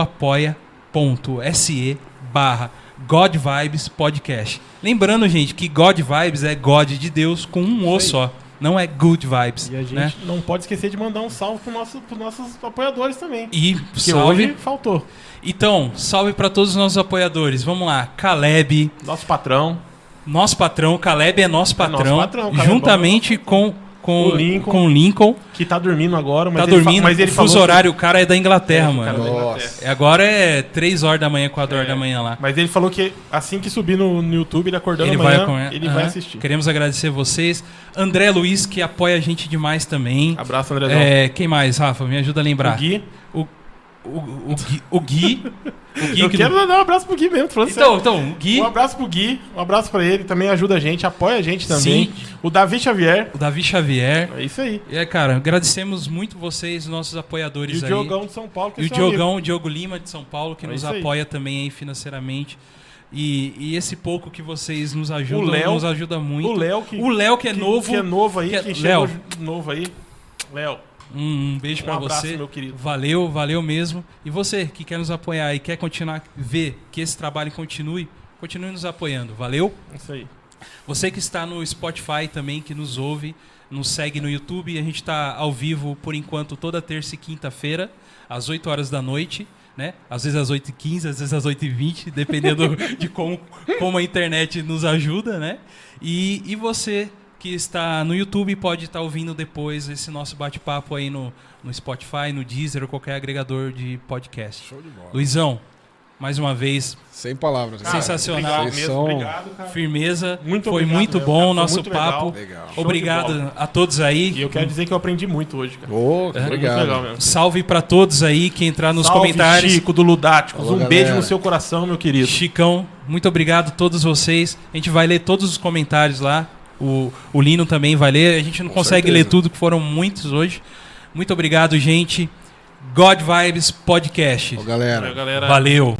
apoia.se barra God Vibes Podcast. Lembrando, gente, que God Vibes é God de Deus com um O só. Não é Good Vibes, E a gente né? não pode esquecer de mandar um salve pro nosso, pros nossos apoiadores também. E salve. hoje faltou. Então, salve para todos os nossos apoiadores. Vamos lá. Caleb, Nosso patrão. nosso patrão. Caleb é nosso É patrão. nosso patrão, Caleb é juntamente com, com, O Lincoln. com o Lincoln. que tá dormindo agora, mas tá ele dormindo. mas ele o falou fuso que- horário, o cara é da Inglaterra, É, o mano. Nossa. É, Agora é 3 horas da manhã, 4 horas É. da manhã lá. Mas ele falou que assim que subir no, no YouTube, ele acordando Ele amanhã, vai, com- ele Aham. vai assistir. Queremos agradecer vocês. André Luiz, que apoia a gente demais também. Abraço, Andrezão. É, quem mais, Rafa? Me ajuda a o lembrar. Gui. O, o, o Gui. O Gui. O Gui Eu que quero não- dar um abraço pro Gui mesmo, falando Então, sério. então, o Gui. Um abraço pro Gui, um abraço pra ele, também ajuda a gente, apoia a gente também. Sim. O Davi Xavier, O Davi Xavier. é isso aí. É, cara, agradecemos muito vocês, nossos E apoiadores o aí. Diogão de São Paulo, que é E o seu amigo. Diogão, o Diogo Lima de São Paulo, que É nos isso aí. apoia também aí financeiramente. E, e esse pouco que vocês nos ajudam, O Léo- nos ajuda muito. O Léo, que, O Léo, que é que- novo. que é novo aí, que é- que chegou Léo. novo aí. Léo, Um, um beijo um abraço, você. meu querido. Valeu, valeu mesmo. E você que quer nos apoiar e quer continuar ver que esse trabalho continue, continue nos apoiando. Valeu? Isso aí. Você que está no Spotify também, que nos ouve, nos segue no YouTube. A gente está ao vivo, por enquanto, toda terça e quinta-feira, às 8 horas da noite. Né? Às vezes às 8h15, às vezes às 8h20, dependendo de como, como a internet nos ajuda. Né? E, e você que está no YouTube pode estar ouvindo depois esse nosso bate-papo aí no, no Spotify, no Deezer ou qualquer agregador de podcast. Show de bola. Luizão, mais uma vez, Sem palavras. Cara, Sensacional. Obrigado mesmo, são- obrigado, cara. firmeza. Muito Foi obrigado muito bom cara. o nosso muito papo. legal. Legal. Obrigado a todos aí. E eu quero dizer que eu aprendi muito hoje, cara. Ô, É, obrigado. Muito legal mesmo. Salve pra todos aí que entrar nos Salve, comentários. Chico do Ludáticos. Alô, um galera. beijo no seu coração, meu querido. Chicão, muito obrigado a todos vocês. A gente vai ler todos os comentários lá. O, o Lino também vai ler. A gente não Com consegue certeza. ler tudo, que foram muitos hoje. Muito obrigado, gente. God Vibes Podcast. Ô, galera. Valeu, galera. Valeu.